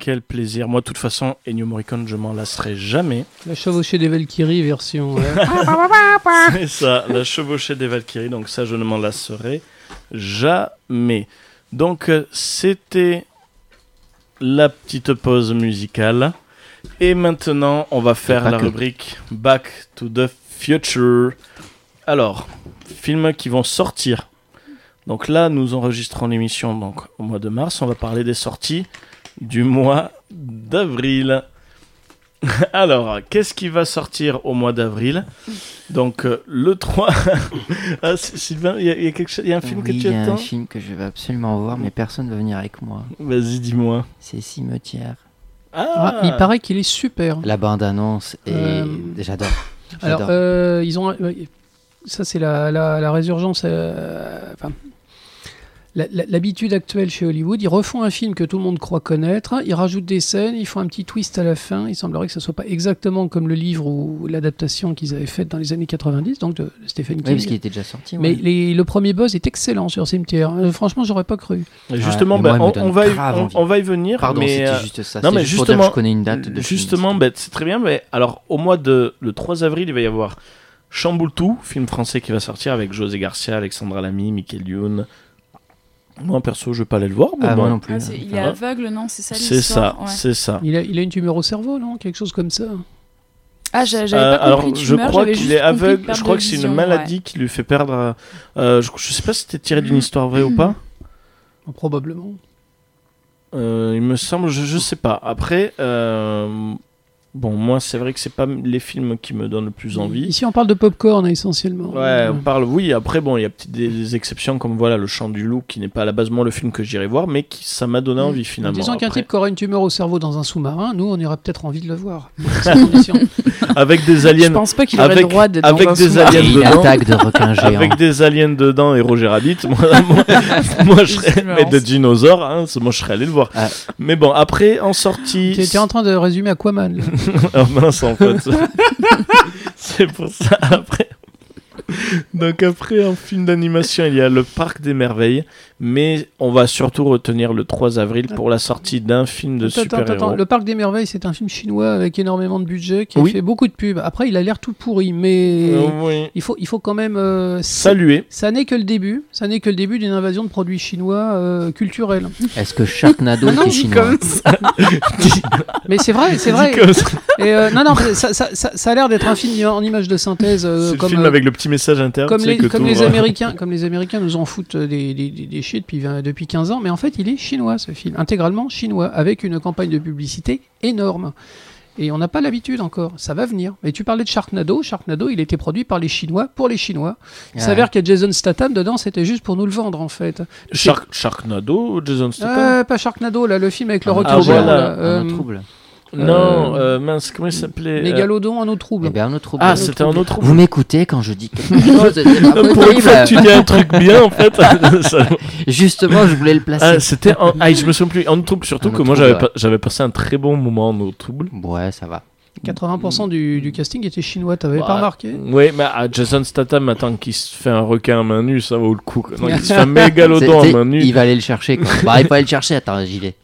Quel plaisir. Moi, de toute façon, Ennio Morricone, je m'en lasserai jamais. La chevauchée des Valkyries version. C'est ça, la chevauchée des Valkyries. Donc ça, je ne m'en lasserai jamais. Donc, euh, c'était la petite pause musicale. Et maintenant, on va faire la que. rubrique Back to the Future. Alors, films qui vont sortir. Donc là, nous enregistrons l'émission donc au mois de mars. On va parler des sorties du mois d'avril. Alors, qu'est-ce qui va sortir au mois d'avril? Donc, euh, le 3. ah, Sylvain, il y, a- il y a quelque chose- il y a un film Oui, que il tu y a un attends? film que je vais absolument voir, mais personne ne va venir avec moi. Vas-y, dis-moi. C'est Cimetière. Ah, ah, il paraît qu'il est super. La bande-annonce et Euh, j'adore. Alors, euh, ils ont. Ça, c'est la, la, la résurgence. euh, enfin, L'habitude actuelle chez Hollywood, ils refont un film que tout le monde croit connaître, ils rajoutent des scènes, ils font un petit twist à la fin. Il semblerait que ce soit pas exactement comme le livre ou l'adaptation qu'ils avaient faite dans les années 90, donc de, Stephen oui, King. parce qu'il était déjà sorti. Mais ouais. les- le premier buzz est excellent sur Cimetière. Euh, franchement, j'aurais pas cru. Justement, bah, moi, on, va y, on, va y venir. Pardon, mais, c'était euh, juste ça. non, mais juste pour dire que justement- je connais une date de. Justement, bah, c'est très bien. Mais alors, au mois de le 3 avril, il va y avoir Chamboultou, film français qui va sortir avec José Garcia, Alexandra Lamy, Michael Youn. Moi, perso, je vais pas aller le voir. Mais Ah, bon, moi non plus. Ah, c'est- il est Ah. aveugle, non C'est ça c'est ça, Ouais. c'est ça. Il a, il a une tumeur au cerveau, non? Quelque chose comme ça. Ah, j'a- j'avais Euh, pas alors, compris. je tumeur, crois j'avais qu'il est aveugle. Je crois de que c'est une maladie qui lui fait perdre. euh, je, je sais pas si c'était tiré d'une histoire vraie ou pas. Probablement. Euh, il me semble, je, je sais pas. Après, euh, bon, moi, c'est vrai que c'est pas les films qui me donnent le plus envie. Ici, on parle de popcorn essentiellement. Ouais, on parle, oui. Après, bon, il y a des, des exceptions comme voilà, Le Chant du Loup, qui n'est pas à la base moi le film que j'irai voir, mais qui ça m'a donné envie finalement. Disons qu'un type qui aurait une tumeur au cerveau dans un sous-marin, nous, on aurait peut-être envie de le voir. Avec des Je aliens, pense pas qu'il aurait avec- le droit d'être dans avec un des aliens Et une dedans. attaque de requins géants. avec des aliens dedans et Roger Rabbit, moi, moi, moi, je serais, mais de dinosaures, hein, moi je serais allé le voir. Ah. Mais bon, après en sortie, Tu es en train de résumer Aquaman. Oh mince en fait. c'est pour ça après. Donc après en film d'animation il y a le Parc des Merveilles, mais on va surtout retenir le 3 avril pour la sortie d'un film de super-héros. Le Parc des Merveilles, c'est un film chinois avec énormément de budget qui a Oui. fait beaucoup de pubs. Après, il a l'air tout pourri, mais Euh, oui. il, faut, il faut quand même. euh, Saluer. Ça n'est que le début. Ça n'est que le début d'une invasion de produits chinois euh, culturels. Est-ce que Sharknado est chinois Comme. Mais c'est vrai, c'est vrai. Comme. Et euh, non, non, ça, ça, ça, ça a l'air d'être un film en image de synthèse, euh, C'est le comme, film euh, avec le petit message interne. comme que comme les Américains, comme les Américains nous en foutent des, des, des, depuis, 20 depuis 15 ans, mais en fait, il est chinois ce film, intégralement chinois, avec une campagne de publicité énorme. Et on n'a pas l'habitude encore, ça va venir. Et tu parlais de Sharknado, Sharknado, il était produit par les Chinois pour les Chinois. Il s'avère qu'il y a Jason Statham dedans, c'était juste pour nous le vendre en fait. Shark- Sharknado, Jason Statham? Euh, pas Sharknado, là, le film avec le Ah, retour ah, voilà. euh, trouble. Non, euh, euh, mince, comment il s'appelait euh, Mégalodon, un autre trouble. Eh un autre trouble. Ah, c'était un trouble. autre trouble. Vous m'écoutez quand je dis quelque chose Pour une fois que tu dis un truc bien, en fait. ça- Justement, je voulais le placer. Ah, c'était en... ah, je me souviens plus. En trouble, surtout En que moi trouble, j'avais ouais. pas- j'avais passé un très bon moment en eau trouble. Ouais, ça va. 80% du, du casting était chinois, t'avais pas Ouais. remarqué Oui, mais ah, Jason Statham, attends, qui se fait un requin à main nue, ça vaut le coup. Non, il se fait un mégalodon à main nue. Il va aller le chercher. Quoi. Bah, il faut aller le chercher. Attends, j'y vais.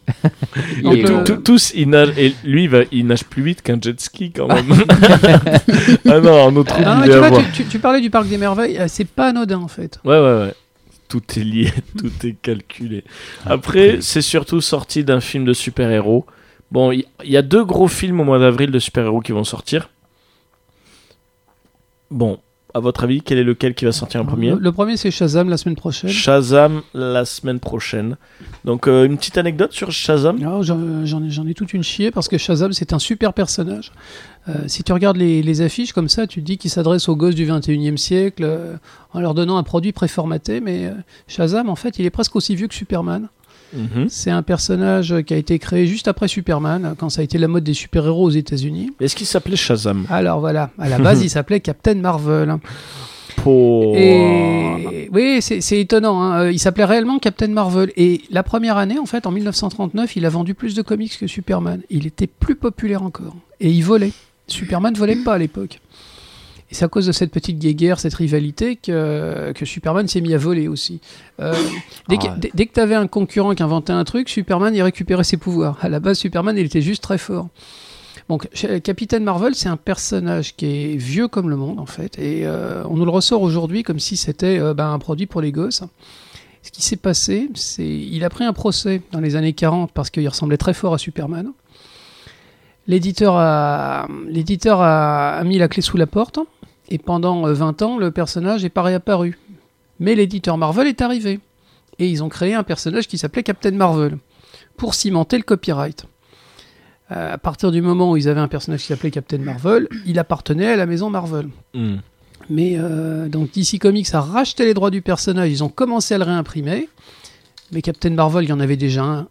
Il tout- tout- tous, ils nagent, et lui, il, va, il nage plus vite qu'un jet ski quand même. ah non, en eau trouble, Ah, tu, va vois, tu, tu- tu parlais du parc des merveilles, euh, c'est pas anodin en fait. Ouais, ouais, ouais. Tout est lié, tout est calculé. Après, c'est surtout sorti d'un film de super-héros. Bon, il y, a deux gros films au mois d'avril de super-héros qui vont sortir. Bon, à votre avis, quel est lequel qui va sortir en premier? Le, le premier c'est Shazam la semaine prochaine. Shazam la semaine prochaine. Donc, euh, une petite anecdote sur Shazam? Alors, J'en j'en ai, toute une chier parce que Shazam c'est un super personnage. Euh, si tu regardes les, les affiches comme ça, tu te dis qu'il s'adresse aux gosses du 21e siècle euh, en leur donnant un produit préformaté, mais euh, Shazam en fait il est presque aussi vieux que Superman. Mhm. C'est un personnage qui a été créé juste après Superman, quand ça a été la mode des super-héros aux États-Unis. Est-ce qu'il s'appelait Shazam? Alors voilà, à la base il s'appelait Captain Marvel. Pour... Et oui, c'est étonnant. hein. Euh, Il s'appelait réellement Captain Marvel. Et la première année, en fait, en 1939, il a vendu plus de comics que Superman. Il était plus populaire encore. Et il volait. Superman volait pas à l'époque. Et c'est à cause de cette petite guéguerre, cette rivalité, que, que Superman s'est mis à voler aussi. Euh, dès, que, Ah dès- que tu avais un concurrent qui inventait un truc, Superman, il récupérait ses pouvoirs. À la base, Superman, il était juste très fort. Donc, Capitaine Marvel, c'est un personnage qui est vieux comme le monde, en fait. Et euh, on nous le ressort aujourd'hui comme si c'était euh, ben, un produit pour les gosses. Ce qui s'est passé, c'est il a pris un procès dans les années 40 parce qu'il ressemblait très fort à Superman. L'éditeur a, l'éditeur a, a mis la clé sous la porte et pendant euh, 20 ans, le personnage n'est pas réapparu. Mais l'éditeur Marvel est arrivé et ils ont créé un personnage qui s'appelait Captain Marvel pour cimenter le copyright. Euh, à partir du moment où ils avaient un personnage qui s'appelait Captain Marvel, il appartenait à la maison Marvel. Hmm. Mais euh, donc DC Comics a racheté les droits du personnage, ils ont commencé à le réimprimer. Mais Captain Marvel, il y en avait déjà un.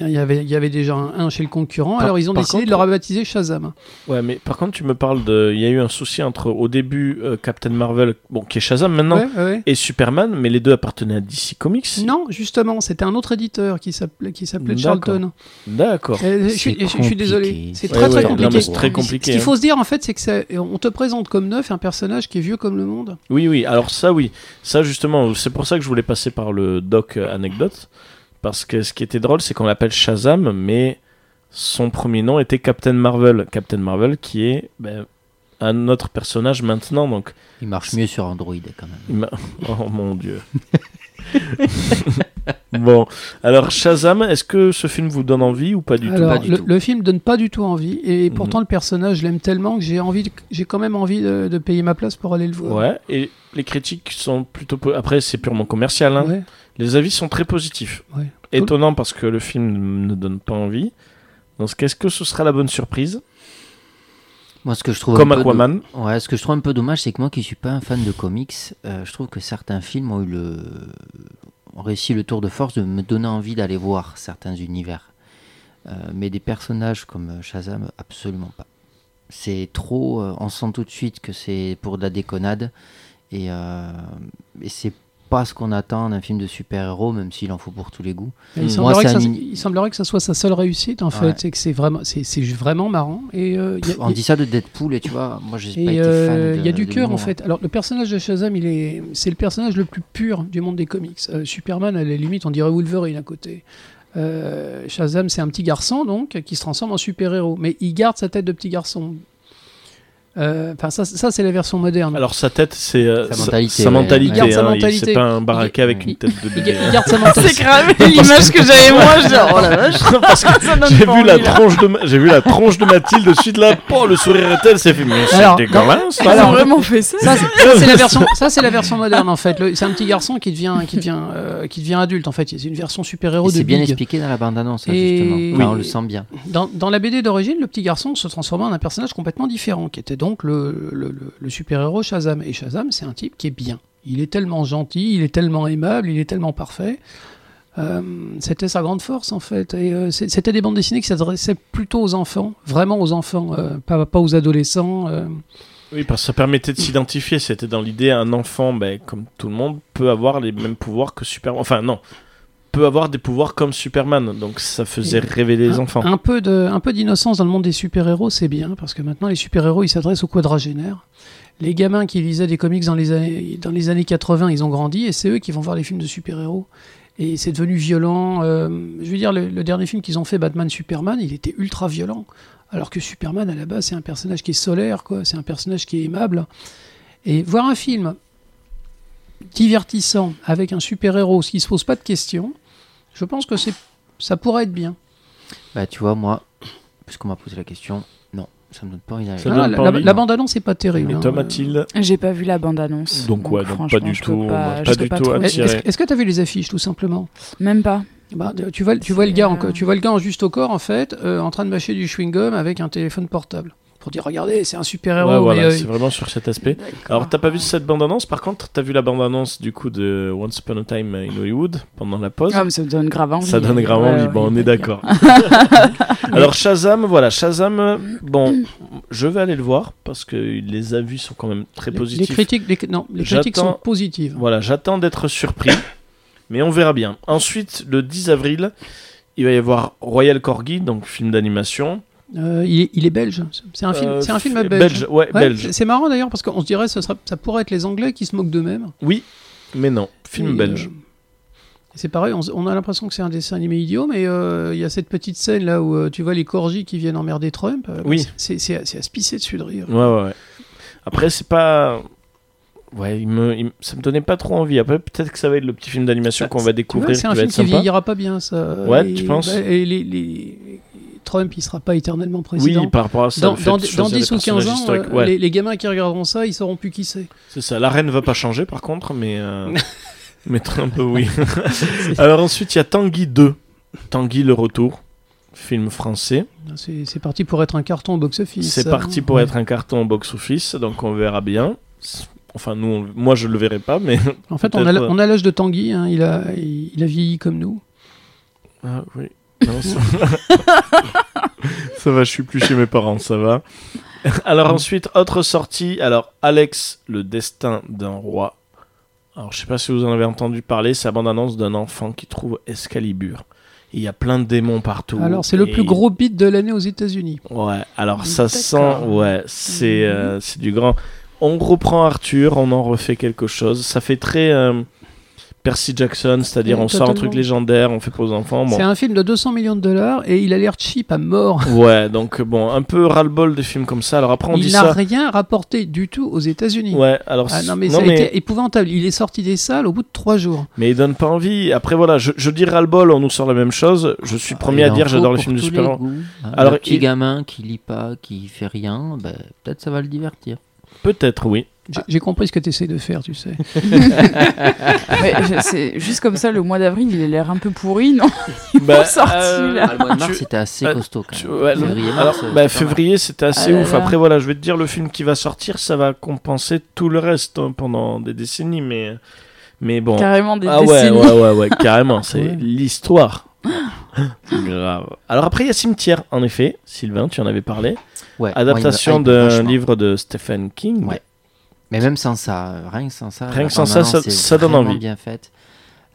Il y avait, il y avait déjà un, un chez le concurrent, Par- alors ils ont décidé contre- de le rebaptiser Shazam. Ouais, mais par contre, tu me parles de. Il y a eu un souci entre, au début, euh, Captain Marvel, bon, qui est Shazam maintenant, Ouais, ouais, ouais. et Superman, mais les deux appartenaient à DC Comics. Non, justement, c'était un autre éditeur qui s'appelait, qui s'appelait. Charlton. D'accord. Je, suis- C'est je suis désolé. C'est très ouais, très compliqué. très Ce compliqué, qu'il hein. faut se dire en fait, c'est que ça- on te présente comme neuf un personnage qui est vieux comme le monde. Oui, oui, alors ça, oui. Ça, justement, c'est pour ça que je voulais passer par le doc euh, anecdote. Parce que ce qui était drôle, c'est qu'on l'appelle Shazam, mais son premier nom était Captain Marvel. Captain Marvel, qui est ben, un autre personnage maintenant. Donc, Il marche mieux sur Android quand même. oh mon dieu. bon, alors Shazam, est-ce que ce film vous donne envie ou pas du Alors, pas du le, tout. le film donne pas du tout envie, et Mhm. pourtant le personnage, je l'aime tellement que j'ai envie, j'ai quand même envie de, de payer ma place pour aller le tout voir. Ouais, et les critiques sont plutôt. Après, c'est purement commercial. hein. Ouais. Les avis sont très positifs. Ouais. Étonnant parce que le film ne donne pas envie. Donc, est-ce que ce sera la bonne surprise? Moi, ce que je trouve Comme un peu do- Aquaman. Ouais, ce que je trouve un peu dommage, c'est que moi qui suis pas un fan de comics, euh, je trouve que certains films ont eu le ont réussi le tour de force de me donner envie d'aller voir certains univers. Euh, mais des personnages comme Shazam, absolument pas. C'est trop, euh, on sent tout de suite que c'est pour de la déconnade et, euh, et c'est pas ce qu'on attend d'un film de super-héros, même s'il en faut pour tous les goûts. Il, semblerait Moi, que ça, un mini- il semblerait que ça soit sa seule réussite en fait, Ouais. c'est que c'est vraiment, c'est, vraiment marrant. Et euh, il y a- On dit ça de Deadpool et tu vois, moi j'ai pas été fan. euh, il y a du cœur en l'humour, hein. fait. Alors le personnage de Shazam, il est, c'est le personnage le plus pur du monde des comics. Euh, Superman, à la limite, on dirait Wolverine à côté. Euh, Shazam, c'est un petit garçon donc qui se transforme en super-héros, mais il garde sa tête de petit garçon. Euh, Enfin, ça, ça c'est la version moderne. Alors, sa tête, c'est. euh, Sa mentalité, Sa ouais. mentalité. Sa hein, mentalité. C'est pas un baraquet avec il- une tête de bébé. il garde sa mentalité. C'est grave l'image que j'avais moi, dis oh la vache. Parce que j'ai vu, la tronche de j'ai vu la tronche de Mathilde de suite là. Oh, le sourire était, s'est fait. Mais c'est dégueulasse. Ils ont vraiment fait ça. Ça, c'est- c'est la version, ça c'est la version moderne en fait. C'est un petit garçon qui devient, qui devient, euh, qui devient adulte en fait. C'est une version super-héros Et de C'est bien expliqué dans la bande-annonce, là, Et- justement. On le sent bien. Dans, dans la BD d'origine, le petit garçon se transformait en un personnage complètement différent, qui était donc le, super-héros Shazam. Et Shazam, c'est un type qui est bien. Il est tellement gentil, il est tellement aimable, il est tellement parfait. Euh, c'était sa grande force en fait. Et euh, c'était des bandes dessinées qui s'adressaient plutôt aux enfants, vraiment aux enfants, euh, pas, pas aux adolescents. Oui, parce que ça permettait de s'identifier. C'était dans l'idée, un enfant, ben, comme tout le monde, peut avoir les mêmes pouvoirs que Superman. Enfin, non. Peut avoir des pouvoirs comme Superman. Donc, ça faisait rêver les un, enfants. Un peu de, un peu d'innocence dans le monde des super-héros, c'est bien, parce que maintenant les super-héros, ils s'adressent aux quadragénaires. Les gamins qui lisaient des comics dans les années, dans les années 80, ils ont grandi, et c'est eux qui vont voir les films de super-héros. Et c'est devenu violent. euh, je veux dire, le, le dernier film qu'ils ont fait, Batman Superman, il était ultra violent. Alors que Superman, à la base, c'est un personnage qui est solaire, quoi. C'est un personnage qui est aimable. Et voir un film divertissant avec un super-héros qui se pose pas de questions, je pense que c'est, ça pourrait être bien. Bah, tu vois, moi, puisqu'on m'a posé la question, non, ça me donne pas envie d'aller. Ça Ah, donne la, pas envie, non. bande-annonce n'est pas terrible. Et hein. toi, Mathilde J'ai pas vu la bande-annonce. Donc, ouais, donc pas franchement, du je tout, peux Pas, pas je peux du pas tout trop attiré. dire. Est-ce est-ce que tu as vu les affiches, tout simplement? Même pas. Bah, tu, vois, tu, vois le gars en, Euh. tu vois le gars en juste au corps, en fait, euh, en train de mâcher du chewing-gum avec un téléphone portable. Pour dire, regardez, c'est un super-héros. Ouais, voilà, euh, c'est vraiment sur cet aspect. Alors, t'as pas vu cette bande-annonce? Par contre, t'as vu la bande-annonce du coup de Once Upon a Time in Hollywood pendant la pause? Ah, mais ça me donne grave envie. Ça donne grave envie, ouais, bon, on est d'accord. Alors Shazam, voilà, Shazam, bon, je vais aller le voir parce que les avis sont quand même très les, les positifs. critiques, les, non, les critiques sont positives. Voilà, j'attends d'être surpris, mais on verra bien. Ensuite, le 10 avril, il va y avoir Royal Corgi, donc film d'animation. Euh, il, est, il est belge. C'est un film, Euh, c'est un film belge. belge, ouais, Ouais, belge. c'est- C'est marrant d'ailleurs parce qu'on se dirait sera, ça pourrait être les Anglais qui se moquent d'eux-mêmes. Oui, mais non. Film Et, belge. euh, c'est pareil, on, a l'impression que c'est un dessin animé idiot, mais il y a cette petite scène là où tu vois les corgis qui viennent emmerder Trump. Oui. C'est c'est- c'est à se pisser dessus de rire. Ouais, ouais, ouais. Après, c'est pas. Ouais, il me, il ça me donnait pas trop envie. Après, peut-être que ça va être le petit film d'animation Bah, qu'on va Tu vois, découvrir, c'est un film qui vieillira pas bien, ça. Ouais, Et, tu penses bah, et les, les- Trump, il sera pas éternellement président. Oui, par rapport à ça, dans, dans- dans choisir 10 des ou 15 personnages ans, euh, ouais. les, les gamins qui regarderont ça, ils sauront plus qui c'est. C'est ça. La reine va pas changer, par contre, mais. euh, mais Trump, oui. Alors ensuite, il y a Tanguy 2. Tanguy le retour. Film français. C'est c'est parti pour être un carton au box-office. C'est ça. parti pour Ouais. être un carton au box-office, donc on verra bien. Enfin, nous, on- moi, je le verrai pas, mais. En fait, on a, a l'âge de Tanguy, hein, il, a, il a vieilli comme nous. Ah oui. Non, ça... ça va, je suis plus chez mes parents, ça va. Alors ensuite, autre sortie. Alors, Alex, le destin d'un roi. Alors, je sais pas si vous en avez entendu parler, c'est la bande-annonce d'un enfant qui trouve Excalibur. Il y a plein de démons partout. Alors, c'est le plus gros beat de l'année aux États-Unis. Ouais, alors ça D'accord. sent, ouais, c'est Mhm. euh, c'est du grand. On reprend Arthur, on en refait quelque chose. Ça fait très euh, Percy Jackson, c'est-à-dire on sort un truc légendaire, on fait pour les enfants. Bon. C'est un film de 200 millions de dollars et il a l'air cheap à mort. Ouais, donc bon, un peu ras-le-bol des films comme ça. Alors après, on il dit n'a ça. rien rapporté du tout aux États-Unis. Ouais, alors Ah non mais non, ça a mais, été épouvantable. Il est sorti des salles au bout de trois jours. mais il donne pas envie. Après voilà, je, je dis ras-le-bol, on nous sort la même chose. Je suis premier à dire, j'adore les films de super-héros. Alors, le petit il- gamin qui lit pas, qui fait rien, ben, peut-être ça va le divertir. Peut-être, oui. J'ai compris ce que tu essaies de faire, tu sais. Ouais, c'est juste comme ça, le mois d'avril, il a l'air un peu pourri, non? Bah, sorti, euh, là. Ah, le mois de mars, c'était assez costaud quand Tu- même. ouais, le- Février, mars, bah, c'était assez Ah ouf. là. Après, voilà, je vais te dire, le film qui va sortir, ça va compenser tout le reste hein, pendant des décennies, mais, mais bon. Carrément des ah ouais, décennies. ouais, ouais, ouais, carrément, c'est Ouais. l'histoire. Grave. Alors après, il y a Cimetière, en effet. Sylvain, tu en avais parlé. Ouais, Adaptation d'un livre de Stephen King. Ouais. Mais même sans ça, rien que sans ça, Rien que sans ça, ça- donne envie. bien.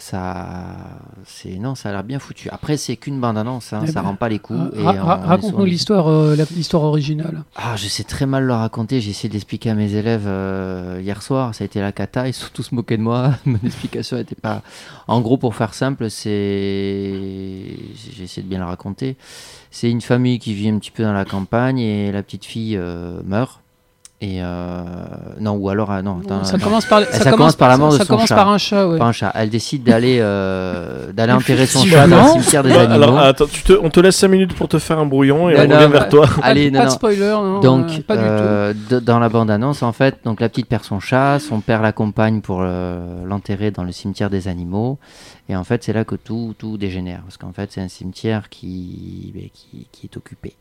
Ça, c'est non, ça a l'air bien foutu. Après, c'est qu'une bande-annonce, hein, Eh ça ben, rend pas les coups. Ra- ra- Raconte-nous l'histoire, euh, l'histoire originale. Ah, je sais très mal le raconter. J'ai essayé d'expliquer à mes élèves euh, hier soir. Ça a été la cata. Ils se sont tous moqués de moi. Mon explication n'était pas. En gros, pour faire simple, c'est. J'ai essayé de bien le raconter. C'est une famille qui vit un petit peu dans la campagne et la petite fille euh, meurt. Et euh, non, ou alors ah, non. attends, ça commence par, Ça commence par la mort ça de son commence chat. par un chat, ouais. Pas un chat. Elle décide d'aller euh, d'aller enterrer son chat dans le cimetière des animaux. alors, attends, tu te- on te laisse 5 minutes pour te faire un brouillon et Non, on revient vers toi. Pas, Allez, de- non, pas de spoiler, non, Donc, euh, pas du tout. euh, dans la bande-annonce, en fait, donc la petite perd son chat, son père l'accompagne pour euh, l'enterrer dans le cimetière des animaux, et en fait, c'est là que tout, tout dégénère, parce qu'en fait, c'est un cimetière qui, ben, qui, qui est occupé.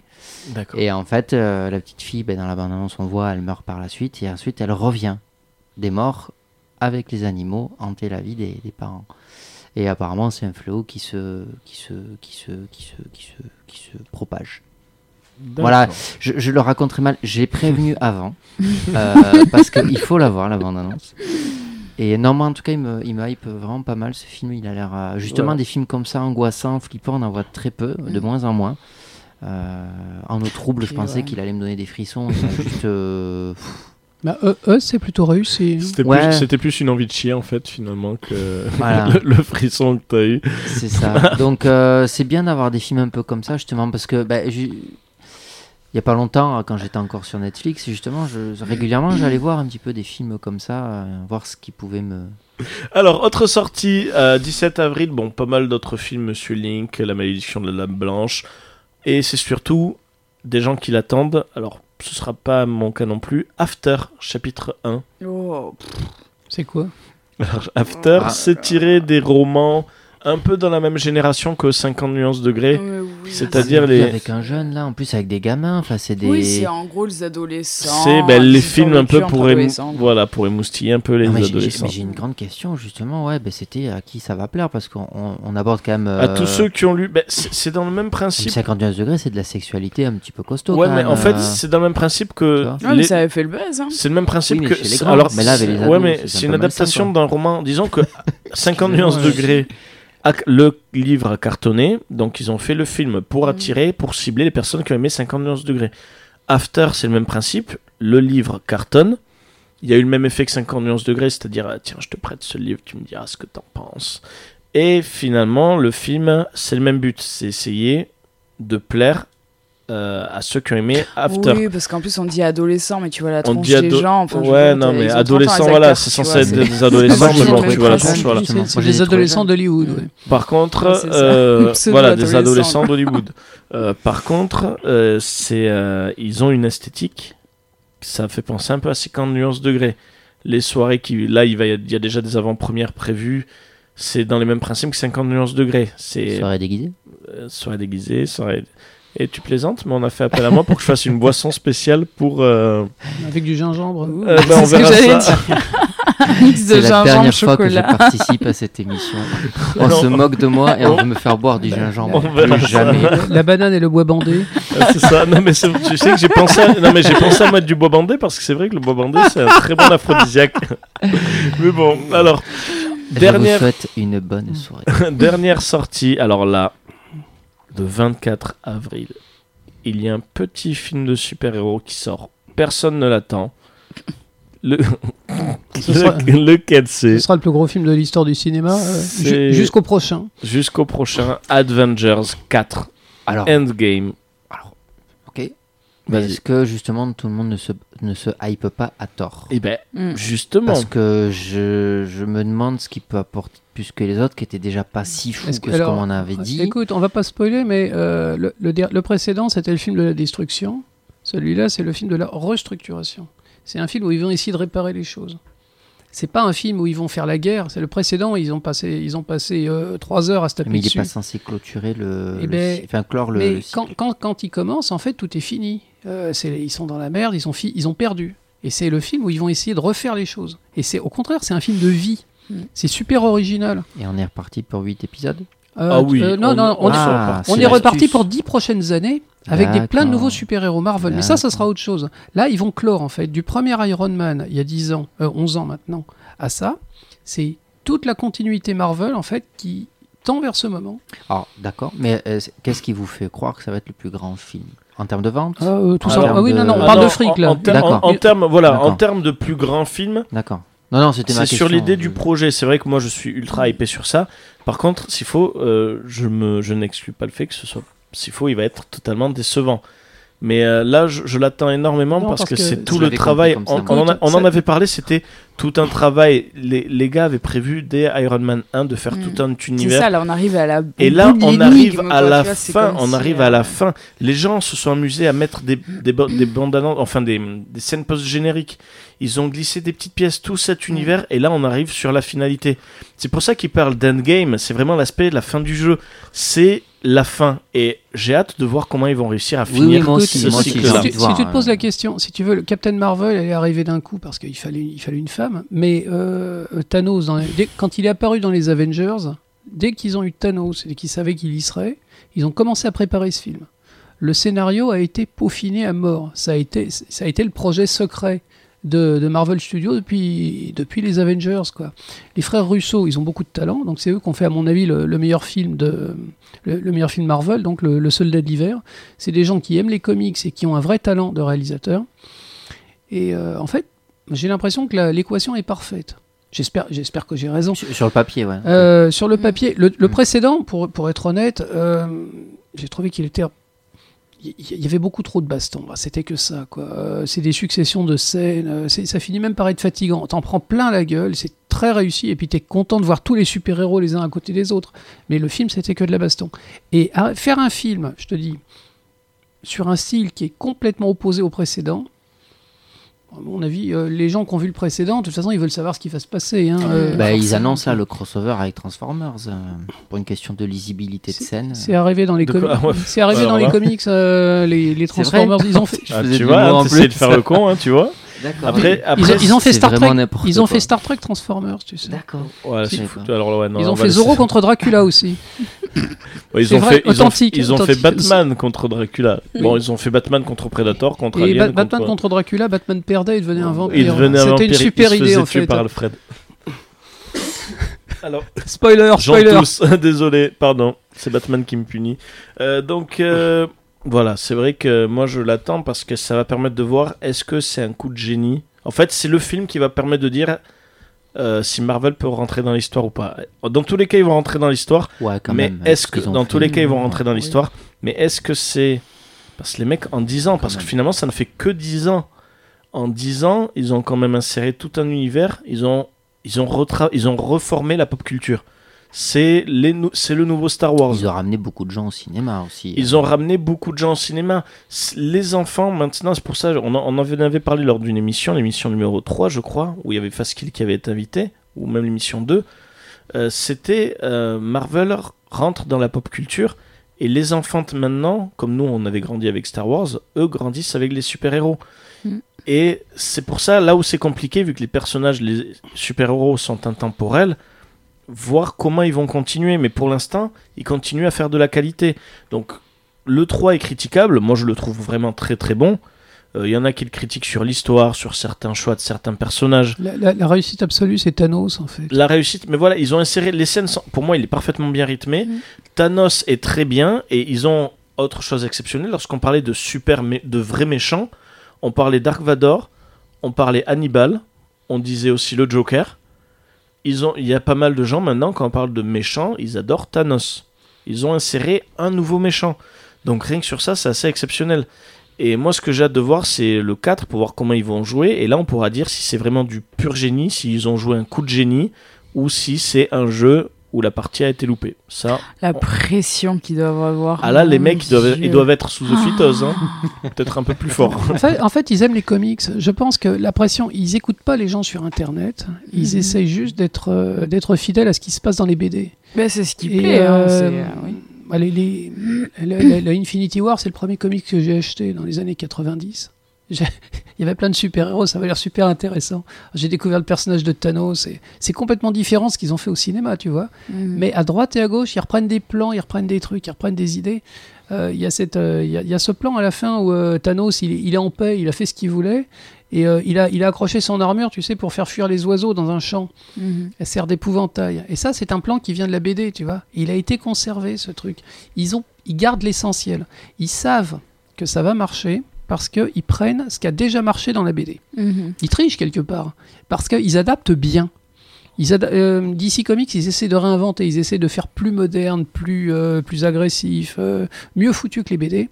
Et en fait, euh, la petite fille, ben, dans la bande-annonce, on voit, elle meurt par la suite, et ensuite, elle revient des morts avec les animaux hanter la vie des, des parents. Et apparemment, c'est un fléau qui se, qui se, qui se, qui se, qui se, qui se propage. Voilà, je, je le raconterai mal. J'ai prévenu avant euh, parce qu'il faut la voir la bande annonce. Et non, moi en tout cas, il me, il me hype vraiment pas mal ce film. Il a l'air euh, justement Ouais. des films comme ça, angoissants, flippants, on en voit très peu, de moins en moins. Euh, en eau trouble, je pensais ouais. qu'il allait me donner des frissons. Juste, euh, Bah, eux, eux, c'est plutôt réussi. C'était Ouais. plus, c'était plus une envie de chier en fait finalement que Voilà. le, le frisson que t'as eu. c'est ça. Donc euh, c'est bien d'avoir des films un peu comme ça justement parce que bah, il y a pas longtemps, quand j'étais encore sur Netflix, justement, je, régulièrement, j'allais voir un petit peu des films comme ça, euh, voir ce qui pouvait me, Alors, autre sortie, euh, 17 avril, bon, pas mal d'autres films, Monsieur Link, La malédiction de la Dame Blanche, et c'est surtout des gens qui l'attendent, alors ce sera pas mon cas non plus, After, chapitre 1. Oh, C'est quoi? Alors, After, Ah. c'est tiré des romans un peu dans la même génération que 50 nuances degrés. euh, oui, C'est-à-dire les- avec un jeune là, en plus avec des gamins, enfin c'est des. Oui, c'est en gros les adolescents. C'est ben, les films un peu pour, émou- voilà, pour émoustiller un peu les Ah, mais adolescents. mais j'ai une grande question justement, ouais, ben, c'était à qui ça va plaire parce qu'on on- on aborde quand même. À euh, tous ceux qui ont lu, ben, c'est dans le même principe. 51 degrés, c'est de la sexualité un petit peu costaud. Ouais, quand mais même, en fait, euh. c'est dans le même principe que. Ouais, mais les- ça avait fait le buzz. Hein. C'est le même principe Oui, mais que. alors, Mais là, avec les ados, ouais, mais c'est c'est un une adaptation d'un roman. Disons que 50 Excusez-moi, nuances degrés. Le livre a cartonné, donc ils ont fait le film pour Mm. attirer, pour cibler les personnes qui ont aimé 51 degrés. After, c'est le même principe. Le livre cartonne. Il y a eu le même effet que 51 degrés, c'est-à-dire, ah, tiens, je te prête ce livre, tu me diras ce que t'en penses. Et finalement, le film, c'est le même but, c'est essayer de plaire euh, à ceux qui ont aimé After. Oui, parce qu'en plus on dit adolescent, mais tu vois la On tronche dit des gens. Enfin, ouais, dire, non, mais ont 30 ans, adolescents, les voilà, c'est censé être des adolescents, mais bon, tu vois la jeunes, voilà. des adolescents d'Hollywood. ouais. Par contre, Ouais, euh, voilà, des adolescents. d'Hollywood. Euh, par contre, c'est, ils ont une esthétique, ça fait penser un peu à 50 nuances degrés. Les soirées qui, là, il, va, y a- il y a déjà des avant-premières prévues. C'est dans les mêmes principes que 50 nuances degrés. C'est Serait déguisé. euh, soirée déguisée, soirée. Et tu plaisantes, mais on a fait appel à moi pour que je fasse une boisson spéciale pour. euh, Avec du gingembre. euh, ben, on C'est ce que verra j'allais ça. De C'est la gingembre, dernière fois que je chocolat. participe à cette émission. On Non. se moque de moi et on veut me faire boire du gingembre. On verra Plus jamais. La banane et le bois bandé. Ouais, c'est ça. Non, mais tu sais que j'ai pensé, à... non, mais j'ai pensé à mettre du bois bandé parce que c'est vrai que le bois bandé c'est un très bon aphrodisiaque. mais bon, alors Je vous souhaite une bonne soirée. dernière sortie. Alors là, le 24 avril, il y a un petit film de super-héros qui sort. Personne ne l'attend. Le... Ce sera- Le- Lequel c'est Ce sera le plus gros film de l'histoire du cinéma. euh, Jusqu'au prochain. Jusqu'au prochain Avengers 4 Alors, Endgame. ok. Mais Vas-y. est-ce que justement tout le monde ne se, ne se hype pas à tort? Et ben Mm. justement. Parce que je, je me demande ce qu'il peut apporter plus que les autres qui étaient déjà pas si fous que, que- ce qu'on en avait dit. Écoute, on va pas spoiler, mais euh, le, le der- le précédent, c'était le film de la destruction. Celui-là, c'est le film de la restructuration. C'est un film où ils vont essayer de réparer les choses. C'est pas un film où ils vont faire la guerre. C'est le précédent. Ils ont passé, ils ont passé euh, trois heures à se taper mais il est pas censé clôturer le. Eh le ben, enfin, clore le. Mais quand, quand, quand ils commencent, en fait, tout est fini. Euh, ils sont dans la merde, ils, sont ils ont perdu. Et c'est le film où ils vont essayer de refaire les choses. Et c'est au contraire, c'est un film de vie. Mm. C'est super original. Et on est reparti pour 8 épisodes. Euh, Ah oui, euh, non, on- non, on, on est, Ah, on reparti pour 10 prochaines années avec des, plein de nouveaux super-héros Marvel. Mais ça, ça sera autre chose. Là, ils vont clore, en fait, du premier Iron Man, il y a 10 ans, euh, 11 ans maintenant, à ça. C'est toute la continuité Marvel, en fait, qui tend vers ce moment. Alors, d'accord. Mais euh, c'est- qu'est-ce qui vous fait croire que ça va être le plus grand film? En termes de vente? Euh, tout Alors, ça. Ah oui, non, non, on Ah parle non, de fric, en- là. En, en- termes, voilà, en termes de plus grand film, D'accord. Non, non, c'était ma c'est question. sur l'idée du Je- projet. C'est vrai que moi je suis ultra hypé sur ça. Par contre, s'il faut, euh, je me, je n'exclus pas le fait que ce soit, s'il faut, il va être totalement décevant. Mais euh, là, je, je l'attends énormément Non, parce, parce que, que- c'est tout le travail. On, en, a- on en Ça- avait parlé, c'était tout un travail. Les, les gars avaient prévu dès Iron Man 1 de faire Mm. tout un C'est univers. ça, là on arrive à la. Et là, on arrive à la vois, c'est fin. On si, arrive euh, à la fin. Les gens se sont amusés à mettre des, des, bo- des bandes annonces, enfin des, des scènes post-génériques. Ils ont glissé des petites pièces, tout cet univers, et là on arrive sur la finalité. C'est pour ça qu'ils parlent d'endgame. C'est vraiment l'aspect de la fin du jeu. C'est la fin. Et j'ai hâte de voir comment ils vont réussir à Oui, finir oui, aussi, ce aussi, si, tu, si te poses euh. la question, si tu veux, le Captain Marvel, elle est arrivée d'un coup parce qu'il fallait, il fallait une femme. Mais euh, Thanos, dans les- dès- quand il est apparu dans les Avengers, dès qu'ils ont eu Thanos et qu'ils savaient qu'il y serait, ils ont commencé à préparer ce film. Le scénario a été peaufiné à mort. Ça a été, ça a été le projet secret de, de Marvel Studios depuis, depuis les Avengers. Quoi. Les frères Russo, ils ont beaucoup de talent, donc c'est eux qui ont fait, à mon avis, le, le meilleur film de le, le meilleur film Marvel, donc le, le Soldat de l'hiver. C'est des gens qui aiment les comics et qui ont un vrai talent de réalisateur. Et euh, en fait, j'ai l'impression que la- l'équation est parfaite. J'espère, j'espère que j'ai raison. Sur, sur le papier, ouais. Euh, sur le Mm. papier, le, le Mm. précédent, pour, pour être honnête, euh, j'ai trouvé qu'il était. Il y- avait beaucoup trop de bastons. Bah, C'était que ça. Euh, C'est des successions de scènes. euh, Ça finit même par être fatigant. T'en prends plein la gueule. C'est très réussi. Et puis t'es content de voir tous les super-héros les uns à côté des autres. Mais le film, c'était que de la baston. Et à- faire un film, je te dis, sur un style qui est complètement opposé au précédent. À mon avis, euh, les gens qui ont vu le précédent, de toute façon, ils veulent savoir ce qui va se passer. hein, euh, Bah, ils annoncent là le crossover avec Transformers euh, pour une question de lisibilité de scène. C'est arrivé dans les quoi. Ah ouais. C'est arrivé Alors dans les là. comics. euh, les, Transformers, ils ont fait. Ah, tu de vois, hein, de faire le con, hein, tu vois. D'accord. Après, Ils, après, ont- ils ont fait Star Trek. Ils ont quoi. fait Star Trek Transformers, tu sais. D'accord. Ouais. Alors, ouais, non, Ils on ont fait Zorro contre Dracula aussi. Ouais, ils C'est ont vrai, fait, ils ont, authentique, ils ont fait Batman contre Dracula. Bon, ils ont fait Batman contre Predator, contre Et Alien. Ba- Batman contre... Dracula, Batman perdait, il devenait un vampire. Il devenait un C'était une super il se idée faisait en fait. par Alfred. Alors, Spoiler, spoiler. tous, désolé, pardon, c'est Batman qui me punit. Euh, donc euh, voilà, c'est vrai que moi je l'attends parce que ça va permettre de voir est-ce que c'est un coup de génie. En fait, c'est le film qui va permettre de dire euh, si Marvel peut rentrer dans l'histoire ou pas. Dans tous les cas, ils vont rentrer dans l'histoire, Ouais, quand mais même. est-ce ce que dans tous les cas ils vont rentrer dans l'histoire Mais est-ce que c'est parce que les mecs en 10 ans, parce que finalement ça ne fait que 10 ans. En 10 ans, ils ont quand même inséré tout un univers. Ils ont ils ont ils ont reformé la pop culture. C'est les nou- c'est le nouveau Star Wars. Ils ont ramené beaucoup de gens au cinéma aussi. Ils ont ramené beaucoup de gens au cinéma. C- Les enfants, maintenant, c'est pour ça, on en, on en avait parlé lors d'une émission, l'émission numéro 3, je crois, où il y avait Faskill qui avait été invité, ou même l'émission 2. Euh, C'était euh, Marvel rentre dans la pop culture, et les enfants maintenant, comme nous, on avait grandi avec Star Wars, eux grandissent avec les super-héros. Mm. Et c'est pour ça, là où c'est compliqué, vu que les personnages, les super-héros sont intemporels, voir comment ils vont continuer. Mais pour l'instant, ils continuent à faire de la qualité. Donc, le 3 est critiquable. Moi, je le trouve vraiment très très bon. Euh, Il y en a qui le critiquent sur l'histoire, sur certains choix de certains personnages. La, la- la réussite absolue, c'est Thanos, en fait. La réussite, mais voilà, ils ont inséré les scènes. Pour moi, il est parfaitement bien rythmé. Thanos est très bien et ils ont autre chose exceptionnelle. Lorsqu'on parlait de super, mé- de vrais méchants, on parlait Dark Vador, on parlait Hannibal, on disait aussi le Joker. Il y a pas mal de gens maintenant quand on parle de méchants, ils adorent Thanos. Ils ont inséré un nouveau méchant. Donc rien que sur ça, c'est assez exceptionnel. Et moi, ce que j'ai hâte de voir, c'est le 4 pour voir comment ils vont jouer. Et là, on pourra dire si c'est vraiment du pur génie, s'ils ont joué un coup de génie, ou si c'est un jeu où la partie a été loupée. Ça, La pression qu'ils doivent avoir. ah là, les mecs, ils doivent, Dieu. ils doivent être sous ophytose. Hein. Peut-être un peu plus fort. En fait, en fait, ils aiment les comics. Je pense que la pression, ils écoutent pas les gens sur Internet. Ils Mhm. essayent juste d'être euh, d'être fidèles à ce qui se passe dans les BD. Ben, c'est ce qui Et, plaît. hein, euh, euh, oui. bah, les- les- le, le- le Infinity War, c'est le premier comic que j'ai acheté dans les années 90. Il y avait plein de super-héros, ça avait l'air super intéressant. J'ai découvert le personnage de Thanos. C'est complètement différent ce qu'ils ont fait au cinéma, tu vois. Mhm. Mais à droite et à gauche, ils reprennent des plans, ils reprennent des trucs, ils reprennent des idées. Euh, Il y, a cette, euh, il y, a- y a ce plan à la fin où euh, Thanos, il, est- il est en paix, il a fait ce qu'il voulait. Et euh, il, a, il a accroché son armure, tu sais, pour faire fuir les oiseaux dans un champ. Mhm. Elle sert d'épouvantail. Et ça, c'est un plan qui vient de la BD, tu vois. Il a été conservé, ce truc. Ils, ont, ils gardent l'essentiel. Ils savent que ça va marcher parce qu'ils prennent ce qui a déjà marché dans la BD. Mhm. Ils trichent quelque part. Parce qu'ils adaptent bien. Ils ada- euh, DC Comics, ils essaient de réinventer, ils essaient de faire plus moderne, plus, euh, plus agressif, euh, mieux foutu que les BD.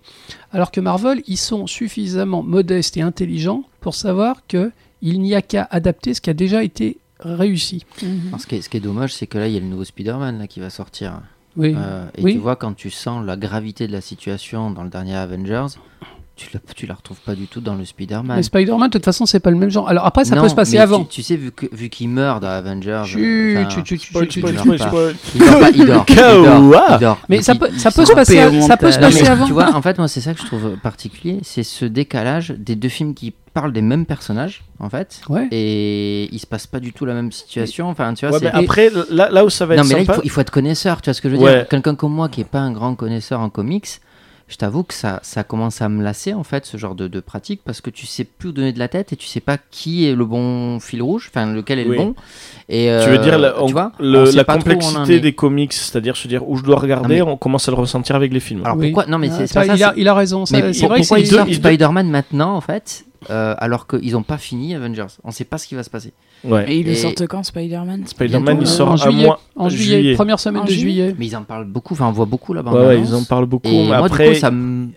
Alors que Marvel, ils sont suffisamment modestes et intelligents pour savoir que il n'y a qu'à adapter ce qui a déjà été réussi. Mhm. Alors, ce, qui est, ce qui est dommage, c'est que là, il y a le nouveau Spider-Man qui va sortir. Oui. Euh, et Oui. tu vois, quand tu sens la gravité de la situation dans le dernier Avengers, tu la, tu la retrouves pas du tout dans le Spider-Man. Mais Spider-Man, de toute façon, c'est pas le même genre. Alors après, ça Non, peut se passer mais avant. Tu, tu sais, vu que- vu qu'il meurt dans Avengers. Chut, enfin, chut, chut, chut, Spoil, chut, spoil, chut. spoil, chut. spoil, spoil. il dort pas, il dort. il dort, Kawa. il dort. Mais ça il- peut, ça se passer, ça peut se. Non, passer mais avant. Tu vois, en fait, moi, c'est ça que je trouve particulier, c'est ce décalage des deux films qui parlent des mêmes personnages, en fait, Ouais. et il se passe pas du tout la même situation. Enfin, tu vois, Ouais, c'est. mais après, là, là où ça va Non, être mais là, il sympa, faut, il faut être connaisseur, tu vois ce que je veux Ouais. dire Quelqu'un comme moi qui est pas un grand connaisseur en comics, je t'avoue que ça, ça commence à me lasser, en fait, ce genre de, de pratique, parce que tu sais plus où donner de la tête et tu sais pas qui est le bon fil rouge, enfin, lequel est Oui. le bon. Et, tu veux euh, dire la, tu on- vois, le- on sait la complexité est. des comics, c'est-à-dire se dire où je dois regarder, mais- on commence à le ressentir avec les films. Alors Oui. pourquoi? Non, mais Ah, c'est c'est pas ça. il, a, il a raison. ça- Mais c'est pour- vrai que Spider-Man maintenant, en fait, euh, alors qu'ils n'ont pas fini Avengers On sait pas ce qui va se passer. Ouais. Et ils le Et- sortent quand, Spider-Man? Spider-Man, il euh, sort en à juillet, mois. en juillet, première semaine En de juillet. juillet. Mais ils en parlent beaucoup, enfin on voit beaucoup là-bas. Ouais, ouais, ils en parlent beaucoup. Et mais moi, après, coup, ça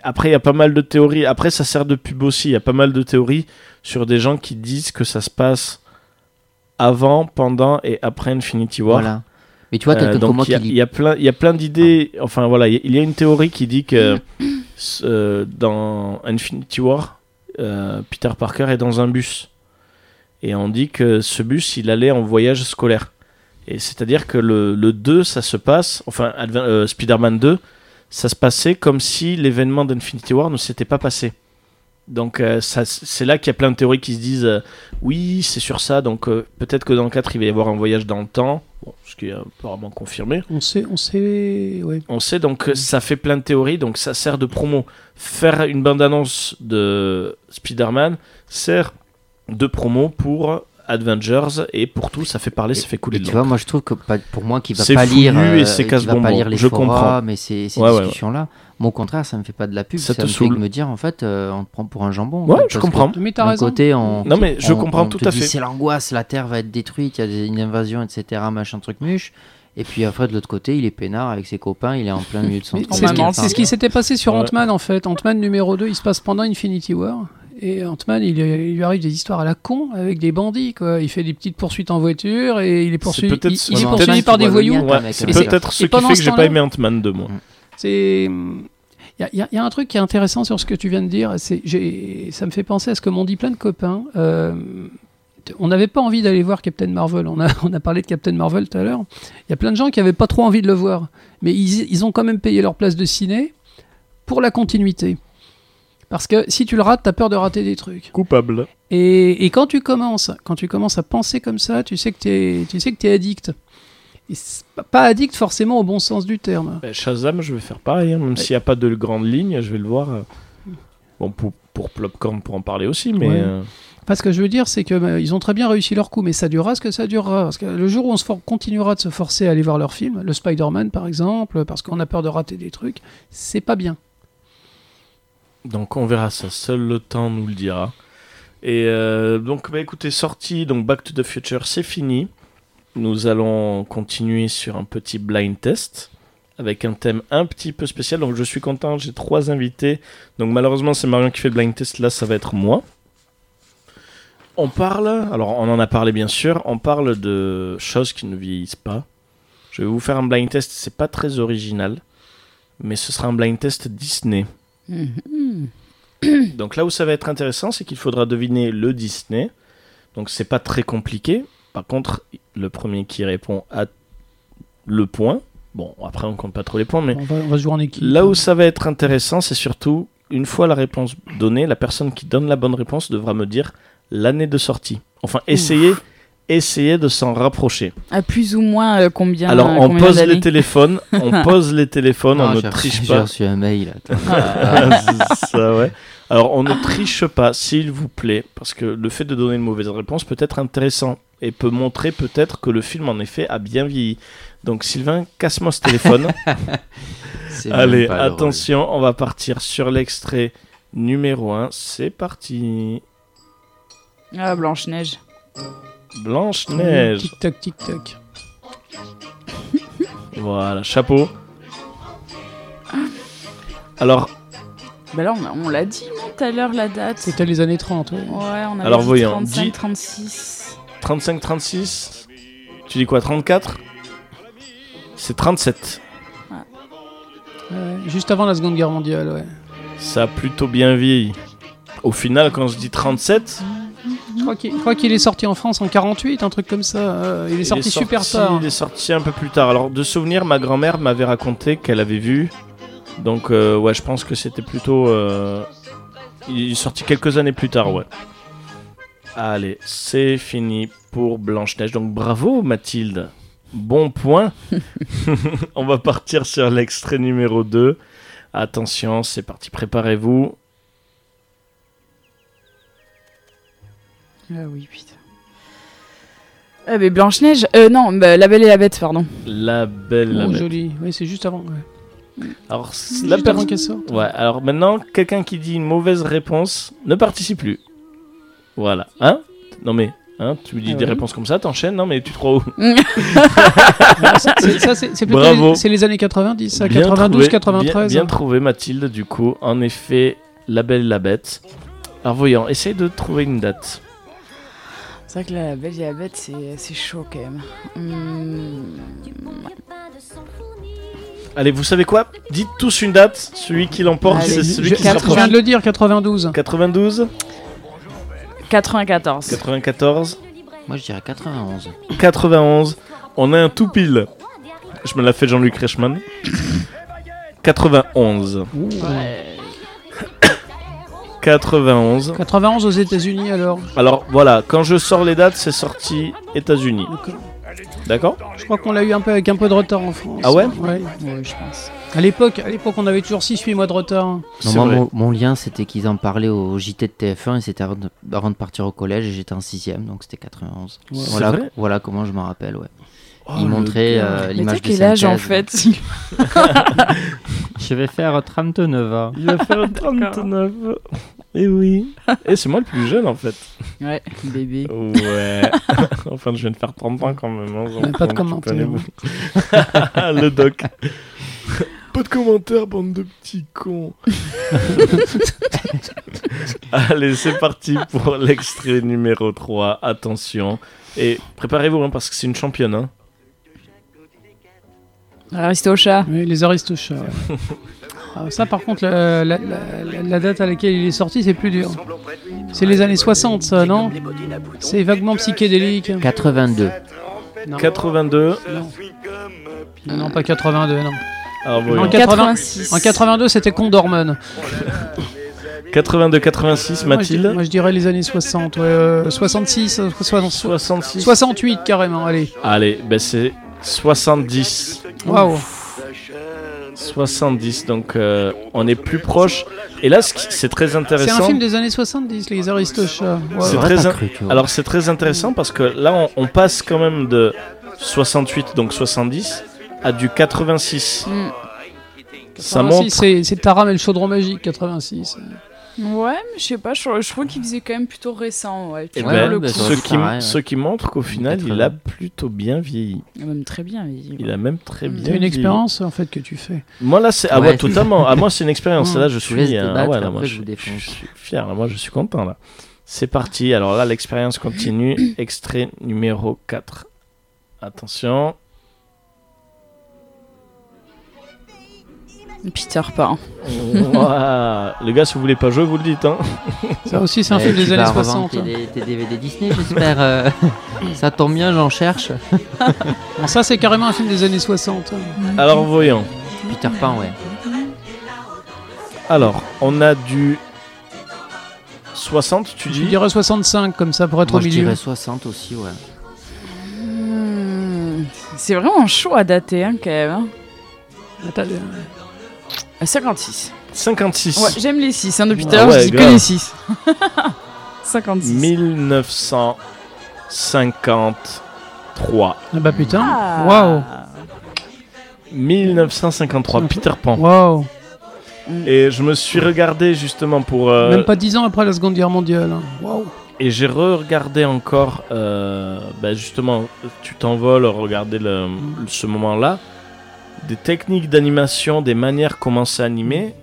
après, il y a pas mal de théories. Après, ça sert de pub aussi. Il y a pas mal de théories sur des gens qui disent que ça se passe avant, pendant et après Infinity War. Voilà. Mais tu vois, Euh, donc il y, a- qui il lit. y a plein, il y a plein d'idées. Enfin voilà, il y a- il y a une théorie qui dit que euh, dans Infinity War, euh, Peter Parker est dans un bus et on dit que ce bus, il allait en voyage scolaire. Et c'est-à-dire que le, le 2, ça se passe, enfin euh, Spider-Man 2, ça se passait comme si l'événement d'Infinity War ne s'était pas passé. Donc euh, c'est là qu'il y a plein de théories qui se disent euh, oui c'est sur ça donc euh, peut-être que dans le 4 il va y avoir un voyage dans le temps bon, ce qui est apparemment confirmé On sait, on sait, ouais. on sait donc que ça fait plein de théories, donc ça sert de promo. Faire une bande-annonce de Spider-Man sert de promo pour Avengers et pour tout, ça fait parler, ça fait couler Et de tu vois, moi je trouve que pour moi qui va pas lire, fouillu et euh, c'est pas lire les Je forums, comprends. mais ces, ces Ouais, ouais, discussions-là, moi au contraire, ça me fait pas de la pub, Ça ça, te me fait saoule. que me dire en fait, euh, on te prend pour un jambon. en Ouais, fait, je comprends. Mais t'as raison. côté, on, Non, mais je on- comprends on tout te à dit, fait. C'est l'angoisse, la Terre va être détruite, il y a une invasion, etc., machin truc muche. Et puis après, de l'autre côté, il est peinard avec ses copains, il est en plein milieu de son. C'est ce, qui- Enfin, c'est ce qui s'était passé sur Ouais. Ant-Man en fait. Ant-Man numéro 2, il se passe pendant Infinity War. Et Ant-Man, il, il lui arrive des histoires à la con avec des bandits. Quoi. Il fait des petites poursuites en voiture et il est poursuivi, il, il est par des voyous. Ouais, c'est peut-être ce qui fait que j'ai pas aimé Ant-Man 2, moi. C'est. Il y, a- y y un truc qui est intéressant sur ce que tu viens de dire. Ça me fait penser à ce que m'ont dit plein de copains. Euh, on n'avait pas envie d'aller voir Captain Marvel. On a, on a parlé de Captain Marvel tout à l'heure. Il y a plein de gens qui n'avaient pas trop envie de le voir. Mais ils, ils ont quand même payé leur place de ciné pour la continuité. Parce que si tu le rates, tu as peur de rater des trucs. Coupable. Et, et quand tu commences, quand tu commences à penser comme ça, tu sais que t'es, tu sais que t'es addict. Et pas- addict forcément au bon sens du terme. Ben, Shazam, je vais faire pareil, hein, même s'il n'y a pas de grande ligne, je vais le voir. euh, Bon, pour, pour Plopcorn, pour en parler aussi, mais. Ouais. euh, Enfin, ce que je veux dire, c'est que bah, ils ont très bien réussi leur coup, mais ça durera ce que ça durera. Parce que le jour où on se for- continuera de se forcer à aller voir leurs films, le Spider-Man par exemple, parce qu'on a peur de rater des trucs, c'est pas bien. Donc on verra ça, seul le temps nous le dira. Et euh, donc bah écoutez, sortie, donc Back to the Future, c'est fini. Nous allons continuer sur un petit blind test avec un thème un petit peu spécial. Donc je suis content, j'ai trois invités. Donc malheureusement c'est Marion qui fait le blind test, là ça va être moi. On parle, alors on en a parlé bien sûr, on parle de choses qui ne vieillissent pas. Je vais vous faire un blind test, c'est pas très original, mais ce sera un blind test Disney. Mhm. Donc là où ça va être intéressant, c'est qu'il faudra deviner le Disney. Donc c'est pas très compliqué. Par contre, le premier qui répond a le point. Bon, après on compte pas trop les points, mais On va, on va se jouer en équipe. là où ça va être intéressant, c'est surtout une fois la réponse donnée, la personne qui donne la bonne réponse devra me dire l'année de sortie. Enfin, essayer, essayer de s'en rapprocher. À plus ou moins euh, combien Alors on combien pose les téléphones, on pose les téléphones, on ne triche pas. J'ai reçu un mail. attends. Ah, c'est ça, ouais. Alors, on ne triche pas, s'il vous plaît, parce que le fait de donner une mauvaise réponse peut être intéressant et peut montrer peut-être que le film, en effet, a bien vieilli. Donc, Sylvain, casse-moi ce téléphone. Allez, drôle. attention, on va partir sur l'extrait numéro 1. C'est parti. Ah, Blanche-Neige. Blanche-Neige. Tic tac, tic tac. Voilà, chapeau. Alors, Bah là, on, on l'a dit, non, tout à l'heure, la date. C'était les années 30. ouais. Ouais, on avait Alors, dit voyons, 35, dis- 36. 35-36. Tu dis quoi, 34 C'est 37. Ouais, juste avant la Seconde Guerre mondiale, ouais. Ça a plutôt bien vieilli. Au final, quand je dis 37, Je crois qu'il je crois qu'il est sorti en France en 48, un truc comme ça. euh, il est il sorti super sorti- tard. Il est sorti un peu plus tard. Alors, de souvenir, ma grand-mère m'avait raconté qu'elle avait vu. Donc, euh, ouais, je pense que c'était plutôt. euh, Il est sorti quelques années plus tard, ouais. Allez, c'est fini pour Blanche-Neige. Donc, bravo, Mathilde. Bon point. On va partir sur l'extrait numéro 2. Attention, c'est parti, préparez-vous. Ah oui, putain. Ah, mais Blanche-Neige. Euh, non, bah, La Belle et la Bête, pardon. La belle, la Oh, bête. joli. Oui, c'est juste avant. ouais. Alors, c- Juste la avant personne. qu'elle sorte. Ouais, alors maintenant, quelqu'un qui dit une mauvaise réponse ne participe plus. Voilà. Hein? Non mais, hein, tu me dis Ah des réponses comme ça, t'enchaînes Non mais tu te crois où? Non, ça, c'est- ça, c'est c'est plutôt Bravo. les, c'est les années 90, ça, Bien 92, trouvé, 93. Bien, bien hein. trouvé Mathilde, du coup. En effet, La Belle et la Bête. Alors voyons, essaye de trouver une date. C'est vrai que là, La Belle et la Bête, c'est c'est chaud quand même. Hum, Allez, vous savez quoi? Dites tous une date. Celui qui l'emporte, Allez, c'est celui Je, qui je se quatre- viens de le dire, 92. 92, 94. 94, Moi, je dirais 91. 91. On a un tout pile. Je me l'a fait Jean-Luc Reichmann. 91. Ouais. 91. 91 aux États-Unis alors. Alors voilà, quand je sors les dates, c'est sorti États-Unis. D'accord? Je crois qu'on l'a eu un peu avec un peu de retard en France. Ah ouais? Ouais. Ouais, je pense. À l'époque, à l'époque, on avait toujours 6-8 mois de retard. Non, moi, vrai. mon, mon lien, c'était qu'ils en parlaient au JT de TF1 et c'était avant de, avant de partir au collège et j'étais en 6ème, donc c'était 91. Ouais. C'est Voilà, vrai? voilà comment je m'en rappelle, ouais. Oh, montraient gars. euh, Mais l'image t'as de quel âge en fait Je vais faire 39 ans. Il va faire 39. Et oui. Et c'est moi le plus jeune en fait. Ouais, bébé. Ouais. enfin, je viens de faire 30 ans quand même. hein, donc, pas de prenez-vous. le doc. Pas de commentaires, bande de petits cons. Allez, c'est parti pour l'extrait numéro 3. Attention. Et préparez-vous hein, parce que c'est une championne. Hein. Aristocha. Oui, les Aristochats. ouais. Ah, ça, par contre, la, la- la- la date à laquelle il est sorti, c'est plus dur. C'est les années 60, ça, non? C'est vaguement psychédélique. 82. Non, 82. non, non, pas 82, non. Alors, voyons. En 80 86. En 82, c'était Condorman. 82, 86, Moi, je, dis- Mathilde. moi, je dirais les années 60, ouais, euh, 66, euh, 60 66. 68 carrément, allez. Allez, ben c'est 70. Waouh. 70, donc euh, on est plus proche. Et là, c'est très C'est un intéressant. film des années 70, les Aristochats. Ouais. C'est très in-. Alors c'est très intéressant parce que là, on, on passe quand même de 68, donc 70, à du 86. Mm. Ça 86, montre. C'est c'est Taram et le chaudron magique, 86. Ouais, mais je sais pas, je, je trouve qu'il faisait quand même plutôt récent. Ouais, ben, le bah, ce, qui, pareil, ouais. ce qui montre qu'au final, il 80. a plutôt bien vieilli. Même très bien. Il... Il a même très Mm. bien C'est une vieilli. expérience en fait que tu fais. Moi là, c'est ah Ouais, ouais, totalement. Ah moi, c'est une expérience. Là, je suis. laisse euh, débattre, ouais, là, moi, après, je, je vous défonce. je suis fier. là, moi, je suis content là. C'est parti. Alors là, l'expérience continue. Extrait numéro 4. Attention. Peter Pan. Ouah. Les gars, si vous voulez pas jouer, vous le dites. Hein. Ça aussi, c'est un Eh, film des années revendre 60. Tes, tes DVD Disney, j'espère. euh, ça tombe bien, j'en cherche. Bon, ça, c'est carrément un film des années 60. Alors voyons. Peter Pan, ouais. Alors, on a du 60, tu Je dis dirais 65, comme ça, pour être Moi, au je milieu. dirais 60 aussi, ouais. Hmm, C'est vraiment chaud à dater, hein, quand même. hein. Attends, euh, 56. 56. Ouais, j'aime les 6 hein, depuis tout Ah à l'heure, ouais, je dis que grave. les 6. 56. 1953. ah bah putain. Ah. Waouh. 1953, Peter Pan. Waouh. Et je me suis regardé justement pour. euh, Même pas 10 ans après la Seconde Guerre mondiale. hein. Waouh. Et j'ai re-regardé encore, euh, bah, justement, tu t'envoles, regarder le, ce moment-là. Des techniques d'animation, des manières comment c'est animé,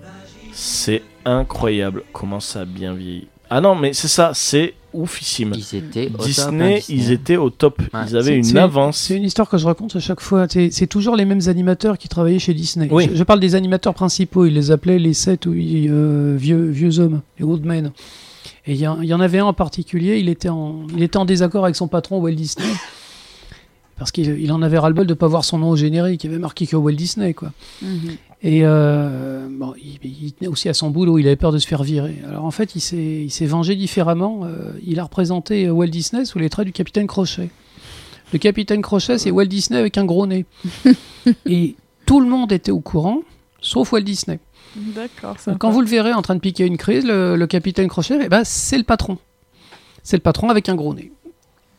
c'est incroyable comment ça a bien vieilli. Ah non, mais c'est ça, c'est oufissime. Ils étaient au top, Disney, hein, ils étaient au top. Ouais. Ils avaient une avance. C'est une histoire que je raconte à chaque fois. C'est c'est toujours les mêmes animateurs qui travaillaient chez Disney. Oui. Je, je parle des animateurs principaux. Ils les appelaient les sept ou huit, euh, vieux, vieux hommes, les old men. Et il y, y en avait un en particulier. Il était en, il était en désaccord avec son patron Walt Disney. Parce qu'il il en avait ras-le-bol de ne pas voir son nom au générique. Il avait marqué que Walt Disney, quoi. Mhm. Et euh, bon, il, il tenait aussi à son boulot, il avait peur de se faire virer. Alors en fait, il s'est vengé différemment. Euh, il a représenté Walt Disney sous les traits du capitaine Crochet. Le capitaine Crochet, c'est Walt Disney avec un gros nez. Et tout le monde était au courant, sauf Walt Disney. D'accord. Quand vous le verrez en train de piquer une crise, le, le capitaine Crochet, eh ben, c'est le patron. C'est le patron avec un gros nez.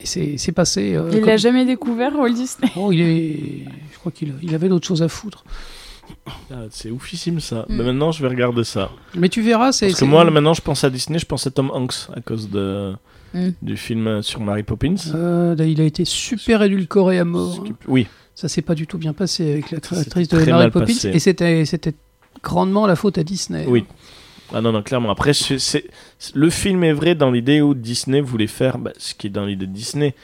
Et c'est passé. euh, Il comme- l'a jamais découvert, Walt Disney Oh, il est. Je crois qu'il il avait d'autres choses à foutre. Ah, c'est oufissime ça. Mm. Mais maintenant, je vais regarder ça. Mais tu verras, c'est. Parce que moi, là, maintenant, je pense à Disney, je pense à Tom Hanks à cause de, Mm. du film sur Mary Poppins. Euh, il a été super édulcoré à mort. Qui- Oui, Ça s'est pas du tout bien passé avec la Ça créatrice s'est de très Mary mal Poppins. passé. Et c'était c'était grandement la faute à Disney. Oui. Ah non, non, clairement. Après, c'est, le film est vrai dans l'idée où Disney voulait faire bah, ce qui est dans l'idée de Disney.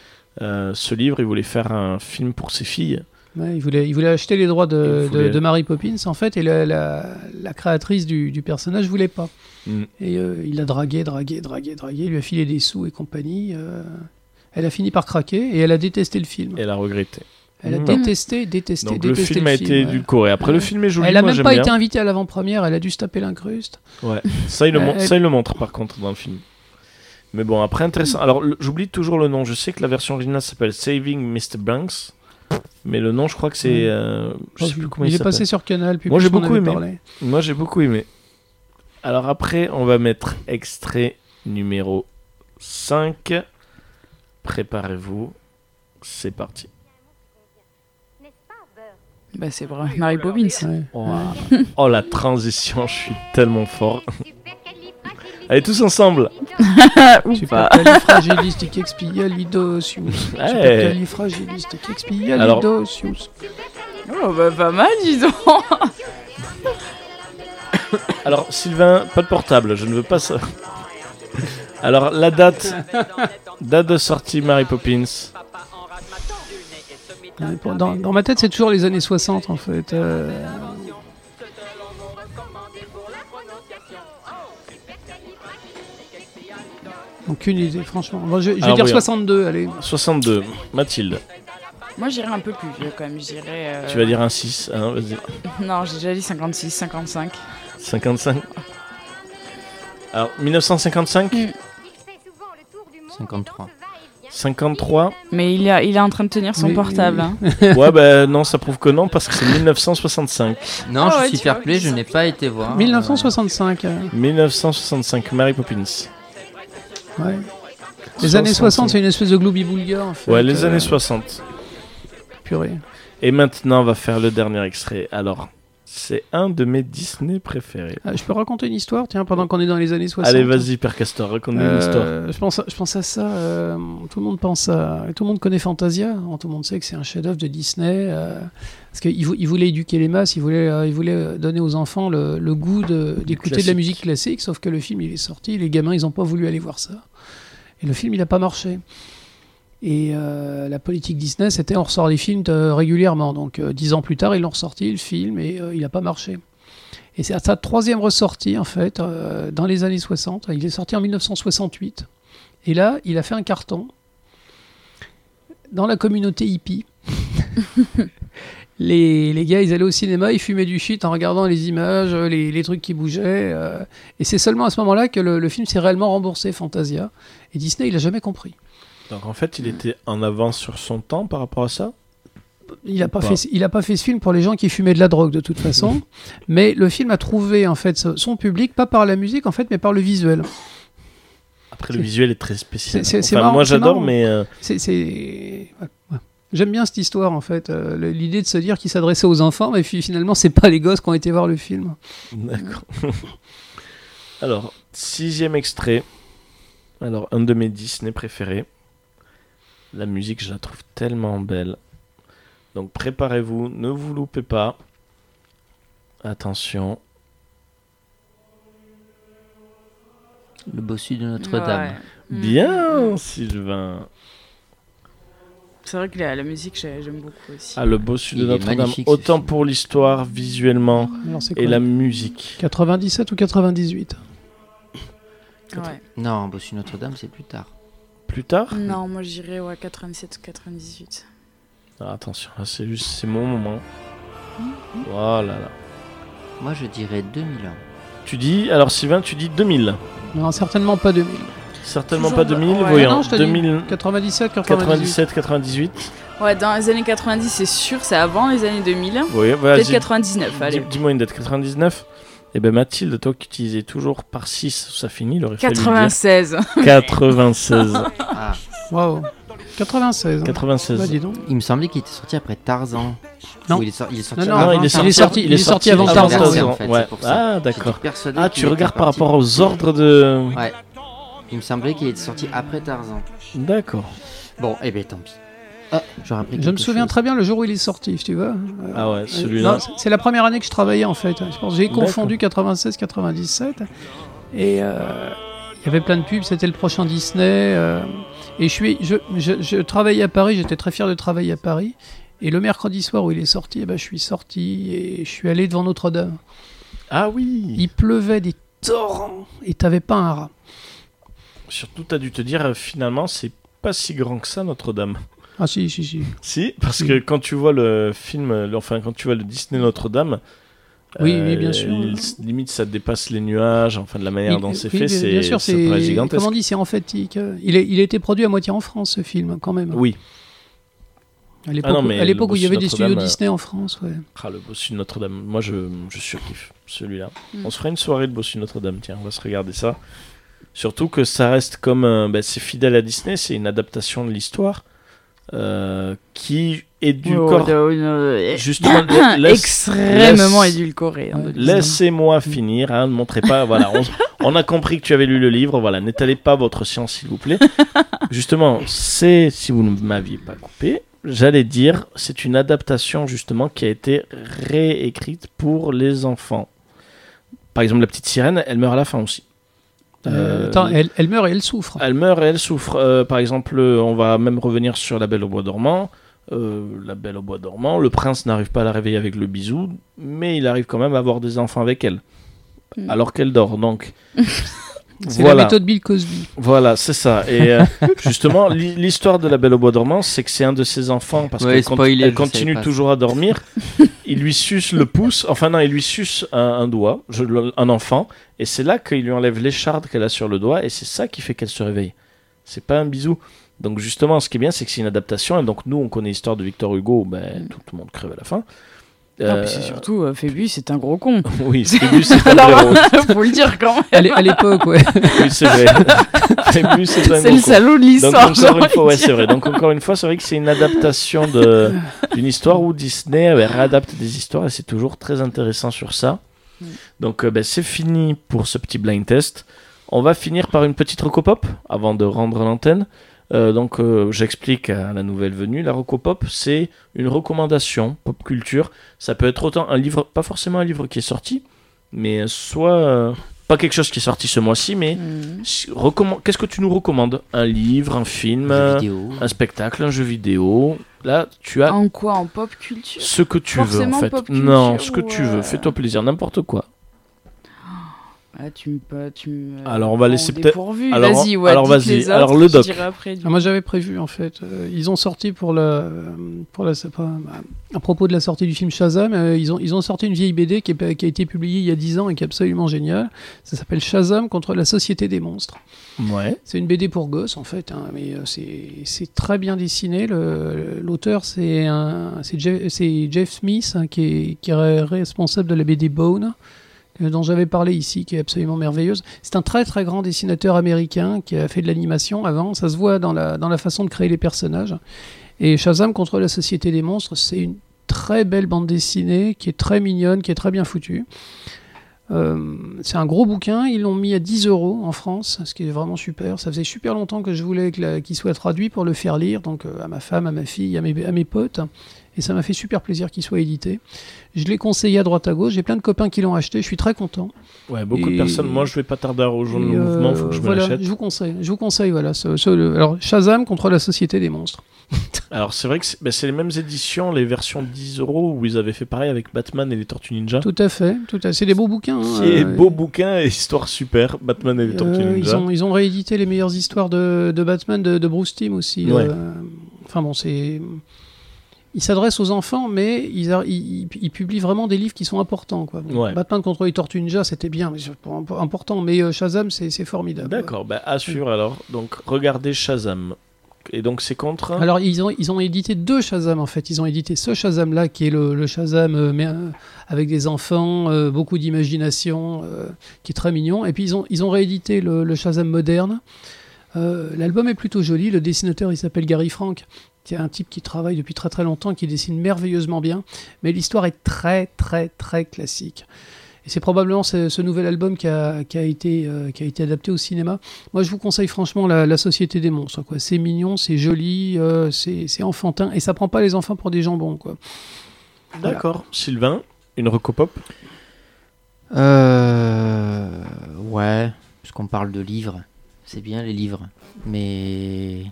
Euh, ce livre, il voulait faire un film pour ses filles. Ouais, il, voulait, il voulait acheter les droits de, voulait- de- de Mary Poppins, en fait, et la, la- la créatrice du, du personnage voulait pas. Mm. Et euh, il a dragué, dragué, dragué, dragué, il lui a filé des sous et compagnie. euh, elle a fini par craquer et elle a détesté le film. Elle a regretté. Elle a Mm. détesté, détesté, Donc le détesté film a été ouais. édulcoré. Après, le film est joli. Elle a moi, même pas bien. été invitée à l'avant-première, elle a dû se taper l'incruste. Ouais. Ça, il le, Euh, elle- ça, il le montre par contre dans le film. Mais bon, après, intéressant. Alors, le- j'oublie toujours le nom. Je sais que la version originale s'appelle Saving Mr. Banks. Mais le nom, je crois que c'est. Euh, je sais plus comment il, il est s'appelle. passé sur Canal. puis Moi, j'ai beaucoup aimé. parlé. Moi, j'ai beaucoup aimé. Alors, après, on va mettre extrait numéro 5. Préparez-vous. C'est parti. Bah, c'est vrai. Mary Poppins. Ouais. Oh, oh, la transition, je suis tellement fort. Allez, tous ensemble. Supercalifragilisticexpialidocious. Ouais. Supercalifragilisticexpialidocious. Oh, bah, pas mal, dis donc. Alors, Sylvain, pas de portable, je ne veux pas ça. Alors, la date, date de sortie Mary Poppins. Dans, dans ma tête, c'est toujours les années 60 en fait. euh. Aucune idée, franchement. Bon, je, je vais Alors, dire voyons. 62, allez. 62. Mathilde, Moi, j'irais un peu plus vieux quand même. J'irais. euh, tu vas dire un 6, hein, vas-y. Non, j'ai déjà dit 56, 55. 55. Alors, 1955, Mm. 53. 53. Mais il, a, il est en train de tenir son Oui, portable. oui, hein. Ouais, bah non, ça prouve que non, parce que c'est 1965. Non, Ah je ouais, suis tu fair vois, play, je n'ai pas été voir. 1965. euh, 1965, Mary Poppins. ouais. Les années 60, c'est une espèce de gloubi-boulga en fait. Ouais, les euh, années 60. Purée. Et maintenant, on va faire le dernier extrait. Alors, c'est un de mes Disney préférés. Ah, je peux raconter une histoire, tiens, pendant qu'on est dans les années 60. Allez, vas-y, Père Castor, raconte-nous une Euh, histoire. je, pense à, je pense à ça. euh, tout le monde pense à. Tout le monde connaît Fantasia. hein, tout le monde sait que c'est un chef-d'œuvre de Disney. euh, parce qu'il il voulait éduquer les masses. Il voulait, il voulait donner aux enfants le, le goût de- d'écouter de, la classique. musique classique. Sauf que le film, il est sorti. Les gamins, ils n'ont pas voulu aller voir ça. Et le film, il n'a pas marché. Et euh, la politique Disney, c'était on ressort les films euh, régulièrement. Donc euh, dix ans plus tard, ils l'ont ressorti, le film, et il n'a pas marché. Et c'est à sa troisième ressortie, en fait, dans les années 60. Il est sorti en 1968. Et là, il a fait un carton dans la communauté hippie. les, les gars, ils allaient au cinéma, ils fumaient du shit en regardant les images, les, les trucs qui bougeaient. euh, et c'est seulement à ce moment-là que le, le film s'est réellement remboursé, Fantasia. Et Disney, il a jamais compris. Donc, en fait, il était en avance sur son temps par rapport à ça? Il n'a pas, Pas. fait, il a pas fait ce film pour les gens qui fumaient de la drogue de toute façon, mais le film a trouvé en fait son public pas par la musique en fait, mais par le visuel. Après, le visuel est très spécial. Enfin, marrant, moi, j'adore, mais... euh, C'est, c'est- ouais, ouais. J'aime bien cette histoire en fait, euh, l'idée de se dire qu'il s'adressait aux enfants, mais fi- finalement c'est pas les gosses qui ont été voir le film. D'accord. Alors, sixième extrait. Alors, un de mes Disney préférés. La musique, je la trouve tellement belle. Donc, préparez-vous, ne vous loupez pas. Attention. Le bossu de Notre-Dame. Ouais. Mm. Bien, Sylvain. C'est vrai que la, la musique, j'ai- j'aime beaucoup aussi. Ah, le bossu de Notre-Dame. Autant pour l'histoire, visuellement, et la musique. 97 ou 98 Ouais. Non, bossu Notre-Dame, c'est plus tard. Plus tard Non, moi j'irais ouais, 97 ou 98. Ah, Attention, c'est juste, c'est mon moment. Voilà. là. Moi, je dirais 2001. Tu dis, alors Sylvain, tu dis 2000. Non, certainement pas 2000. Certainement Toujours pas 2000, de- ouais. voyons. Non, je te dis 2000, 97, 98. 97, 98. Ouais, dans les années 90, c'est sûr, c'est avant les années 2000. Oui, voilà. Peut-être dis- 99, allez. dis- Dis-moi une date, 99. Eh ben Mathilde, toi qui utilisais toujours par 6, ça finit, il aurait fallu le dire. 96. 96. Ah, Waouh. 96. hein. 96. Bah, dis donc. il me semblait qu'il était sorti après Tarzan. Non. Il est, sor- il est sorti Non, non, avant il est Tarzan. sorti, il est sorti avant Tarzan, Tarzan, Tarzan, en fait, ouais. Ah, d'accord. Ah, tu regardes par rapport aux ordres de. Ouais. Il me semblait qu'il était sorti après Tarzan. D'accord. Bon, eh ben tant pis. Ah, Je me souviens chose. très bien le jour où il est sorti, tu vois. Euh, Ah ouais, euh, celui-là. c'est- la première année que je travaillais en fait. J'ai confondu 96-97 et euh, il y avait plein de pubs. C'était le prochain Disney. euh, et je suis, je, je, je travaillais à Paris. J'étais très fier de travailler à Paris. Et le mercredi soir où il est sorti, eh ben, je suis sorti et je suis allé devant Notre-Dame. Ah oui. Il pleuvait des torrents et t'avais pas un rat. Surtout, t'as dû te dire, finalement, c'est pas si grand que ça, Notre-Dame. Ah si, si, si. Si, parce Si. que quand tu vois le film, euh, enfin, quand tu vois le Disney Notre-Dame, Oui, oui, bien sûr. Limite, ça dépasse les nuages. Enfin, de la manière Il- dont c'est oui, fait, c'est gigantesque. comment on dit, c'est emphatique. Il, est- il a été produit à moitié en France ce film, quand même. Oui. À l'époque, Ah l'époque où il y avait des studios euh, Disney en France, ouais. Ah, le Bossu de Notre-Dame. Moi, je, je surkiffe celui-là. Mm. On se fera une soirée de Bossu de Notre-Dame. Tiens, on va se regarder ça. Surtout que ça reste comme. euh, bah, c'est fidèle à Disney. C'est une adaptation de l'histoire euh, qui édulcore. Oh, Justement, la- laisse- extrêmement laisse- édulcoré. hein. Laissez-moi finir, hein, ne montrez pas. Voilà, on, on a compris que tu avais lu le livre. Voilà, n'étalez pas votre science, s'il vous plaît. Justement, c'est si vous ne m'aviez pas coupé, j'allais dire, c'est une adaptation justement qui a été réécrite pour les enfants. Par exemple, la petite sirène, elle meurt à la fin aussi. Euh, Euh, attends, elle, elle meurt et elle souffre. elle meurt et elle souffre. Euh, par exemple, on va même revenir sur la Belle au bois dormant. Euh, la Belle au bois dormant, le prince n'arrive pas à la réveiller avec le bisou, mais il arrive quand même à avoir des enfants avec elle, Mm. alors qu'elle dort. Donc C'est voilà, la méthode Bill Cosby. voilà, c'est ça. Et euh, justement, l'hi- l'histoire de la Belle au bois dormant, c'est que c'est un de ses enfants parce Ouais, qu'elle con- continue toujours à dormir. il lui suce le pouce, enfin non, il lui suce un, un doigt, je- le- un enfant, et c'est là qu'il lui enlève l'écharde qu'elle a sur le doigt, et c'est ça qui fait qu'elle se réveille. C'est pas un bisou. Donc justement, ce qui est bien, c'est que c'est une adaptation, et donc nous, on connaît l'histoire de Victor Hugo, ben, tout, tout le monde crève à la fin. Non, Euh, puis c'est surtout, euh, Phébus, c'est un gros con. oui, Phébus, c'est un blaireau. faut le dire quand même. À l'é- à l'époque, ouais. Oui, c'est vrai. Phébus, c'est un C'est gros le con. salaud de Donc l'histoire. j'ai encore une fois, ouais, c'est vrai. Donc encore une fois, c'est vrai que c'est une adaptation de d'une histoire où Disney euh, réadapte des histoires et c'est toujours très intéressant sur ça. Mm. Donc euh, ben, c'est fini pour ce petit blind test. On va finir par une petite recopop avant de rendre l'antenne. Euh, donc euh, j'explique à la nouvelle venue. La recopop, c'est une recommandation pop culture. Ça peut être autant un livre, pas forcément un livre qui est sorti, mais soit euh, pas quelque chose qui est sorti ce mois-ci, mais si- recommande- Qu'est-ce que tu nous recommandes? Un livre, un film, un spectacle, un jeu vidéo Là, tu as En quoi? En pop culture? ce que tu veux en fait. pop culture non, ce que tu veux. Fais-toi plaisir, n'importe quoi. Ah, tu me, peux- tu me. Alors, on va laisser peut-être- alors, Vas-y, ouais. alors, vas-y. Alors, le doc. après, Ah, moi j'avais prévu en fait. Euh, ils ont sorti pour la, pour la, c'est pas- à propos de la sortie du film Shazam, euh, ils ont ils ont sorti une vieille BD qui, est- qui a été publiée il y a 10 ans et qui est absolument géniale. Ça s'appelle Shazam contre la société des monstres. Ouais. C'est une BD pour gosses en fait, hein, mais euh, c'est c'est très bien dessiné. L'auteur c'est un c'est Jeff, c'est Jeff Smith hein, qui est qui est responsable de la BD Bone. Euh, dont j'avais parlé ici, qui est absolument merveilleuse. C'est un très très grand dessinateur américain qui a fait de l'animation avant. Ça se voit dans la, dans la façon de créer les personnages. Et Shazam contre la Société des Monstres, c'est une très belle bande dessinée qui est très mignonne, qui est très bien foutue. Euh, c'est un gros bouquin, ils l'ont mis à 10 euros en France, ce qui est vraiment super. Ça faisait super longtemps que je voulais qu'il soit traduit pour le faire lire, donc euh, à ma femme, à ma fille, à mes, à mes potes. Et ça m'a fait super plaisir qu'il soit édité. Je l'ai conseillé à droite à gauche, j'ai plein de copains qui l'ont acheté, je suis très content. Ouais, beaucoup de personnes. Moi, je vais pas tarder à rejoindre le mouvement, euh, faut que je me voilà, l'achète. je vous conseille, je vous conseille, voilà. ce- ce- le- alors, Shazam contre la Société des Monstres. Alors, c'est vrai que c'est ben, c'est les mêmes éditions, les versions 10 euros où ils avaient fait pareil avec Batman et les Tortues Ninja. Tout à fait, tout à C'est des beaux bouquins. hein, Qui est euh, beau bouquin et histoire super. Batman et les Tortues Euh, ils, Ninja. ont, ils ont réédité les meilleures histoires de, de Batman de, de Bruce Timm aussi. Ouais. euh, enfin bon, c'est. Ils s'adressent aux enfants, mais ils publient vraiment des livres qui sont importants. Quoi. Ouais. Batman contre les Tortues Ninja, c'était bien, mais important. Mais euh, Shazam, c'est formidable. D'accord, bah, assure alors. Donc, regardez Shazam. Et donc, c'est contre. Alors ils ont, ils ont édité deux Shazam en fait. Ils ont édité ce Shazam là qui est le, le Shazam euh, mais, euh, avec des enfants, euh, beaucoup d'imagination, qui est très mignon. Et puis ils ont, ils ont réédité le, le Shazam moderne. L'album est plutôt joli. Le dessinateur il s'appelle Gary Frank, qui est un type qui travaille depuis très très longtemps, qui dessine merveilleusement bien. Mais l'histoire est très très très classique. Et c'est probablement ce, ce nouvel album qui a, qui a été, euh, qui a été adapté au cinéma. Moi, je vous conseille franchement la, la Société des monstres. quoi. C'est mignon, c'est joli, euh, c'est c'est enfantin, et ça prend pas les enfants pour des jambons. Quoi. D'accord. Sylvain, une recopop Euh, ouais, puisqu'on parle de livres, c'est bien les livres. Mais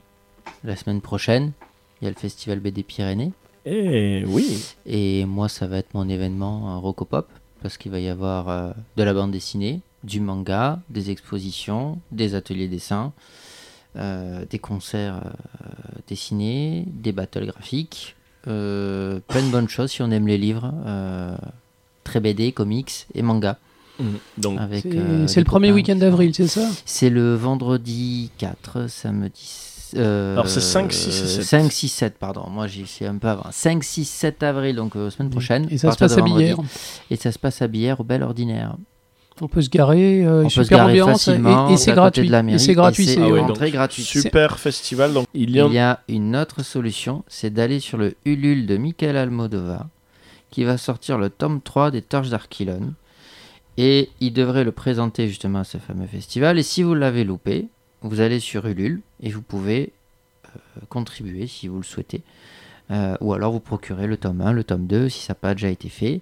la semaine prochaine, il y a le festival BD Pyrénées. Eh oui. Et moi, ça va être mon événement euh, Rocopop, parce qu'il va y avoir euh, de la bande dessinée, du manga, des expositions, des ateliers dessins, euh, des concerts euh, dessinés, des battles graphiques, euh, plein de bonnes choses si on aime les livres. euh, très BD, comics et manga. Mm. Donc, C'est euh, le premier week-end d'avril, c'est ça? C'est le vendredi 4, samedi. Euh, Alors, c'est 5, 6 et 7. 5, 6, 7, pardon. Moi, j'y suis un peu avant. 5, 6, 7 avril, donc euh, semaine prochaine. Et ça se passe à. Bière. Et ça se passe à Bière, au Bel Ordinaire. On peut se garer, euh, On peut se super garer ambiance et, facilement. et c'est c'est gratuit. de la Et c'est gratuit, et c'est Ah ouais, très gratuit. super festival. Donc, il y a. Il y a une autre solution, c'est d'aller sur le Ulule de Michael Almodovar, qui va sortir le tome 3 des Torches d'Archilon. Et il devrait le présenter justement à ce fameux festival. Et si vous l'avez loupé, vous allez sur Ulule et vous pouvez euh, contribuer si vous le souhaitez. Euh, ou alors vous procurez le tome 1, le tome 2, si ça n'a pas déjà été fait.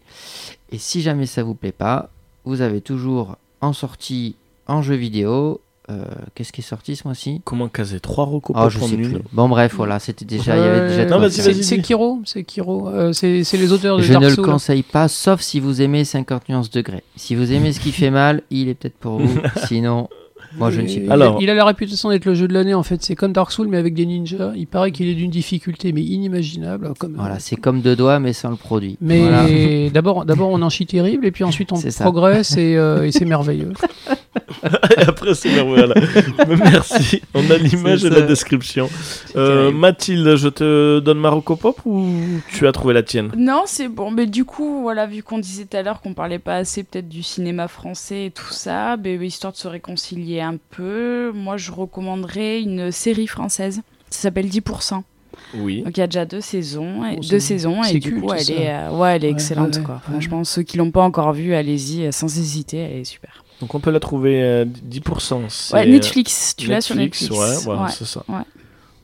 Et si jamais ça vous plaît pas, vous avez toujours en sortie en jeu vidéo. euh, Qu'est-ce qui est sorti ce mois-ci? Comment caser 3 recos Oh, je pour sais une plus. Bon, bref, voilà, c'était déjà. Il y avait déjà Non, c'est- vas-y, C'est dis. Kiro, c'est Kiro. Euh, c'est les auteurs de Je Dark ne le conseille pas, sauf si vous aimez 50 nuances degrés. Si vous aimez ce qui fait mal, il est peut-être pour vous. Sinon, moi je ne suis Il- pas. Alors- il a la réputation d'être le jeu de l'année en fait. C'est comme Dark Souls mais avec des ninjas. Il paraît qu'il est d'une difficulté mais inimaginable. Comme, Voilà, c'est comme deux doigts, mais sans le produit. Mais Voilà. d'abord, d'abord on en chie terrible et puis ensuite on progresse et, euh, et c'est merveilleux. Et après, c'est merveilleux. Merci. On a l'image et la description. Euh. Mathilde, je te donne Marocco Pop ou tu as trouvé la tienne? Non, c'est bon. Mais du coup, voilà, vu qu'on disait tout à l'heure qu'on parlait pas assez peut-être du cinéma français et tout ça, ben, histoire de se réconcilier un peu, moi je recommanderais une série française. Ça s'appelle 10%. Oui. Donc il y a déjà deux saisons, et, Oh, deux saisons et du culte, coup elle ça. est, euh, ouais, elle est Ouais, excellente ouais, quoi. ouais. Franchement, ceux qui l'ont pas encore vue, allez-y euh, sans hésiter, elle est super. Donc on peut la trouver euh, 10%. c'est, Ouais, euh, Netflix, tu l'as sur Netflix. Ouais, c'est ça. ouais.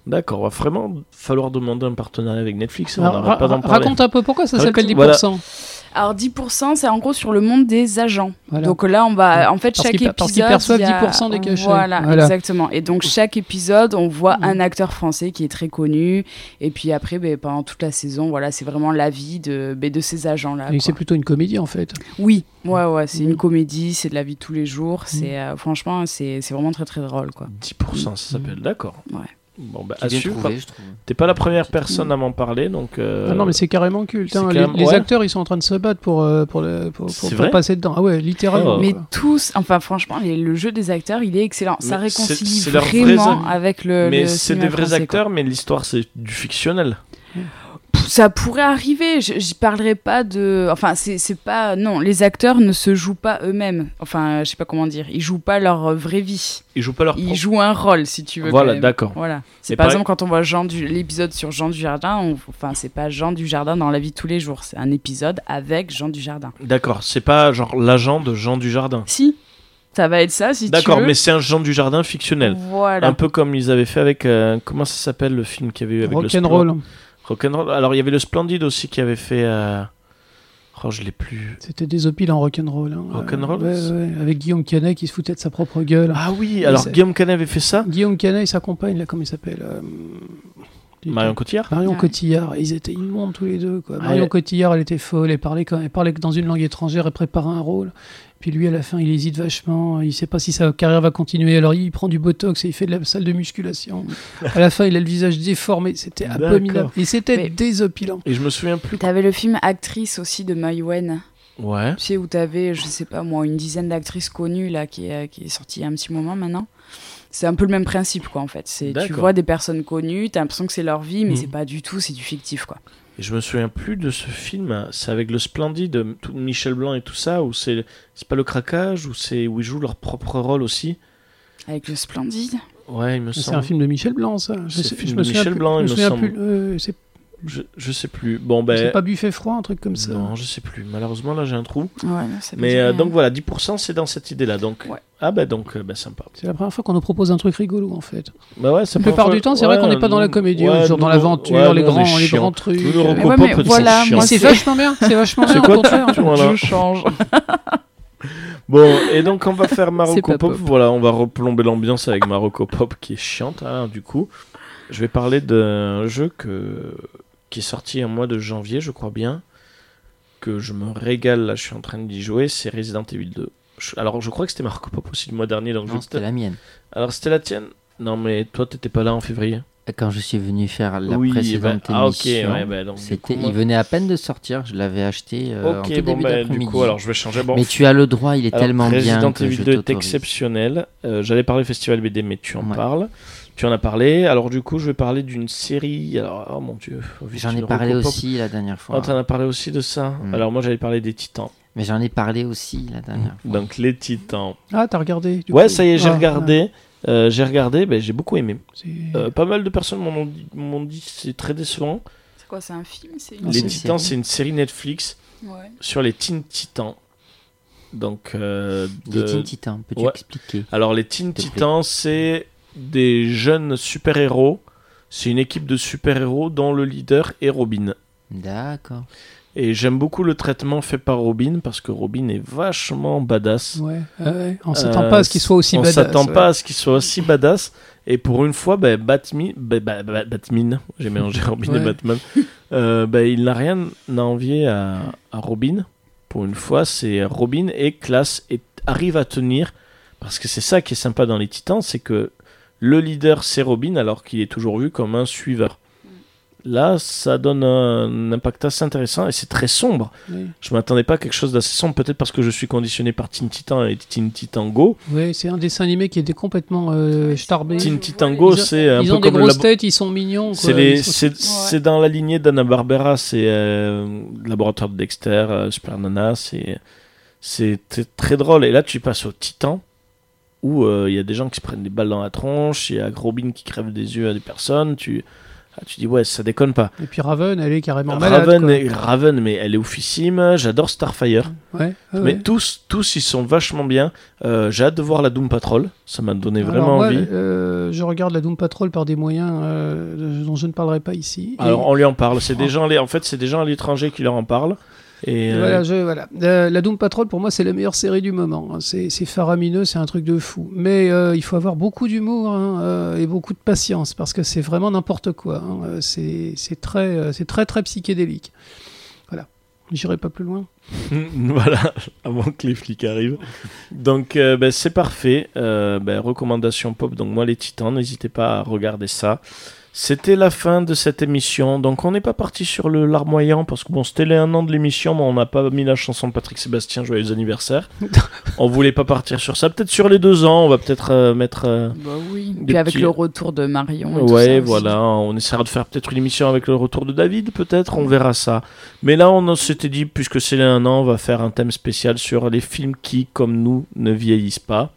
D'accord, va vraiment falloir demander un partenariat avec Netflix. On Alors, n'arrête pas ra- parler. raconte un peu pourquoi ça s'appelle 10%. voilà. Alors 10%, c'est en gros sur le monde des agents. Voilà. Donc là, on va, en fait, Parce chaque épisode, parce qu'ils perçoivent il y a- 10% des cachets. Voilà, Voilà. exactement. Et donc chaque épisode, on voit Mm. un acteur français qui est très connu. Et puis après, ben, pendant toute la saison, voilà, c'est vraiment la vie de, ben, de ces agents-là. Et quoi. c'est plutôt une comédie en fait. Oui, ouais, ouais, c'est Mm. une comédie, c'est de la vie de tous les jours. C'est euh, franchement, c'est c'est vraiment très très drôle, quoi. 10%, ça s'appelle. D'accord. Ouais. Bon, bah. T'es pas la première personne à m'en parler, donc. euh, Ah non mais c'est carrément culte. hein. Les, carrément- les ouais. acteurs ils sont en train de se battre pour, euh, pour, le- pour, passer dedans. Ah ouais, littéralement. Oh. Mais tous, enfin franchement, les- le jeu des acteurs, il est excellent. Ça Mais réconcilie vraiment avec le. Mais c'est des vrais français, quoi. acteurs, mais l'histoire c'est du fictionnel. Ça pourrait arriver. Je, je parlerai pas de. Enfin, c'est pas. Non, les acteurs ne se jouent pas eux-mêmes. Enfin, je sais pas comment dire. Ils jouent pas leur vraie vie. Ils jouent pas leur Ils jouent un rôle, si tu veux. Voilà, d'accord. Voilà. C'est par pareil- exemple quand on voit Jean du l'épisode sur Jean du Jardin. on- Enfin, c'est pas Jean du Jardin dans la vie de tous les jours. C'est un épisode avec Jean du Jardin. D'accord, c'est pas genre l'agent de Jean du Jardin. Si. Ça va être ça, si tu D'accord, veux. mais c'est un Jean du Jardin fictionnel. Voilà. Un peu comme ils avaient fait avec. euh, comment ça s'appelle le film qu'il y avait eu avec le Rock'n'roll. Splen- Rock'n'roll. Alors il y avait le Splendide aussi qui avait fait. euh, Oh, je l'ai plus. C'était des opiles en rock'n'roll. Hein. Rock'n'roll, Ouais, c'est- ouais, Avec Guillaume Canet qui se foutait de sa propre gueule. Ah oui, alors Guillaume Canet avait fait ça. Guillaume Canet et sa compagne, là, comment il s'appelle euh, Marion Cotillard. Marion Ouais. Cotillard, ils étaient immondes tous les deux. Quoi. Ah, Marion ouais. Cotillard, elle était folle, elle parlait, quand, elle parlait que dans une langue étrangère, elle préparait un rôle. Puis lui, à la fin, il hésite vachement, il sait pas si sa carrière va continuer. Alors il prend du botox et il fait de la salle de musculation. à la fin, il a le visage déformé, c'était abominable. Et c'était Mais- désopilant. Et je me souviens plus. T'avais le film Actrice aussi de Maïwen. Ouais. Tu sais, où t'avais, je sais pas moi, une dizaine d'actrices connues là qui est, qui est sortie il y a un petit moment maintenant. C'est un peu le même principe quoi en fait. C'est tu vois des personnes connues, t'as l'impression que c'est leur vie, mais Mhm. c'est pas du tout, c'est du fictif quoi. Et je me souviens plus de ce film. C'est avec le Splendide, tout Michel Blanc et tout ça, où c'est c'est pas le craquage, où c'est où ils jouent leur propre rôle aussi? Avec le Splendide. Ouais, il me C'est semble. un film de Michel Blanc, ça. Je C'est sais- un film je de me souviens Michel plus- Blanc, il me semble. plus. euh, c'est Je, je sais plus. Bon c'est ben. pas Buffet froid, un truc comme ça. Non, je sais plus. Malheureusement, là, j'ai un trou. Ouais, non, ça me Mais euh, donc voilà, 10% c'est dans cette idée-là. Donc Ouais. ah bah donc euh, bah, sympa. C'est la première fois qu'on nous propose un truc rigolo, en fait. Bah ouais, c'est La plupart du temps, c'est vrai qu'on n'est pas dans la comédie, on est toujours dans l'aventure, les grands, les grands trucs. Nous, le Mais mais c'est voilà, c'est c'est- vachement bien, c'est vachement C'est bien. quoi au contraire. Je change. Bon, et donc on va faire C'est Marocco pop. Voilà, on va replomber l'ambiance avec Marocco Pop qui est chiante. hein, du coup, je vais parler d'un jeu que... qui est sorti en mois de janvier, je crois bien. Que je me régale, là, je suis en train d'y jouer. C'est Resident Evil 2. Je- Alors, je crois que c'était Marocco Pop aussi le mois dernier. Donc je Non, c'était la mienne. Alors, c'était la tienne? Non, mais toi, t'étais pas là en février. Quand je suis venu faire la Oui, précédente bah, ah, ok, émission, ouais, bah, donc, du c'était, coup, moi- il venait à peine de sortir. Je l'avais acheté euh, en Ok, tout bon, début bah, du d'après-midi. coup, alors je vais changer. Bon, Mais tu as le droit, il est alors, tellement bien Resident que Evil je 2 est t'autorise. exceptionnel. Euh, J'allais parler Festival BD, mais tu en Ouais. parles. Tu en as parlé. Alors, du coup, je vais parler d'une série. Alors, oh mon dieu. J'en ai parlé aussi la dernière fois. Ah, t'en as parlé aussi de ça Mm. Alors, moi, j'allais parler des Titans. Mais j'en ai parlé aussi la dernière fois. Donc, les Titans. Ah, t'as regardé du Ouais, coup ça y est, j'ai Ah, regardé. Euh, j'ai regardé, ben, j'ai beaucoup aimé. Euh, pas mal de personnes dit, m'ont dit que c'est très décevant. C'est quoi, c'est un film C'est une les Titans, série. c'est une série Netflix Ouais. sur les Teen Titans. Donc, euh, de- Les Teen Titans, peux-tu Ouais. expliquer alors les Teen. Titans, c'est des jeunes super-héros. C'est une équipe de super-héros dont le leader est Robin. D'accord. Et j'aime beaucoup le traitement fait par Robin parce que Robin est vachement badass. Ouais, ouais, ouais. On s'attend Euh, pas à ce qu'il soit aussi On badass. s'attend ouais. pas à ce qu'il soit aussi badass. Et pour une fois, bah, Batmi- bah, bah, bah, Batman, j'ai mélangé Robin et. Batman, euh, bah, il n'a rien à envier à, à Robin. Pour une fois, c'est Robin est classe et arrive à tenir. Parce que c'est ça qui est sympa dans les Titans, c'est que le leader c'est Robin alors qu'il est toujours vu comme un suiveur. Là, ça donne un impact assez intéressant et c'est très sombre. Oui. Je m'attendais pas à quelque chose d'assez sombre, peut-être parce que je suis conditionné par Teen Titan et Teen Titan Go. Ouais, c'est un dessin animé qui était complètement euh, starbé. Teen Titan Go, c'est un Ils peu ont des comme grosses labo- têtes, ils sont mignons. quoi. C'est sont- dans la lignée d'Anna Barbera, c'est euh, le laboratoire de Dexter, euh, Super Nana, c'est très drôle. Et là, tu passes au Titan où euh, il y a des gens qui se prennent des balles dans la tronche, il y a Robin qui crève des yeux à des personnes. Tu ah, tu dis ouais, ça déconne pas. Et puis Raven, elle est carrément malade. Raven, quoi. est- Raven, mais elle est oufissime. J'adore Starfire. Ouais, Mais ouais. tous, tous, ils sont vachement bien. Euh, J'ai hâte de voir la Doom Patrol. Ça m'a donné Alors, vraiment moi, envie. euh, je regarde la Doom Patrol par des moyens dont je ne parlerai pas ici. Et- Alors on lui en parle. C'est des gens, à l'é- en fait, c'est des gens à l'étranger qui leur en parlent. Et euh, Voilà, je, voilà. Euh, la Doom Patrol, pour moi, c'est la meilleure série du moment. hein. C'est faramineux, c'est un truc de fou. Mais euh, il faut avoir beaucoup d'humour hein, et beaucoup de patience parce que c'est vraiment n'importe quoi. hein. C'est très, très, très psychédélique. Voilà. J'irai pas plus loin. voilà, avant que les flics arrivent. Donc euh, ben, c'est parfait. Euh, ben, recommandation pop. Donc moi les Titans, n'hésitez pas à regarder ça. C'était la fin de cette émission. Donc on n'est pas parti sur le larmoyant parce que bon c'était les un an de l'émission, mais on n'a pas mis la chanson de Patrick Sébastien joyeux anniversaire. on voulait pas partir sur ça. Peut-être sur les deux ans, on va peut-être euh, mettre. euh, Bah oui. Puis avec le retour de Marion. et tout Ouais, ça voilà, on essaiera de faire peut-être une émission avec le retour de David, peut-être, on verra ça. Mais là, on s'était dit, puisque c'est un an, on va faire un thème spécial sur les films qui, comme nous, ne vieillissent pas.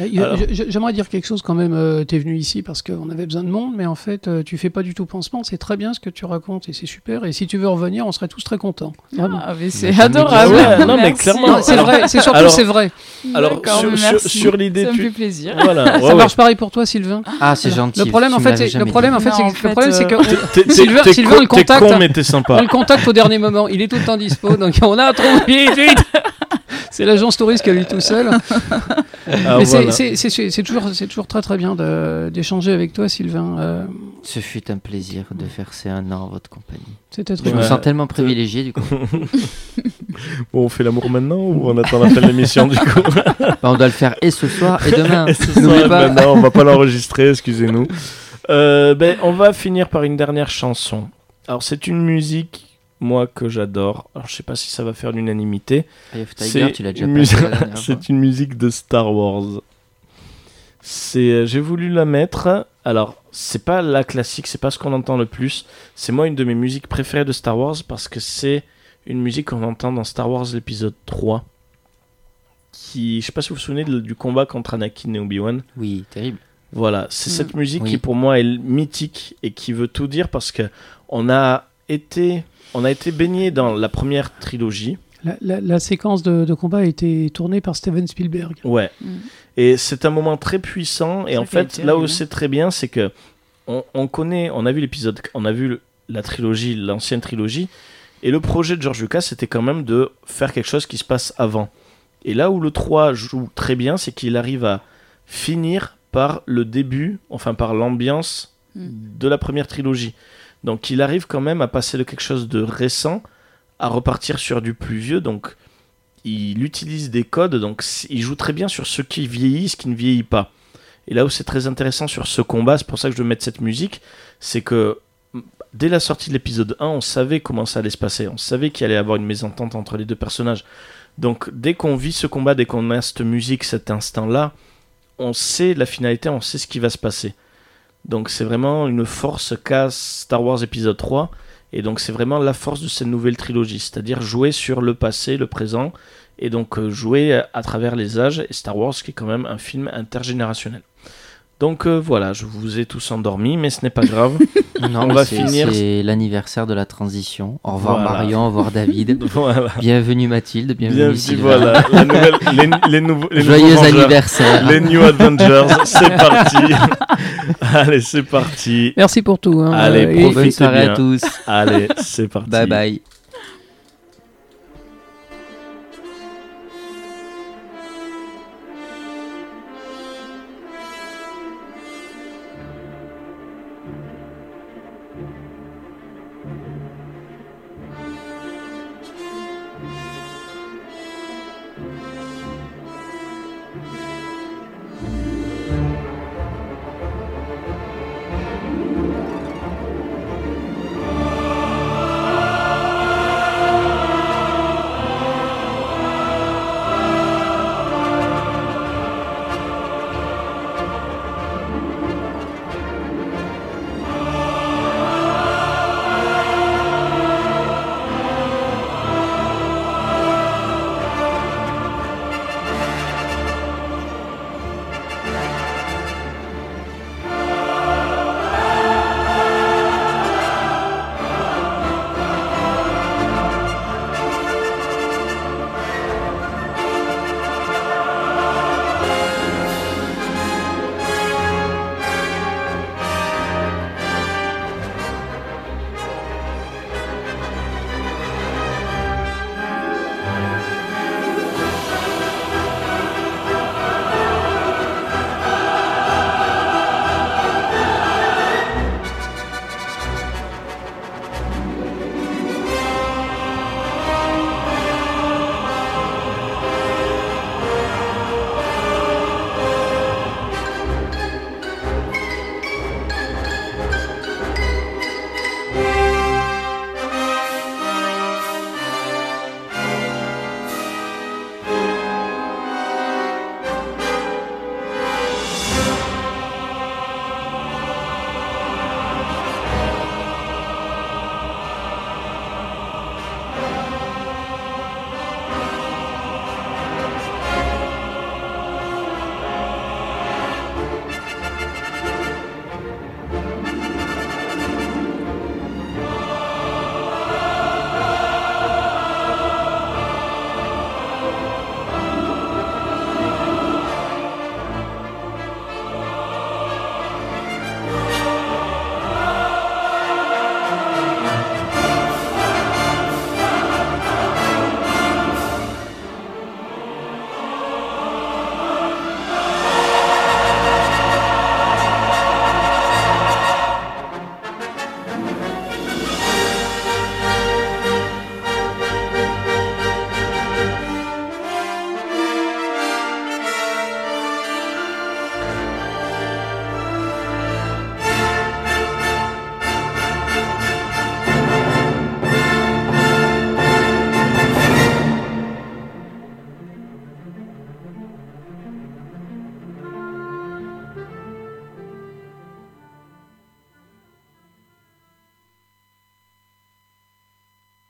Euh, Alors- J'aimerais dire quelque chose quand même. Euh, T'es venu ici parce qu'on avait besoin de monde, mais en fait, euh, tu fais pas du tout pansement. C'est très bien ce que tu racontes et c'est super. Et si tu veux revenir, on serait tous très contents. Vraiment. Ah, mais c'est adorable. Ouais, non, mais clairement, c'est vrai. C'est surtout alors- c'est vrai. Alors, sur, sur- sur l'idée, Ça me tu- fait plaisir. Voilà, ouais, Ça ouais. marche pareil pour toi, Sylvain? Ah, c'est Alors, gentil. Le problème, en tu fait, le problème, en fait, Non, c'est en que- le problème, c'est que T'es- t'es- Sylvain- Sylvain, le contacte. con, mais t'es sympa. on le contacte au dernier moment. Il est tout le temps dispo, donc on a trouvé vite, vite. C'est l'agence touriste qui a lui tout seul. Ah, Mais c'est- voilà. c'est toujours, c'est toujours très très bien d'échanger avec toi, Sylvain. Euh, Ce fut un plaisir de faire ces un an en votre compagnie. C'était très Je me sens tellement privilégié du coup. Bon, on fait l'amour maintenant ou on attend la fin de l'émission du coup? Bah, on doit le faire et ce soir et demain. Et ce soir, pas. ben non, on va pas l'enregistrer, excusez-nous. Euh, ben, on va finir par une dernière chanson. Alors, c'est une musique, moi, que j'adore. Alors, je sais pas si ça va faire l'unanimité. C'est Tiger, tu l'as déjà une une musique de Star Wars. C'est, euh, j'ai voulu la mettre. Alors, c'est pas la classique, c'est pas ce qu'on entend le plus. C'est moi une de mes musiques préférées de Star Wars parce que c'est une musique qu'on entend dans Star Wars l'épisode 3. Qui, je sais pas si vous vous souvenez de- du combat contre Anakin et Obi-Wan. Oui, terrible. Voilà, c'est Mm. cette musique Oui. qui pour moi est mythique et qui veut tout dire parce que on a été, on a été baigné dans la première trilogie. La, la- la séquence de, de combat a été tournée par Steven Spielberg. Ouais. Mm. Et c'est un moment très puissant. Et en fait, là où c'est très bien, c'est que on, on connaît, on a vu l'épisode, on a vu la trilogie, l'ancienne trilogie. Et le projet de George Lucas, c'était quand même de faire quelque chose qui se passe avant. Et là où le 3 joue très bien, c'est qu'il arrive à finir par le début, enfin par l'ambiance Mm. de la première trilogie. Donc il arrive quand même à passer de quelque chose de récent à repartir sur du plus vieux. Donc il utilise des codes, donc il joue très bien sur ce qui vieillit, ce qui ne vieillit pas. Et là où c'est très intéressant sur ce combat, c'est pour ça que je veux mettre cette musique, c'est que dès la sortie de l'épisode 1, on savait comment ça allait se passer. On savait qu'il allait y avoir une mésentente entre les deux personnages. Donc dès qu'on vit ce combat, dès qu'on a cette musique, cet instant-là, on sait la finalité, on sait ce qui va se passer. Donc c'est vraiment une force qu'a Star Wars épisode 3. Et donc c'est vraiment la force de cette nouvelle trilogie, c'est-à-dire jouer sur le passé, le présent, et donc euh, jouer à travers les âges, et Star Wars qui est quand même un film intergénérationnel. Donc euh, voilà, je vous ai tous endormis, mais ce n'est pas grave. Non, On va c'est- finir- C'est l'anniversaire de la transition. Au revoir Voilà. Marion, au revoir David. voilà. Bienvenue Mathilde, bienvenue Bienvenue, Sylvain. voilà, la nouvelle- les, les nouveaux, les Joyeux nouveaux Vengeurs. anniversaire. Les New Avengers, c'est parti. Allez, c'est parti. Merci pour tout. hein. Allez, Euh, profitez Bonne soirée bien. à tous. Allez, c'est parti. Bye bye.